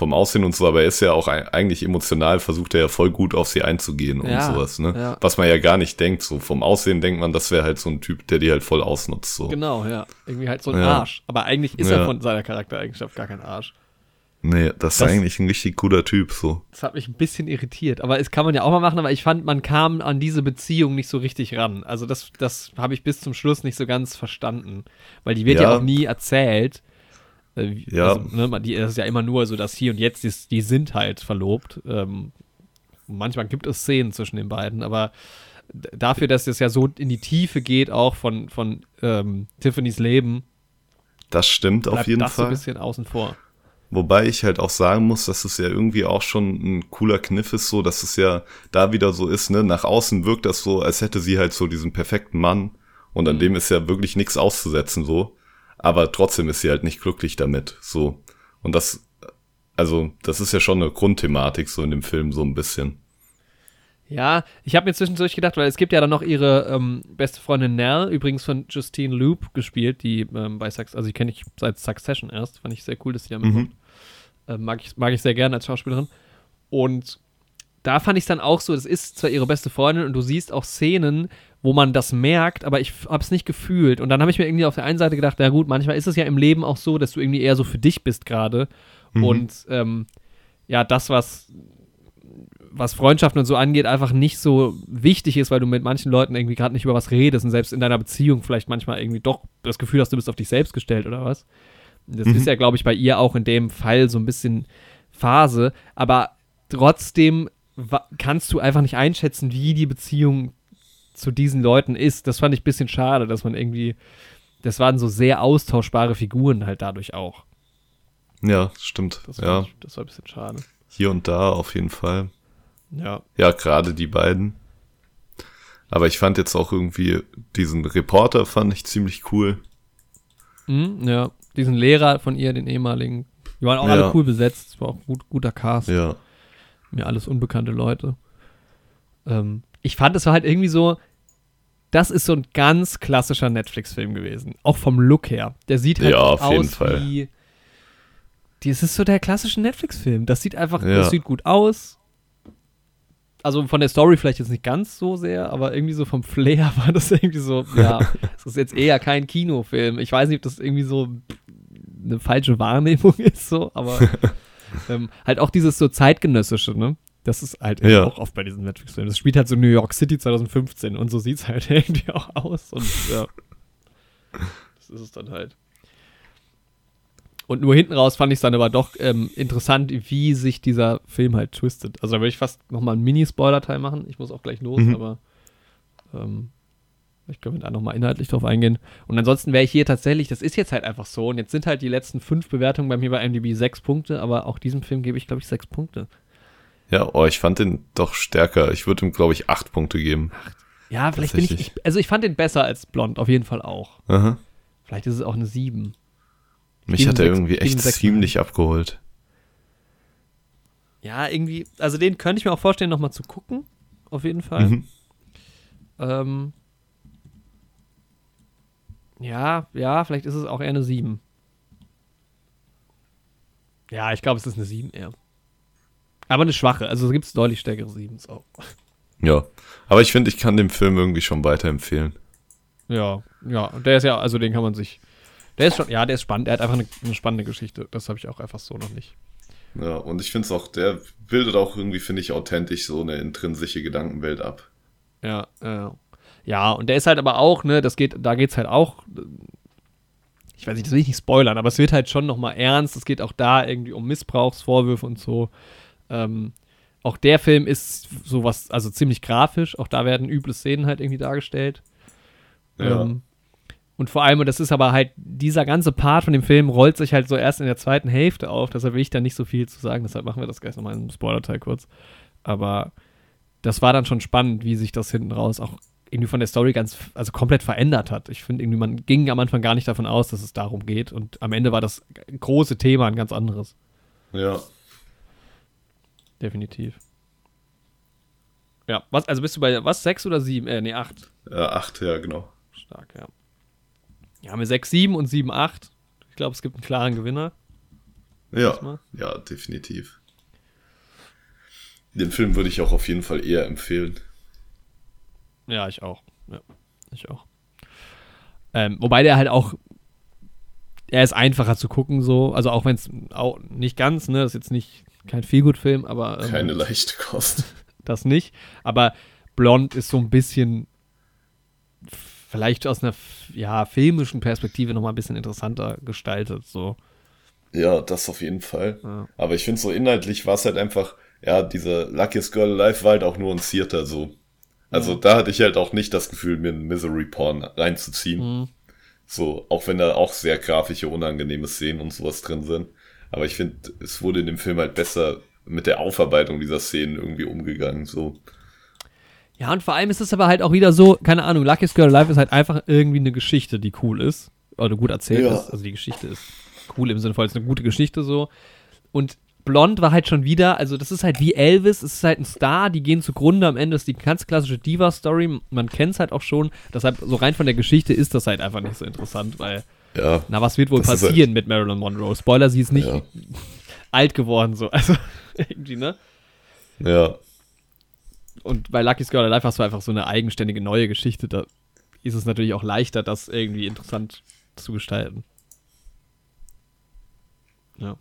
B: vom Aussehen und so, aber er ist ja auch eigentlich emotional, versucht er ja voll gut auf sie einzugehen und ja, sowas, ne? Ja. Was man ja gar nicht denkt, so vom Aussehen denkt man, das wäre halt so ein Typ, der die halt voll ausnutzt, so.
A: Genau, ja. Irgendwie halt so ein ja. Arsch. Aber eigentlich ist er von seiner Charaktereigenschaft gar kein Arsch.
B: Nee, das, das ist eigentlich ein richtig cooler Typ, so.
A: Das hat mich ein bisschen irritiert. Aber es kann man ja auch mal machen, aber ich fand, man kam an diese Beziehung nicht so richtig ran. Also das, das habe ich bis zum Schluss nicht so ganz verstanden. Weil die wird ja, ja auch nie erzählt. Äh, ja. Also, ne, die, das ist ja immer nur so, dass hier und jetzt, die, die sind halt verlobt. Ähm, manchmal gibt es Szenen zwischen den beiden, aber dafür, dass es ja so in die Tiefe geht, auch von, von ähm, Tiffany's Leben.
B: Das stimmt auf jeden
A: das
B: Fall.
A: Das ein bisschen außen vor.
B: Wobei ich halt auch sagen muss, dass es ja irgendwie auch schon ein cooler Kniff ist, so dass es ja da wieder so ist, ne? Nach außen wirkt das so, als hätte sie halt so diesen perfekten Mann und an mhm. dem ist ja wirklich nichts auszusetzen, so. Aber trotzdem ist sie halt nicht glücklich damit, so. Und das, also, das ist ja schon eine Grundthematik so in dem Film, so ein bisschen.
A: Ja, ich habe mir zwischendurch gedacht, weil es gibt ja dann noch ihre ähm, beste Freundin Nell, übrigens von Justine Loop gespielt, die ähm, bei Succession, also die kenne ich seit Succession erst, fand ich sehr cool, dass sie da mitmacht. Mhm. Äh, mag, ich, mag ich sehr gerne als Schauspielerin. Und da fand ich es dann auch so, das ist zwar ihre beste Freundin und du siehst auch Szenen, wo man das merkt, aber ich habe es nicht gefühlt. Und dann habe ich mir irgendwie auf der einen Seite gedacht, na gut, manchmal ist es ja im Leben auch so, dass du irgendwie eher so für dich bist gerade. Mhm. Und ähm, ja, das, was, was Freundschaften und so angeht, einfach nicht so wichtig ist, weil du mit manchen Leuten irgendwie gerade nicht über was redest und selbst in deiner Beziehung vielleicht manchmal irgendwie doch das Gefühl hast, du bist auf dich selbst gestellt oder was. Das mhm. ist ja, glaube ich, bei ihr auch in dem Fall so ein bisschen Phase, aber trotzdem kannst du einfach nicht einschätzen, wie die Beziehung zu diesen Leuten ist. Das fand ich ein bisschen schade, dass man irgendwie, das waren so sehr austauschbare Figuren halt dadurch auch.
B: Ja, stimmt.
A: Das,
B: ja.
A: Ich, das war ein bisschen schade.
B: Hier und da auf jeden Fall.
A: Ja.
B: Ja, gerade die beiden. Aber ich fand jetzt auch irgendwie diesen Reporter fand ich ziemlich cool.
A: Mhm, ja diesen Lehrer von ihr, den ehemaligen. Die waren auch ja. alle cool besetzt. Es war auch gut, guter Cast.
B: Ja.
A: Mir alles unbekannte Leute. Ähm, ich fand, es war halt irgendwie so, das ist so ein ganz klassischer Netflix-Film gewesen. Auch vom Look her. Der sieht halt
B: ja, auf
A: aus
B: jeden Fall.
A: wie. Das ist so der klassische Netflix-Film. Das sieht einfach, ja. das sieht gut aus also von der Story vielleicht jetzt nicht ganz so sehr, aber irgendwie so vom Flair war das irgendwie so, ja, es ist jetzt eher kein Kinofilm. Ich weiß nicht, ob das irgendwie so eine falsche Wahrnehmung ist, so, aber ähm, halt auch dieses so zeitgenössische, ne? Das ist halt ja. auch oft bei diesen Netflix-Filmen. Das spielt halt so New York City 2015 und so sieht es halt irgendwie auch aus und ja. Das ist es dann halt. Und nur hinten raus fand ich es dann aber doch ähm, interessant, wie sich dieser Film halt twistet. Also da würde ich fast nochmal einen Mini-Spoiler-Teil machen. Ich muss auch gleich los, mhm. aber ähm, ich glaube, da nochmal inhaltlich drauf eingehen. Und ansonsten wäre ich hier tatsächlich, das ist jetzt halt einfach so. Und jetzt sind halt die letzten fünf Bewertungen bei mir bei MDB sechs Punkte, aber auch diesem Film gebe ich, glaube ich, sechs Punkte.
B: Ja, oh, ich fand den doch stärker. Ich würde ihm, glaube ich, acht Punkte geben.
A: Ja, vielleicht bin ich, ich, Also ich fand den besser als Blond, auf jeden Fall auch.
B: Aha.
A: Vielleicht ist es auch eine sieben.
B: Mich hat er irgendwie echt ziemlich abgeholt.
A: Ja, irgendwie, also den könnte ich mir auch vorstellen, nochmal zu gucken. Auf jeden Fall. Mhm. Ähm, ja, ja, vielleicht ist es auch eher eine 7. Ja, ich glaube, es ist eine 7 eher. Aber eine schwache. Also es gibt deutlich stärkere 7 auch.
B: Ja, aber ich finde, ich kann den Film irgendwie schon weiterempfehlen.
A: Ja, ja, der ist ja, also den kann man sich der ist schon, ja, der ist spannend. Der hat einfach eine, eine spannende Geschichte. Das habe ich auch einfach so noch nicht.
B: Ja, und ich finde es auch, der bildet auch irgendwie, finde ich, authentisch so eine intrinsische Gedankenwelt ab.
A: Ja, äh, ja, und der ist halt aber auch, ne, das geht, da geht's halt auch, ich weiß nicht, das will ich nicht spoilern, aber es wird halt schon nochmal ernst. Es geht auch da irgendwie um Missbrauchsvorwürfe und so. Ähm, auch der Film ist sowas, also ziemlich grafisch. Auch da werden üble Szenen halt irgendwie dargestellt.
B: Ja.
A: Ähm, und vor allem, und das ist aber halt, dieser ganze Part von dem Film rollt sich halt so erst in der zweiten Hälfte auf. Deshalb will ich da nicht so viel zu sagen. Deshalb machen wir das gleich nochmal im Spoiler-Teil kurz. Aber das war dann schon spannend, wie sich das hinten raus auch irgendwie von der Story ganz, also komplett verändert hat. Ich finde irgendwie, man ging am Anfang gar nicht davon aus, dass es darum geht. Und am Ende war das große Thema ein ganz anderes.
B: Ja.
A: Definitiv. Ja, was, also bist du bei, was, sechs oder sieben? Äh, nee, acht.
B: Äh, acht, ja, genau.
A: Stark, ja. Ja, haben wir 6-7 und 7-8. Ich glaube, es gibt einen klaren Gewinner.
B: Ja, ja, definitiv. Den Film würde ich auch auf jeden Fall eher empfehlen.
A: Ja, ich auch. Ja, ich auch. Ähm, wobei der halt auch. er ist einfacher zu gucken, so. Also auch wenn es auch nicht ganz, ne, das ist jetzt nicht kein Feelgood-Film, aber.
B: Ähm, Keine leichte Kost.
A: Das nicht. Aber Blond ist so ein bisschen vielleicht aus einer ja, filmischen Perspektive nochmal ein bisschen interessanter gestaltet. So.
B: Ja, das auf jeden Fall. Ja. Aber ich finde so inhaltlich war es halt einfach, ja, dieser Luckiest Girl Alive war halt auch nur ein Theater so. Also ja. da hatte ich halt auch nicht das Gefühl, mir einen Misery Porn reinzuziehen. Mhm. So, auch wenn da auch sehr grafische, unangenehme Szenen und sowas drin sind. Aber ich finde, es wurde in dem Film halt besser mit der Aufarbeitung dieser Szenen irgendwie umgegangen, so.
A: Ja, und vor allem ist es aber halt auch wieder so, keine Ahnung, Luckiest Girl Alive ist halt einfach irgendwie eine Geschichte, die cool ist. Oder gut erzählt ja. ist. Also die Geschichte ist cool im Sinne von, es ist eine gute Geschichte so. Und Blond war halt schon wieder, also das ist halt wie Elvis, es ist halt ein Star, die gehen zugrunde, am Ende ist die ganz klassische Diva-Story, man kennt es halt auch schon, deshalb so rein von der Geschichte ist das halt einfach nicht so interessant, weil,
B: ja,
A: na, was wird wohl passieren halt, mit Marilyn Monroe? Spoiler, sie ist nicht ja. alt geworden, so, also irgendwie, ne?
B: Ja.
A: Und bei Lucky's Girl Alive hast du einfach so eine eigenständige neue Geschichte, da ist es natürlich auch leichter, das irgendwie interessant zu gestalten. Ja.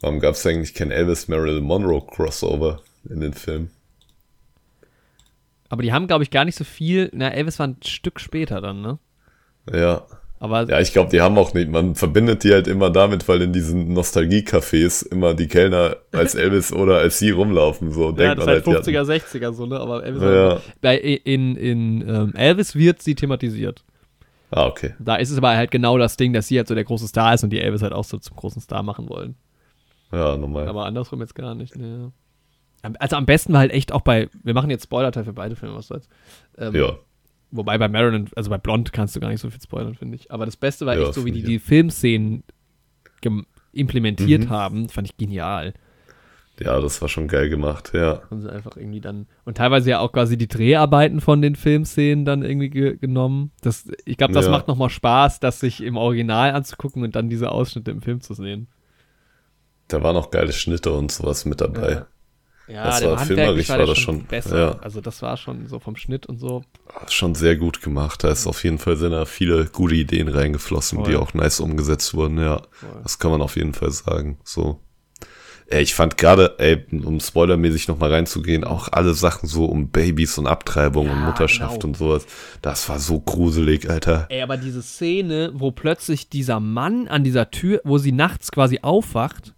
B: Warum gab es eigentlich kein Elvis Marilyn Monroe Crossover in den Filmen?
A: Aber die haben, glaube ich, gar nicht so viel. Na, Elvis war ein Stück später dann, ne?
B: Ja. Aber ja, ich glaube, die haben auch nicht. Man verbindet die halt immer damit, weil in diesen Nostalgie-Cafés immer die Kellner als Elvis oder als sie rumlaufen. So
A: ja, denkt das man halt. 50er, 60er so, ne? Aber Elvis ja. bei, in, in ähm, Elvis wird sie thematisiert.
B: Ah, okay.
A: Da ist es aber halt genau das Ding, dass sie halt so der große Star ist und die Elvis halt auch so zum großen Star machen wollen.
B: Ja, normal.
A: Aber andersrum jetzt gar nicht. Ne. Also am besten war halt echt auch bei, wir machen jetzt Spoiler-Teil für beide Filme, was soll's. Ähm,
B: ja.
A: Wobei bei Marilyn, also bei Blond kannst du gar nicht so viel spoilern, finde ich. Aber das Beste war ja, echt so, wie die die Filmszenen implementiert mhm. haben, fand ich genial.
B: Ja, das war schon geil gemacht, ja.
A: Haben sie einfach irgendwie dann und teilweise ja auch quasi die Dreharbeiten von den Filmszenen dann irgendwie ge genommen. Das, ich glaube, das ja. macht nochmal Spaß, das sich im Original anzugucken und dann diese Ausschnitte im Film zu sehen.
B: Da waren auch geile Schnitte und sowas mit dabei.
A: Ja. Ja, das war filmerisch war, war das schon besser. Ja. Also das war schon so vom Schnitt und so.
B: Schon sehr gut gemacht. Da ist auf jeden Fall sind da viele gute Ideen reingeflossen, Voll. die auch nice umgesetzt wurden. Ja, Voll. das kann man auf jeden Fall sagen. So. Ey, ich fand gerade, ey, um spoilermäßig nochmal reinzugehen, auch alle Sachen so um Babys und Abtreibung ja, und Mutterschaft genau. und sowas. Das war so gruselig, Alter.
A: Ey, aber diese Szene, wo plötzlich dieser Mann an dieser Tür, wo sie nachts quasi aufwacht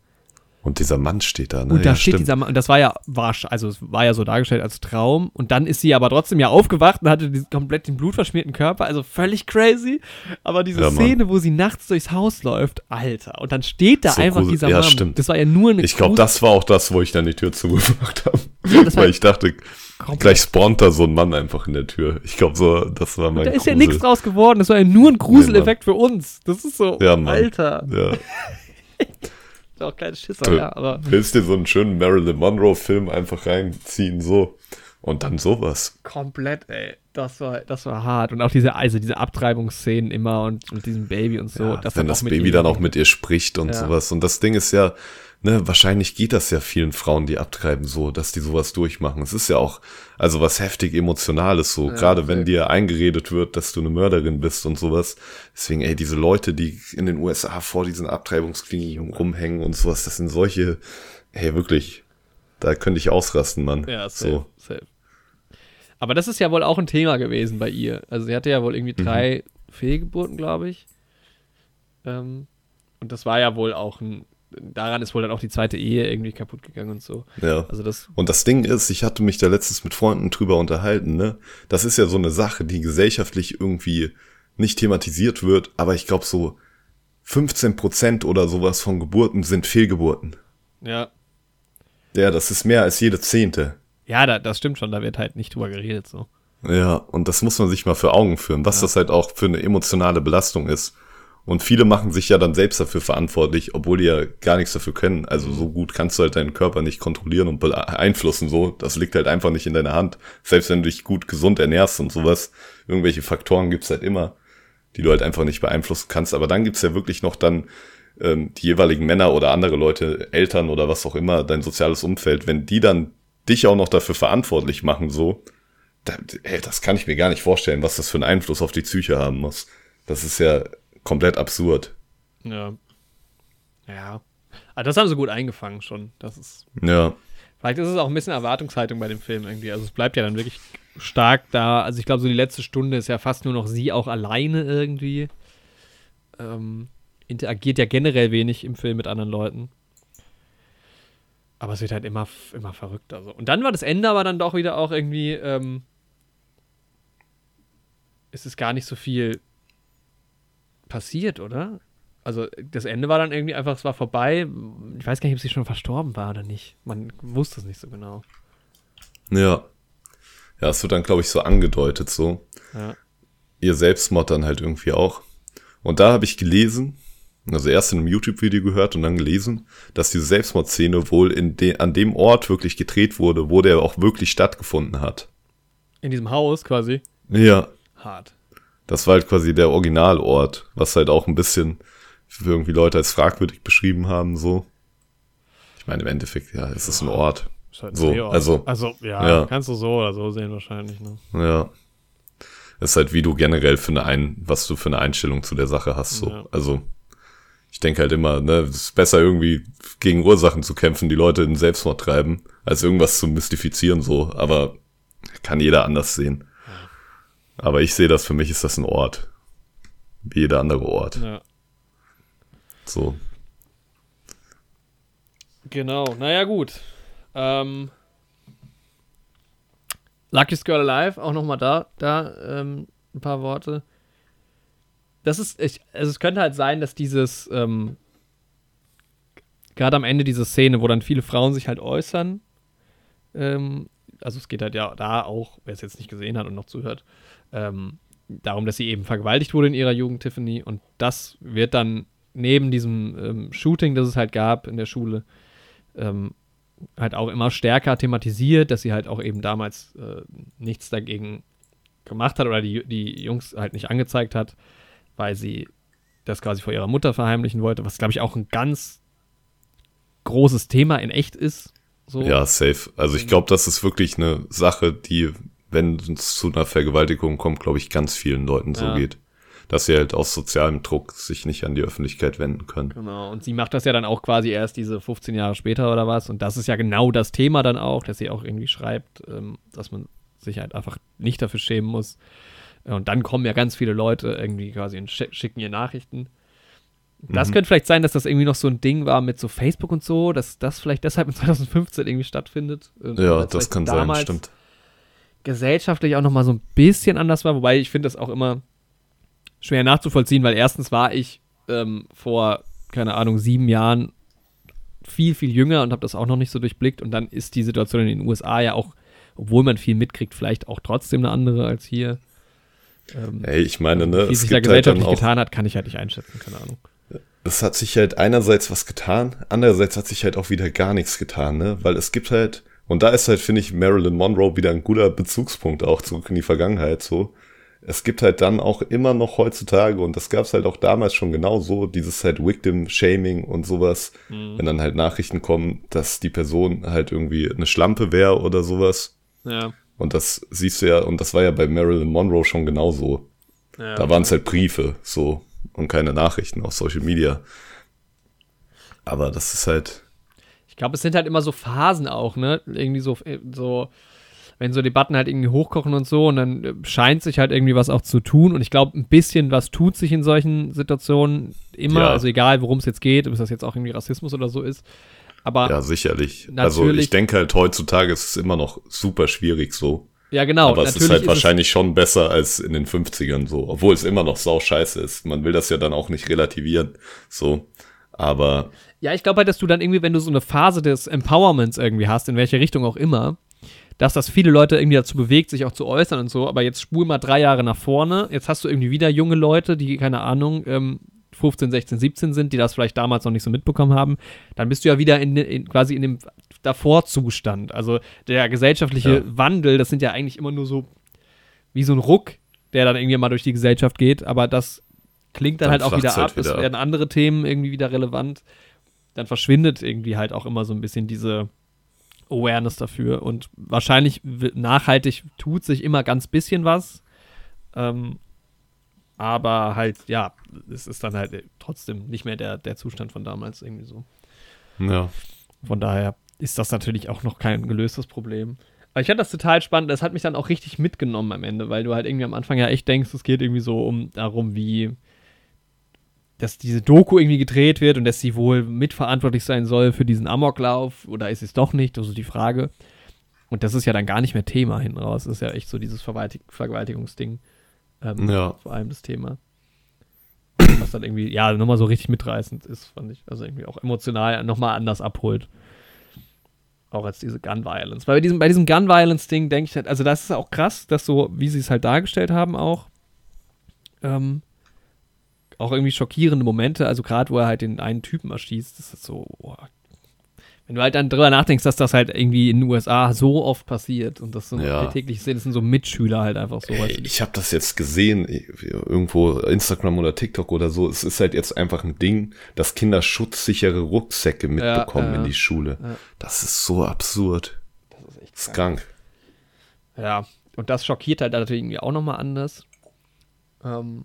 B: und dieser Mann steht da, ne?
A: Und da ja, steht stimmt. dieser Mann, und das war ja, war, also es war ja so dargestellt als Traum. Und dann ist sie aber trotzdem ja aufgewacht und hatte diesen, komplett den blutverschmierten Körper, also völlig crazy. Aber diese ja, Szene, wo sie nachts durchs Haus läuft, Alter, und dann steht da so einfach grusel. dieser
B: ja,
A: Mann.
B: Stimmt.
A: Das war ja nur eine
B: Ich glaube, das war auch das, wo ich dann die Tür zugemacht habe. Ja, Weil ich dachte, komplett. gleich spawnt da so ein Mann einfach in der Tür. Ich glaube, so, das war mein
A: Da ist Grusel. ja nichts draus geworden. Das war ja nur ein Gruseleffekt für uns. Das ist so,
B: ja.
A: Alter.
B: Ja.
A: auch kleine Schisser, ja, aber.
B: Willst dir so einen schönen Marilyn Monroe-Film einfach reinziehen, so. Und dann sowas.
A: Komplett, ey. Das war, das war hart. Und auch diese, also diese Abtreibungsszenen immer und mit diesem Baby und so. Ja,
B: das wenn das Baby dann auch mit ihr spricht und ja. sowas. Und das Ding ist ja, ne, wahrscheinlich geht das ja vielen Frauen, die abtreiben, so, dass die sowas durchmachen. Es ist ja auch, also was heftig Emotionales so, ja, gerade wenn dir eingeredet wird, dass du eine Mörderin bist und sowas. Deswegen, ey, diese Leute, die in den USA vor diesen Abtreibungskliniken rumhängen und sowas, das sind solche, ey, wirklich, da könnte ich ausrasten, Mann.
A: Ja, safe, so. safe. Aber das ist ja wohl auch ein Thema gewesen bei ihr. Also sie hatte ja wohl irgendwie mhm. drei mhm. Fehlgeburten, glaube ich. Ähm, und das war ja wohl auch ein daran ist wohl dann auch die zweite Ehe irgendwie kaputt gegangen und so.
B: Ja.
A: Also das
B: und das Ding ist, ich hatte mich da letztens mit Freunden drüber unterhalten, ne? Das ist ja so eine Sache, die gesellschaftlich irgendwie nicht thematisiert wird, aber ich glaube so 15 Prozent oder sowas von Geburten sind Fehlgeburten.
A: Ja.
B: Ja, das ist mehr als jede Zehnte.
A: Ja, da, das stimmt schon, da wird halt nicht drüber geredet so.
B: Ja, und das muss man sich mal für Augen führen, was ja. das halt auch für eine emotionale Belastung ist. Und viele machen sich ja dann selbst dafür verantwortlich, obwohl die ja gar nichts dafür können. Also so gut kannst du halt deinen Körper nicht kontrollieren und beeinflussen. So, das liegt halt einfach nicht in deiner Hand. Selbst wenn du dich gut gesund ernährst und sowas, irgendwelche Faktoren gibt's halt immer, die du halt einfach nicht beeinflussen kannst. Aber dann gibt's ja wirklich noch dann ähm, die jeweiligen Männer oder andere Leute, Eltern oder was auch immer, dein soziales Umfeld, wenn die dann dich auch noch dafür verantwortlich machen, so, da, ey, das kann ich mir gar nicht vorstellen, was das für einen Einfluss auf die Psyche haben muss. Das ist ja komplett absurd.
A: Ja. Ja. Aber das haben sie gut eingefangen schon. Das ist.
B: Ja.
A: Vielleicht ist es auch ein bisschen Erwartungshaltung bei dem Film irgendwie. Also es bleibt ja dann wirklich stark da. Also ich glaube, so die letzte Stunde ist ja fast nur noch sie auch alleine irgendwie. Ähm, interagiert ja generell wenig im Film mit anderen Leuten. Aber es wird halt immer, immer verrückter. So. Und dann war das Ende aber dann doch wieder auch irgendwie, ähm, ist es gar nicht so viel passiert, oder? Also das Ende war dann irgendwie einfach, es war vorbei. Ich weiß gar nicht, ob sie schon verstorben war oder nicht. Man wusste es nicht so genau.
B: Ja. Ja, es wird dann, glaube ich, so angedeutet so.
A: Ja.
B: Ihr Selbstmord dann halt irgendwie auch. Und da habe ich gelesen, also erst in einem YouTube-Video gehört und dann gelesen, dass diese Selbstmordszene wohl in de an dem Ort wirklich gedreht wurde, wo der auch wirklich stattgefunden hat.
A: In diesem Haus quasi?
B: Ja.
A: Hart.
B: Das war halt quasi der Originalort, was halt auch ein bisschen für irgendwie Leute als fragwürdig beschrieben haben, so. Ich meine, im Endeffekt, ja, es ist ein Ort.
A: Ist halt ein
B: So, also-
A: also ja,
B: ja.
A: kannst du so oder so sehen wahrscheinlich. Ne?
B: Ja. Es ist halt, wie du generell für eine ein, was du für eine Einstellung zu der Sache hast, so.
A: Ja.
B: Also, ich denke halt immer, ne, es ist besser irgendwie gegen Ursachen zu kämpfen, die Leute in Selbstmord treiben, als irgendwas zu mystifizieren, so. Aber kann jeder anders sehen. Aber ich sehe das, für mich ist das ein Ort. Wie jeder andere Ort.
A: Ja.
B: So.
A: Genau, naja, gut. Ähm, Luckiest Girl Alive, auch nochmal da, da ähm, ein paar Worte. Das ist, ich, also es könnte halt sein, dass dieses, ähm, gerade am Ende diese Szene, wo dann viele Frauen sich halt äußern, ähm, also es geht halt ja da auch, wer es jetzt nicht gesehen hat und noch zuhört, ähm, darum, dass sie eben vergewaltigt wurde in ihrer Jugend, Tiffany, und das wird dann neben diesem ähm, Shooting, das es halt gab in der Schule, ähm, halt auch immer stärker thematisiert, dass sie halt auch eben damals äh, nichts dagegen gemacht hat oder die, die Jungs halt nicht angezeigt hat, weil sie das quasi vor ihrer Mutter verheimlichen wollte, was glaube ich auch ein ganz großes Thema in echt ist. So.
B: Ja, safe. Also ich glaube, das ist wirklich eine Sache, die, wenn es zu einer Vergewaltigung kommt, glaube ich, ganz vielen Leuten so
A: Ja.
B: geht. Dass sie halt aus sozialem Druck sich nicht an die Öffentlichkeit wenden können.
A: Genau, und sie macht das ja dann auch quasi erst diese 15 Jahre später oder was. Und das ist ja genau das Thema dann auch, dass sie auch irgendwie schreibt, ähm, dass man sich halt einfach nicht dafür schämen muss. Und dann kommen ja ganz viele Leute irgendwie quasi und schi- schicken ihr Nachrichten. Das
B: Mhm.
A: könnte vielleicht sein, dass das irgendwie noch so ein Ding war mit so Facebook und so, dass das vielleicht deshalb in 2015 irgendwie stattfindet. Und
B: Ja, das kann sein, stimmt.
A: Gesellschaftlich auch noch mal so ein bisschen anders war, wobei ich finde das auch immer schwer nachzuvollziehen, weil erstens war ich ähm, vor, keine Ahnung, sieben Jahren viel, viel jünger und habe das auch noch nicht so durchblickt und dann ist die Situation in den USA ja auch, obwohl man viel mitkriegt, vielleicht auch trotzdem eine andere als hier. Ähm,
B: Ey, ich meine, ne,
A: wie
B: es
A: sich da
B: halt
A: gesellschaftlich
B: auch,
A: getan hat, kann ich halt nicht einschätzen, keine Ahnung.
B: es hat sich halt einerseits was getan, andererseits hat sich halt auch wieder gar nichts getan, ne, weil es gibt halt, und da ist halt, finde ich, Marilyn Monroe wieder ein guter Bezugspunkt auch zurück in die Vergangenheit, so. Es gibt halt dann auch immer noch heutzutage, und das gab es halt auch damals schon genau so, dieses halt Victim-Shaming und sowas,
A: Mhm.
B: wenn dann halt Nachrichten kommen, dass die Person halt irgendwie eine Schlampe wäre oder sowas.
A: Ja.
B: Und das siehst du ja, und das war ja bei Marilyn Monroe schon genauso.
A: ja.
B: Da waren es halt Briefe, so, und keine Nachrichten auf Social Media. Aber das ist halt,
A: Ich glaube, es sind halt immer so Phasen auch, ne? Irgendwie so, so, wenn so Debatten halt irgendwie hochkochen und so und dann äh, scheint sich halt irgendwie was auch zu tun. Und ich glaube, ein bisschen was tut sich in solchen Situationen immer.
B: Ja.
A: Also egal, worum es jetzt geht, ob das jetzt auch irgendwie Rassismus oder so ist. Aber
B: ja,
A: ja,
B: sicherlich. Also ich denke halt, heutzutage ist es immer noch super schwierig so.
A: genau.
B: Aber es ist halt wahrscheinlich schon besser als in den 50ern so. Obwohl es immer noch sau scheiße ist. Man will das ja dann auch nicht relativieren. So. Aber
A: Ja, ich glaube halt, dass du dann irgendwie, wenn du so eine Phase des Empowerments irgendwie hast, in welche Richtung auch immer, dass das viele Leute irgendwie dazu bewegt, sich auch zu äußern und so. Aber jetzt spul mal drei Jahre nach vorne. Jetzt hast du irgendwie wieder junge Leute, die, keine Ahnung, ähm, 15, 16, 17 sind, die das vielleicht damals noch nicht so mitbekommen haben. Dann bist du ja wieder in, in quasi in dem Davorzustand. Also der gesellschaftliche
B: Ja.
A: Wandel, das sind ja eigentlich immer nur so wie so ein Ruck, der dann irgendwie mal durch die Gesellschaft geht. Aber das klingt dann,
B: Dann
A: halt auch wieder
B: halt
A: ab. Es
B: wieder ab.
A: werden andere Themen irgendwie wieder relevant dann verschwindet irgendwie halt auch immer so ein bisschen diese Awareness dafür. Und wahrscheinlich nachhaltig tut sich immer ganz bisschen was. Ähm, Aber halt, ja, es ist dann halt trotzdem nicht mehr der, der Zustand von damals irgendwie so.
B: Ja.
A: Von daher ist das natürlich auch noch kein gelöstes Problem. Aber ich fand das total spannend. Das hat mich dann auch richtig mitgenommen am Ende, weil du halt irgendwie am Anfang ja echt denkst, es geht irgendwie so um darum, wie dass diese Doku irgendwie gedreht wird und dass sie wohl mitverantwortlich sein soll für diesen Amoklauf oder ist es doch nicht? Das ist die Frage. Und das ist ja dann gar nicht mehr Thema hinten raus. Das ist ja echt so dieses Vergewaltig Vergewaltigungsding. Ähm,
B: Ja.
A: Vor allem das Thema. Was dann irgendwie, ja, nochmal so richtig mitreißend ist, fand ich. Also irgendwie auch emotional nochmal anders abholt. Auch als diese Gun Violence. Weil bei diesem, bei diesem Gun Violence-Ding denke ich halt, also das ist auch krass, dass so, wie sie es halt dargestellt haben, auch, ähm, auch irgendwie schockierende Momente, also gerade wo er halt den einen Typen erschießt, das ist so, boah. wenn du halt dann drüber nachdenkst, dass das halt irgendwie in den USA so oft passiert und das so
B: Ja.
A: alltäglich sehen, das sind so Mitschüler halt einfach so.
B: Ey, ich habe das jetzt gesehen, irgendwo Instagram oder TikTok oder so. Es ist halt jetzt einfach ein Ding, dass Kinder schutzsichere Rucksäcke mitbekommen
A: ja.
B: in die Schule.
A: Ja.
B: Das ist so absurd.
A: das ist echt krank.
B: krank.
A: Ja, und das schockiert halt natürlich irgendwie auch nochmal anders. Ähm,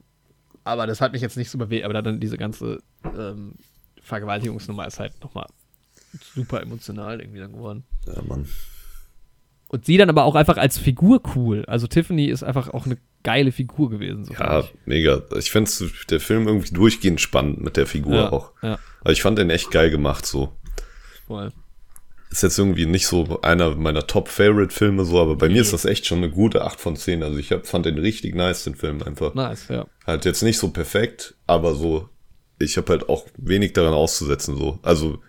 A: aber das hat mich jetzt nicht so bewegt, aber dann diese ganze ähm, Vergewaltigungsnummer ist halt nochmal super emotional irgendwie dann geworden.
B: Ja, Mann.
A: Und sie dann aber auch einfach als Figur cool. Also Tiffany ist einfach auch eine geile Figur gewesen. So
B: Ja,
A: fand
B: mega. Ich find's der Film irgendwie durchgehend spannend mit der Figur
A: Ja,
B: auch.
A: ja.
B: Also ich fand den echt geil gemacht so.
A: ich. Voll.
B: Ist jetzt irgendwie nicht so einer meiner Top-Favorite-Filme so, aber bei
A: Nee.
B: mir ist das echt schon eine gute 8 von 10. Also ich hab, fand den richtig nice, den Film einfach.
A: Nice, ja.
B: Halt jetzt nicht so perfekt, aber so, ich habe halt auch wenig daran auszusetzen so. Also,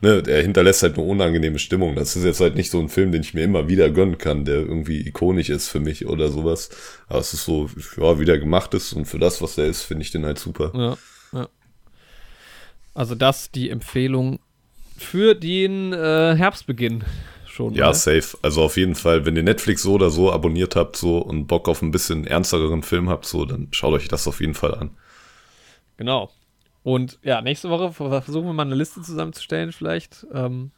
B: ne, er hinterlässt halt eine unangenehme Stimmung. Das ist jetzt halt nicht so ein Film, den ich mir immer wieder gönnen kann, der irgendwie ikonisch ist für mich oder sowas. Aber es ist so, ja, wie der gemacht ist und für das, was er ist, finde ich den halt super.
A: Ja, ja. Also das die Empfehlung für den äh, Herbstbeginn schon.
B: Ja,
A: mal.
B: safe. Also auf jeden Fall, wenn ihr Netflix so oder so abonniert habt so und Bock auf ein bisschen ernsteren Film habt, so, dann schaut euch das auf jeden Fall an.
A: Genau. Und ja, nächste Woche ver- versuchen wir mal eine Liste zusammenzustellen, vielleicht. Ähm,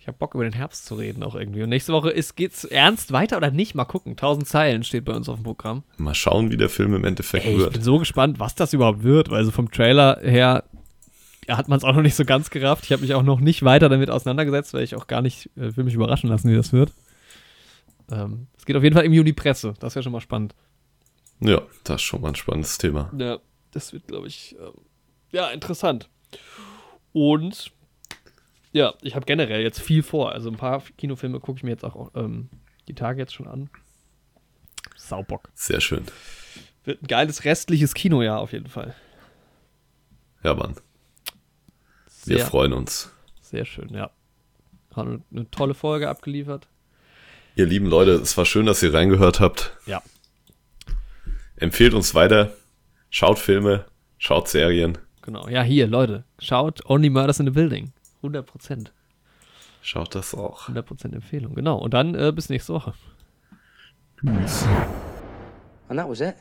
A: ich habe Bock, über den Herbst zu reden auch irgendwie. Und nächste Woche ist, geht's ernst weiter oder nicht? Mal gucken. 1000 Zeilen steht bei uns auf dem Programm.
B: Mal schauen, wie der Film im Endeffekt
A: Ey, ich
B: wird.
A: bin so gespannt, was das überhaupt wird, weil so vom Trailer her hat man es auch noch nicht so ganz gerafft. Ich habe mich auch noch nicht weiter damit auseinandergesetzt, weil ich auch gar nicht äh, will mich überraschen lassen, wie das wird. Ähm, es geht auf jeden Fall um die Presse. Das wäre schon mal spannend.
B: Ja, das ist schon mal ein spannendes Thema.
A: Ja, das wird, glaube ich, ähm, ja, interessant. Und ja, ich habe generell jetzt viel vor. Also ein paar Kinofilme gucke ich mir jetzt auch ähm, die Tage jetzt schon an. Saubock.
B: Sehr schön.
A: Wird ein geiles restliches Kinojahr auf jeden Fall.
B: Ja, Mann. Wir
A: Sehr,
B: freuen uns.
A: sehr schön, ja. Haben eine, eine tolle Folge abgeliefert.
B: Ihr lieben Leute, es war schön, dass ihr reingehört habt.
A: Ja.
B: Empfehlt uns weiter. Schaut Filme, schaut Serien,
A: Genau. Ja, hier, Leute, schaut Only Murders in the Building. 100 Prozent.
B: schaut das auch.
A: 100 Prozent Empfehlung. Genau. Und dann äh, bis nächste Woche.
B: Tschüss.
C: And that was it.